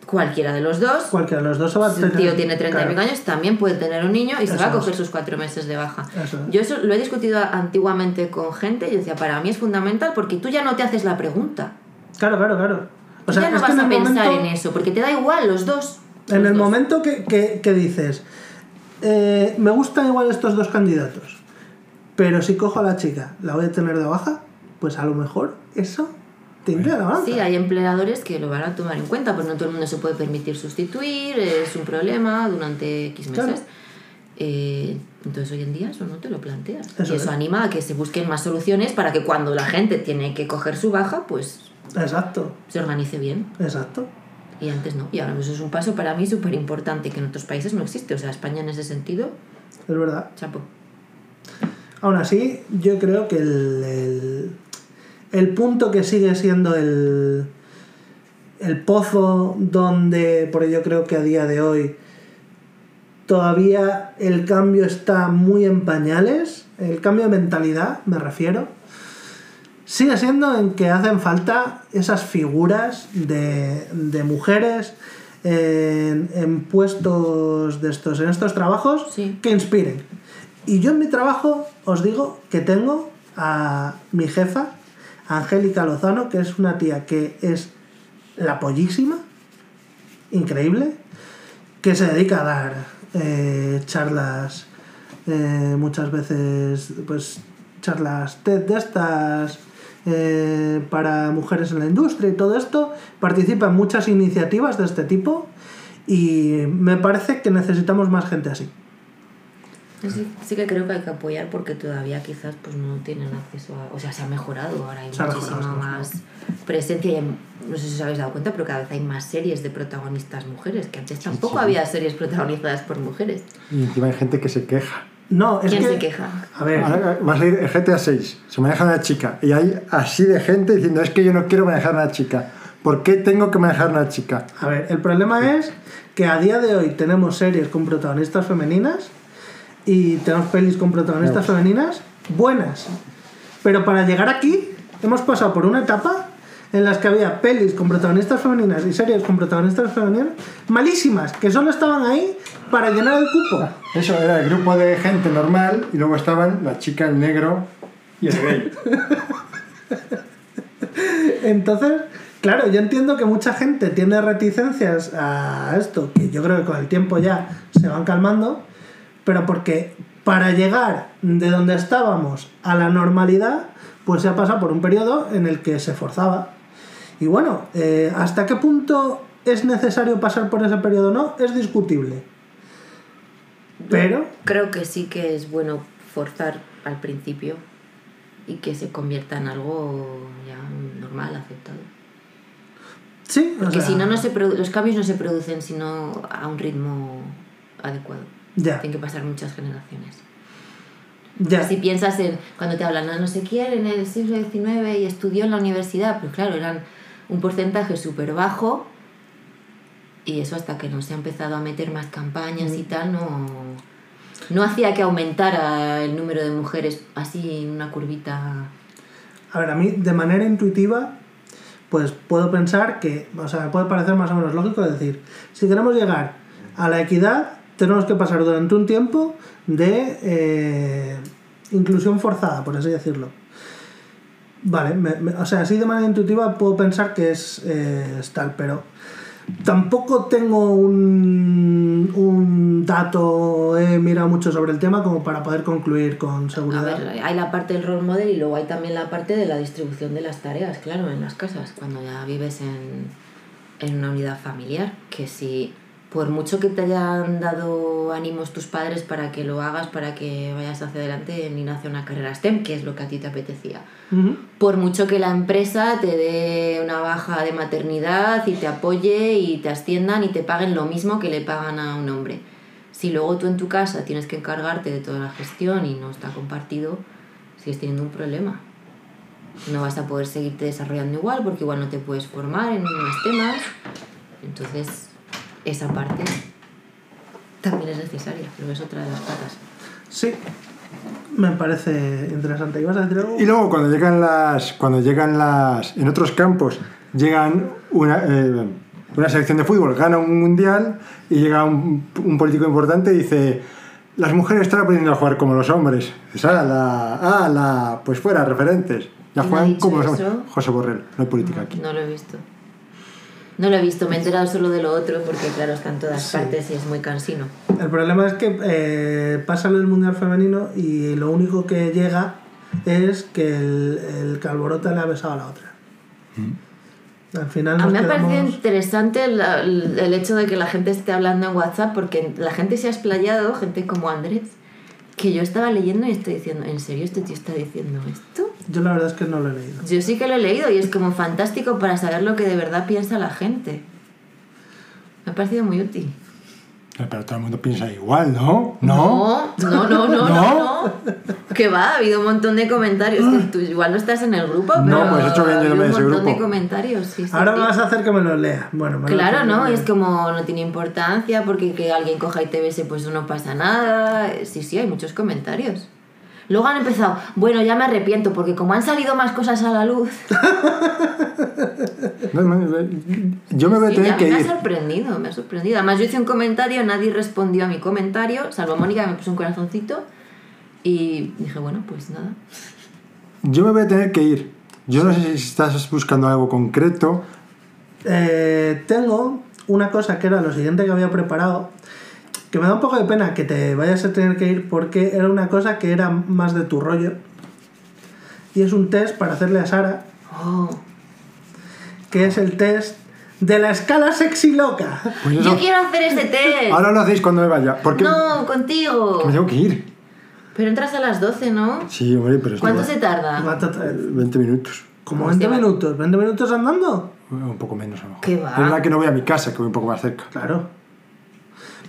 cualquiera de los dos,
Cualquiera de los dos se va a
si el
tener-
tío tiene treinta y
claro.
pico años, también puede tener un niño y se va a
es.
coger sus cuatro meses de baja.
Eso.
Yo eso lo he discutido antiguamente con gente y yo decía, para mí es fundamental porque tú ya no te haces la pregunta.
Claro, claro, claro. O
Tú ya no
es
vas a pensar
momento,
en eso, porque te da igual los dos.
En
Los
el
dos.
momento que, que- que dices, eh, me gustan igual estos dos candidatos, pero si cojo a la chica, la voy a tener de baja, pues a lo mejor eso la balanza.
Sí, hay empleadores que lo van a tomar en cuenta, pues no todo el mundo se puede permitir sustituir, es un problema durante X meses.
Claro.
Eh, entonces hoy en día eso no te lo planteas.
Eso
y eso
es.
anima a que se busquen más soluciones para que cuando la gente tiene que coger su baja, pues
Exacto,
se organice bien.
exacto.
Y antes no. Y ahora eso es un paso para mí súper importante que en otros países no existe. O sea, España en ese sentido,
Es verdad.
chapo.
Aún así, yo creo que el, el, el punto que sigue siendo el, el pozo donde, por ello creo que a día de hoy todavía el cambio está muy en pañales, el cambio de mentalidad me refiero, sigue siendo en que hacen falta esas figuras de, de mujeres en, en puestos de estos, en estos trabajos
Sí.
que inspiren. Y yo en mi trabajo os digo que tengo a mi jefa, Angélica Lozano, que es una tía que es la pollísima, increíble, que se dedica a dar eh, charlas, eh, muchas veces, pues, charlas TED de estas eh, para mujeres en la industria y todo esto, participa en muchas iniciativas de este tipo y me parece que necesitamos más gente así.
Sí, sí que creo que hay que apoyar porque todavía quizás pues no tienen acceso a... O sea, se ha mejorado, ahora hay
Se
muchísima más presencia y hay- no sé si os habéis dado cuenta, pero cada vez hay más series de protagonistas mujeres, que antes tampoco
sí.
había series protagonizadas por mujeres.
Y encima hay gente que se queja.
No, es
¿Quién
que...
se queja?
A ver,
Ahora Va a salir el GTA 6, se maneja una chica. Y hay así de gente diciendo, es que yo no quiero manejar una chica. ¿Por qué tengo que manejar una chica?
A ver, el problema es que a día de hoy tenemos series con protagonistas femeninas y tenemos pelis con protagonistas femeninas buenas. Pero para llegar aquí hemos pasado por una etapa en las que había pelis con protagonistas femeninas y series con protagonistas femeninas malísimas, que solo estaban ahí para llenar el cupo.
Eso era el grupo de gente normal y luego estaban la chica, el negro y el gay.
Entonces, claro, yo entiendo que mucha gente tiene reticencias a esto, que yo creo que con el tiempo ya se van calmando, pero porque para llegar de donde estábamos a la normalidad, pues se ha pasado por un periodo en el que se forzaba. Y bueno, eh, ¿hasta qué punto es necesario pasar por ese periodo o no? Es discutible. Pero,
Creo que sí que es bueno forzar al principio y que se convierta en algo ya normal, aceptado.
sí, o
Porque
sea,
si no, no se produ- los cambios no se producen sino a un ritmo adecuado.
Ya,
Tienen que pasar muchas generaciones.
ya.
Si piensas en cuando te hablan, "Ah, no sé quién en el siglo XIX y estudió en la universidad, pues claro, eran un porcentaje súper bajo y eso hasta que no se ha empezado a meter más campañas y tal, no, no hacía que aumentara el número de mujeres así en una curvita.
A ver, a mí de manera intuitiva, pues puedo pensar que, o sea, me puede parecer más o menos lógico decir, si queremos llegar a la equidad, tenemos que pasar durante un tiempo de, eh, inclusión forzada, por así decirlo. Vale, me- me- o sea, así de manera intuitiva puedo pensar que es, eh, es tal, pero tampoco tengo un, un dato, he mirado mucho sobre el tema como para poder concluir con
A
seguridad.
ver, hay la parte del role model y luego hay también la parte de la distribución de las tareas, claro, en las casas, cuando ya vives en, en una unidad familiar, que si por mucho que te hayan dado ánimos tus padres para que lo hagas, para que vayas hacia adelante ni hacia una carrera STEM, que es lo que a ti te apetecía, por mucho que la empresa te dé una baja de maternidad y te apoye y te asciendan y te paguen lo mismo que le pagan a un hombre. Si luego tú en tu casa tienes que encargarte de toda la gestión y no está compartido, sigues teniendo un problema. No vas a poder seguirte desarrollando igual porque igual no te puedes formar en unos temas. Entonces, esa parte también es necesaria, pero es otra de las patas.
Sí, me parece interesante. ¿Ibas a decir algo?
Y luego cuando llegan las. Cuando llegan las. En otros campos llegan una, eh, una selección de fútbol, gana un mundial y llega un, un político importante y dice. Las mujeres están aprendiendo a jugar como los hombres. Dices, "Ah, la, ah, la, pues fuera, referentes. Ya
¿Quién ha
juegan como los hombres. José Borrell, no hay política aquí.
No lo he visto. No lo he visto, me he enterado solo de lo otro porque, claro, está en todas
Sí.
partes y es muy cansino.
El problema es que eh, pasa el Mundial Femenino y lo único que llega es que el, el Calborota le ha besado a la otra. Al final
A mí me ha parecido interesante la- el, el hecho de que la gente esté hablando en WhatsApp porque la gente se ha explayado, gente como Andrés, que yo estaba leyendo y estoy diciendo, ¿en serio este tío está diciendo esto?
Yo la verdad es que no lo he leído.
Yo sí que lo he leído y es como fantástico para saber lo que de verdad piensa la gente. Me ha parecido muy útil.
Pero todo el mundo piensa igual, ¿no? ¿No?
No, no, no, no,
¿No?
Que va, ha habido un montón de comentarios. Que tú igual no estás en el grupo, pero
No, pues he hecho bien yo no me de
un
ese
montón de
grupo.
comentarios. Sí, sí,
Ahora
sí.
me vas a hacer que me lo lea. Bueno, me
Claro, ¿no? es como no tiene importancia porque que alguien coja y te bese pues no pasa nada. Sí, sí, hay muchos comentarios. Luego han empezado, bueno, ya me arrepiento porque como han salido más cosas a la luz,
No, no, Yo me voy a
sí,
tener
a mí
que
me ha
ir.
sorprendido, me ha sorprendido. Además yo hice un comentario, nadie respondió a mi comentario, salvo Mónica que me puso un corazoncito y dije, bueno, pues nada.
Yo me voy a tener que ir. Yo no sé si estás buscando algo concreto.
Eh, tengo una cosa que era lo siguiente que había preparado, que me da un poco de pena que te vayas a tener que ir porque era una cosa que era más de tu rollo. Y es un test para hacerle a Sara,
Oh.
que es el test de la escala sexy loca.
Pues eso.
Yo quiero hacer ese test.
Ahora lo hacéis cuando me vaya. Porque
No, contigo.
que me tengo que ir.
Pero entras a las 12, ¿no?
Sí, hombre, pero es
¿Cuánto se tarda?
Va a tratar-
20 minutos.
Como
Hostia,
20
va.
minutos, 20 minutos andando.
Un poco menos a lo mejor.
¿Qué va?
Es verdad que no voy a mi casa, que voy un poco más cerca.
Claro.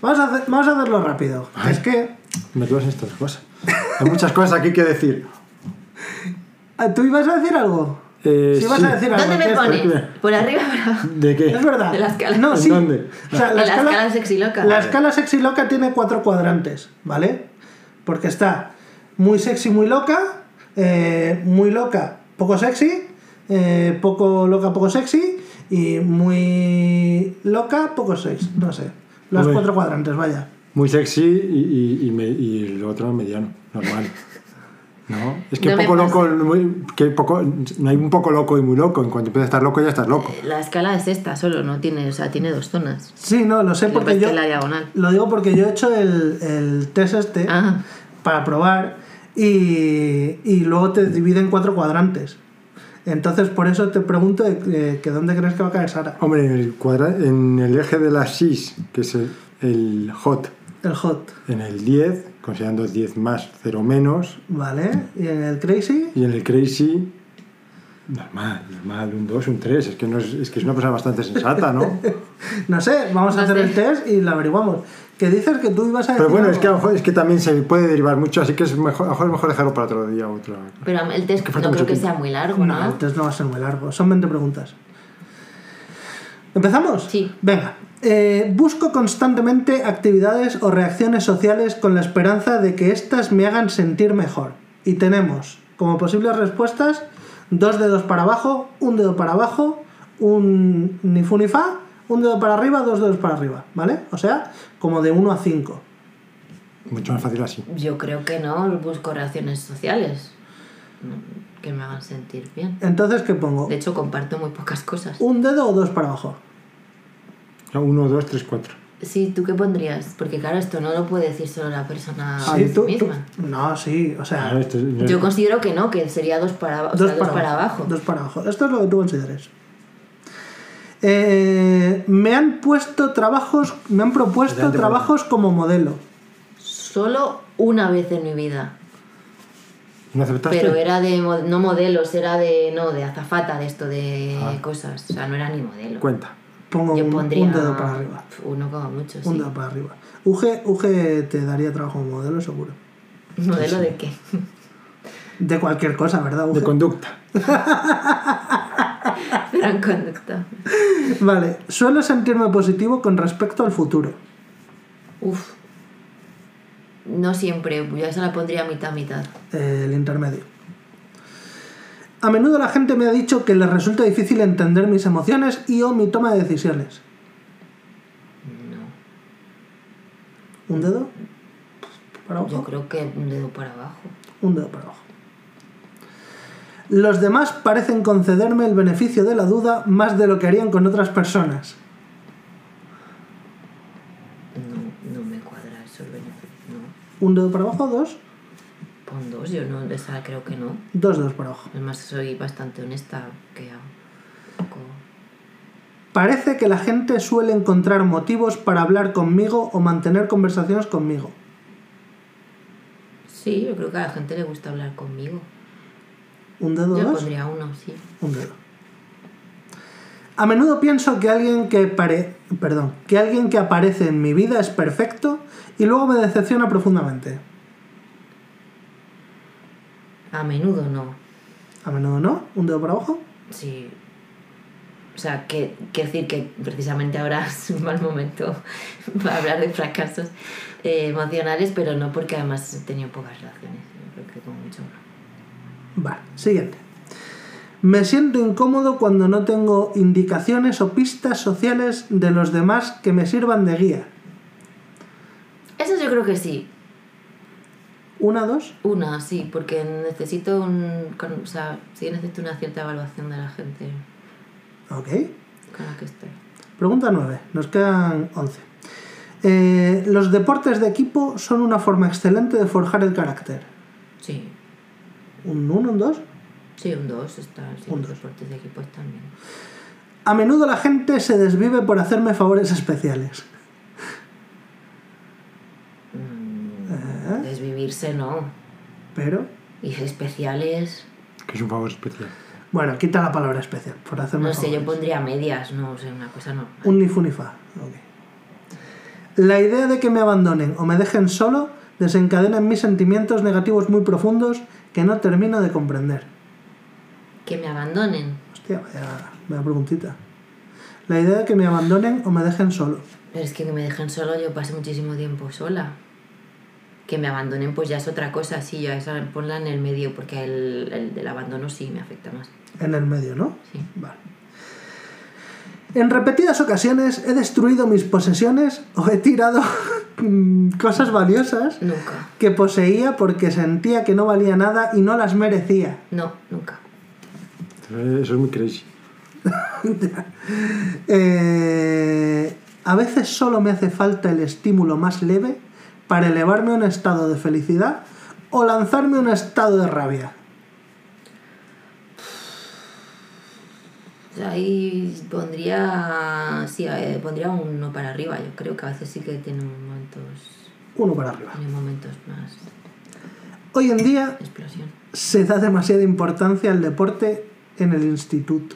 Vamos a, hacer- vamos a hacerlo rápido.
Ay.
Es que
Me dudas estas cosas. Hay muchas cosas aquí que decir.
ah, tú ibas a decir algo.
Eh,
si vas
sí.
a decir algo.
¿Dónde me pones? ¿Por arriba o por abajo?
¿De qué?
Es verdad.
De la escala.
No,
¿En
sí.
dónde?
O sea,
la escala sexy loca.
La escala sexy loca tiene cuatro cuadrantes, ¿vale? Porque está muy sexy, muy loca, eh, muy loca, poco sexy, eh, poco loca, poco sexy y muy loca, poco sexy. No sé. Los
Hombre.
cuatro cuadrantes, vaya.
Muy sexy y, y, y, me- y el otro mediano, normal. ¿No? Es que
No
poco loco, muy- que poco, no hay un poco loco y muy loco. En cuanto empieza a estar loco, ya estás loco.
La escala es esta solo, no tiene, o sea, tiene dos zonas.
Sí, no, lo sé porque yo.
que la diagonal.
Lo digo porque yo he hecho el, el test este
Ah.
para probar y, y luego te divide en cuatro cuadrantes. Entonces, por eso te pregunto eh, que dónde crees que va a caer Sara.
Hombre, en el, cuadra, en el eje de la SIS, que es el, el hot,
El hot,
en el 10, considerando 10 más, 0 menos,
¿vale? Y en el crazy,
y en el crazy, normal, normal, un 2, un 3. Es que, no es, es que es una persona bastante sensata, ¿no?
no sé, vamos a hacer
sé.
el test y lo averiguamos. Que dices que tú ibas a decir.
Pero bueno, es que a lo mejor es que también se puede derivar mucho, así que es mejor, a lo mejor es mejor dejarlo para otro día o otro.
Pero el test no creo que
tiempo.
sea muy largo,
No,
¿no?
el test no va a ser muy largo. Son 20 preguntas. ¿Empezamos?
Sí.
Venga. Eh, busco constantemente actividades o reacciones sociales con la esperanza de que éstas me hagan sentir mejor. Y tenemos como posibles respuestas dos dedos para abajo, un dedo para abajo, un ni fu ni fa, un dedo para arriba, dos dedos para arriba, ¿vale? O sea, como de 1 a 5.
Mucho más fácil así.
Yo creo que no, busco relaciones sociales mm, que me hagan sentir bien.
Entonces, ¿qué pongo?
De hecho, comparto muy pocas cosas.
¿Un dedo o dos para abajo?
Uno, dos, tres, cuatro.
Sí, ¿tú qué pondrías? Porque claro, esto no lo puede decir solo la persona
Sí, tú- tú-
misma.
No, sí, o sea,
Ah, esto es-
Yo considero que no, que sería dos para, o sea,
dos,
dos
para,
para
abajo.
abajo.
Dos para abajo. Esto es lo que tú consideres. Eh, me han puesto trabajos, me han propuesto trabajos como modelo.
Solo una vez en mi vida.
¿No aceptaste?
Pero era de no modelos, era de no, de azafata de esto de
Ah.
cosas. O sea, no era ni modelo.
Cuenta.
Pongo
Yo
un,
pondría
un dedo para arriba.
uno como mucho,
Un
sí.
dedo para arriba. UG, UG te daría trabajo como modelo, seguro.
¿Modelo de qué?
De cualquier cosa, ¿verdad, UG?
De conducta.
En conducta.
Vale, suelo sentirme positivo con respecto al futuro.
Uf. No siempre, yo esa la pondría mitad mitad.
Eh, el intermedio. A menudo la gente me ha dicho que les resulta difícil entender mis emociones y o mi toma de decisiones.
No.
¿Un dedo? ¿Para
Yo
abajo?
creo que un dedo para abajo.
Un dedo para abajo. Los demás parecen concederme el beneficio de la duda más de lo que harían con otras personas.
No, no me cuadra eso el beneficio. No.
¿Un dedo para abajo? ¿Dos?
Pon dos, yo no, esa creo que no.
Dos dedos para abajo.
Además soy bastante honesta, que hago poco...
Parece que la gente suele encontrar motivos para hablar conmigo o mantener conversaciones conmigo.
Sí, yo creo que a la gente le gusta hablar conmigo.
¿Un dedo?
Yo
dos?
pondría uno, sí.
Un dedo. A menudo pienso que alguien que pare... perdón, que alguien que aparece en mi vida es perfecto y luego me decepciona profundamente.
A menudo no.
A menudo no, un dedo para abajo.
Sí. O sea, que quiero decir que precisamente ahora es un mal momento para hablar de fracasos eh, emocionales, pero no porque además he tenido pocas relaciones. Yo creo que como mucho no.
Vale, siguiente. Me siento incómodo cuando no tengo indicaciones o pistas sociales de los demás que me sirvan de guía.
Eso yo creo que sí.
¿Una, dos?
Una, sí, porque necesito un... con- o sea, sí necesito una cierta evaluación de la gente
Ok.
con la que estoy.
Pregunta 9. Nos quedan 11. Eh, los deportes de equipo son una forma excelente de forjar el carácter.
Sí.
¿Un 1, un 2?
Sí, un 2 está. Sí,
Un
los deportes de equipos también.
A menudo la gente se desvive por hacerme favores especiales.
Mm,
¿Eh?
Desvivirse no.
Pero,
Y especiales...
Que es un favor especial.
bueno, quita la palabra especial por hacerme
No sé, yo pondría medias, no sé, una cosa no.
Un ni fu ni fa. ok. La idea de que me abandonen o me dejen solo desencadena en mí sentimientos negativos muy profundos que no termino de comprender.
Que me abandonen.
Hostia, vaya, vaya preguntita. La idea de que me abandonen o me dejen solo.
Pero es que que me dejen solo, yo pasé muchísimo tiempo sola. Que me abandonen, pues ya es otra cosa, sí, ya esa ponla en el medio, porque el, el del abandono sí me afecta más.
En el medio, ¿no?
Sí.
Vale. En repetidas ocasiones he destruido mis posesiones o he tirado mm, cosas valiosas
Nunca.
que poseía porque sentía que no valía nada y no las merecía.
No, nunca.
Eso es muy crazy.
Eh, a veces solo me hace falta el estímulo más leve para elevarme a un estado de felicidad o lanzarme a un estado de rabia.
O sea, ahí pondría. Sí, eh, pondría un uno para arriba. Yo creo que a veces sí que tiene momentos.
Uno para arriba.
Tiene momentos más.
Hoy en día
explosión.
se da demasiada importancia al deporte en el instituto.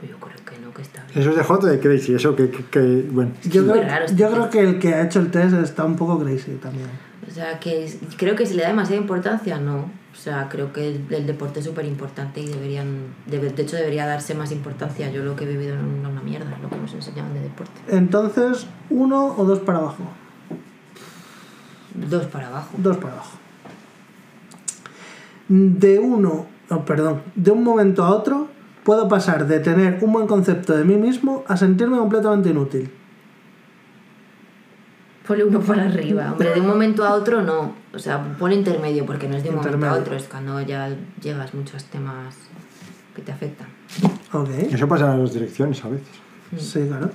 Pero yo creo que no, que está bien.
Eso es de J de crazy. Eso que, que, que- bueno.
Yo,
muy
creo,
raro este
yo creo que el que ha hecho el test está un poco crazy también.
O sea, que es- creo que si le da demasiada importancia, no. O sea, creo que el, el deporte es súper importante y deberían. debe- de hecho, debería darse más importancia. Yo lo que he vivido una, una mierda, lo que nos enseñaban de deporte.
Entonces, uno o dos para abajo.
Dos para abajo.
Dos para abajo. De uno, oh, perdón, de un momento a otro, puedo pasar de tener un buen concepto de mí mismo a sentirme completamente inútil.
Ponle uno para arriba. Hombre, de un momento a otro no. O sea, ponle intermedio porque no es de un momento a otro. Es cuando ya llegas muchos temas que te afectan.
Ok.
Eso pasa en las direcciones a veces.
Sí, claro.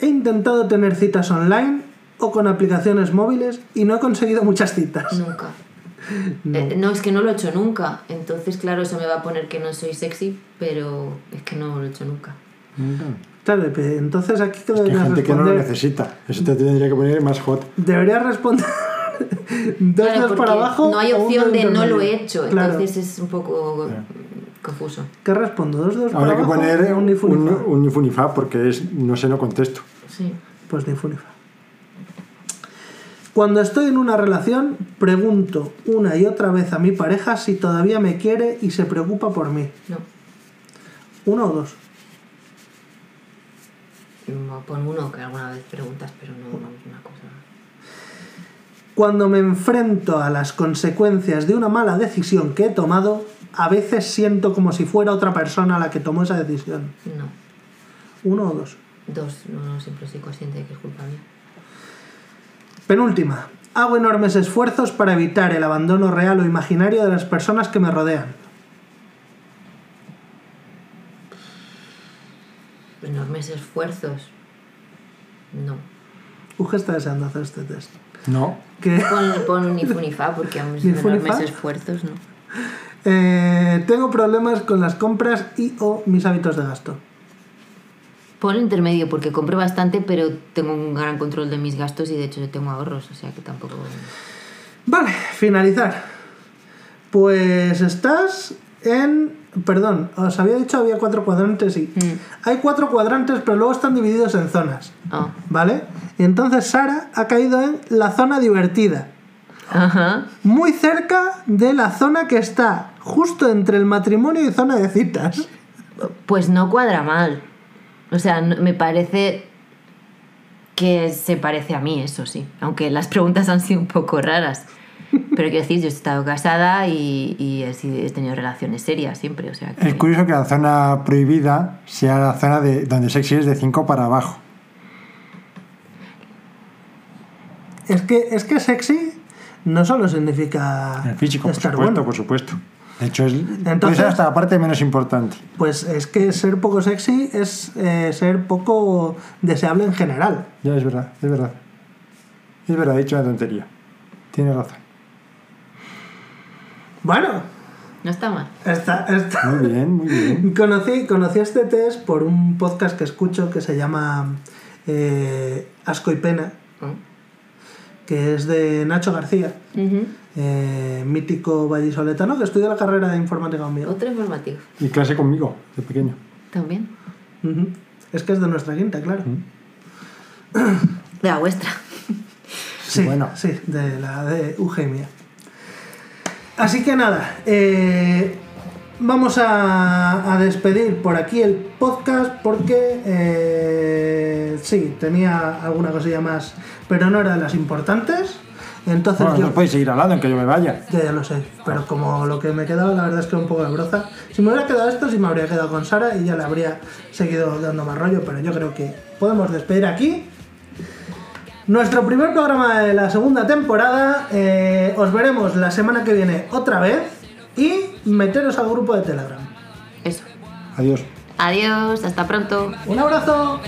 He intentado tener citas online o con aplicaciones móviles y no he conseguido muchas citas.
Nunca. Eh, no, es que no lo he hecho nunca. Entonces, claro, eso me va a poner que no soy sexy, pero es que no lo he hecho nunca.
Claro, pe- entonces aquí que
Que hay
deberías
gente que no lo
responder.
necesita. Eso te tendría que poner más hot.
Deberías responder dos
Claro,
para abajo.
no hay opción de no lo he hecho.
Claro.
Entonces es un poco confuso.
¿Qué respondo? ¿Dos dedos
Habrá
para
que
abajo
poner
un
un, un ni fu ni fa porque es, no sé, no contesto.
Sí.
Pues ni fu ni fa. Cuando estoy en una relación, pregunto una y otra vez a mi pareja si todavía me quiere y se preocupa por mí.
No.
¿Uno o dos?
Pon uno que alguna vez preguntas, pero no no es una cosa.
Cuando me enfrento a las consecuencias de una mala decisión que he tomado, a veces siento como si fuera otra persona la que tomó esa decisión.
No.
¿Uno o dos?
Dos, no, no siempre soy consciente de que es culpa mía.
Penúltima. Hago enormes esfuerzos para evitar el abandono real o imaginario de las personas que me rodean.
Enormes esfuerzos. No.
Uge está deseando hacer este test.
No.
Que,
Pon, pon un ni fu ni fa, porque aún
ni
enormes
fa.
esfuerzos, ¿no?
eh, tengo problemas con las compras y o mis hábitos de gasto.
Pon intermedio, porque compro bastante, pero tengo un gran control de mis gastos y de hecho yo tengo ahorros, o sea que tampoco.
Vale, finalizar. Pues estás en... Perdón, os había dicho había cuatro cuadrantes y...
Mm.
Hay cuatro cuadrantes, pero luego están divididos en zonas.
Ah.
¿Vale? Y entonces Sara ha caído en la zona divertida.
Ajá.
Muy cerca de la zona que está justo entre el matrimonio y zona de citas.
Pues no cuadra mal. O sea, me parece que se parece a mí, eso sí. Aunque las preguntas han sido un poco raras. Pero quiero decir, yo he estado casada y, y he, tenido relaciones serias siempre. O sea que...
Es curioso que la zona prohibida sea la zona de donde sexy es de 5 para abajo.
Es que, es que sexy no solo significa
El físico, por
estar
supuesto,
bueno.
por supuesto. De hecho, es,
Entonces-
hasta la parte menos importante.
Pues es que ser poco sexy es eh, ser poco deseable en general.
Ya es verdad, es verdad. Es verdad, he dicho una tontería. Tienes razón.
Bueno,
No está mal.
está, está-
Muy bien, muy bien.
Conocí, conocí este test por un podcast que escucho que se llama eh, Asco y Pena,
¿no?
que es de Nacho García, eh, mítico vallisoletano que estudia la carrera de informática conmigo.
Otro informativo.
Y clase conmigo, de pequeño.
También.
Es que es de nuestra quinta, claro.
De la vuestra.
Sí,
Bueno.
sí, de la de Eugenia. Así que nada, eh, vamos a, a despedir por aquí el podcast porque eh, sí, tenía alguna cosilla más, pero no era de las importantes. Entonces
Bueno,
yo...
no podéis seguir hablando en que yo me vaya.
Ya, ya lo sé, pero como lo que me quedaba, la verdad es que un poco de broza. Si me hubiera quedado esto, sí me habría quedado con Sara y ya le habría seguido dando más rollo, pero yo creo que podemos despedir aquí. Nuestro primer programa de la segunda temporada. eh, os veremos la semana que viene otra vez y meteros al grupo de Telegram.
Eso.
Adiós.
Adiós, hasta pronto.
Un abrazo.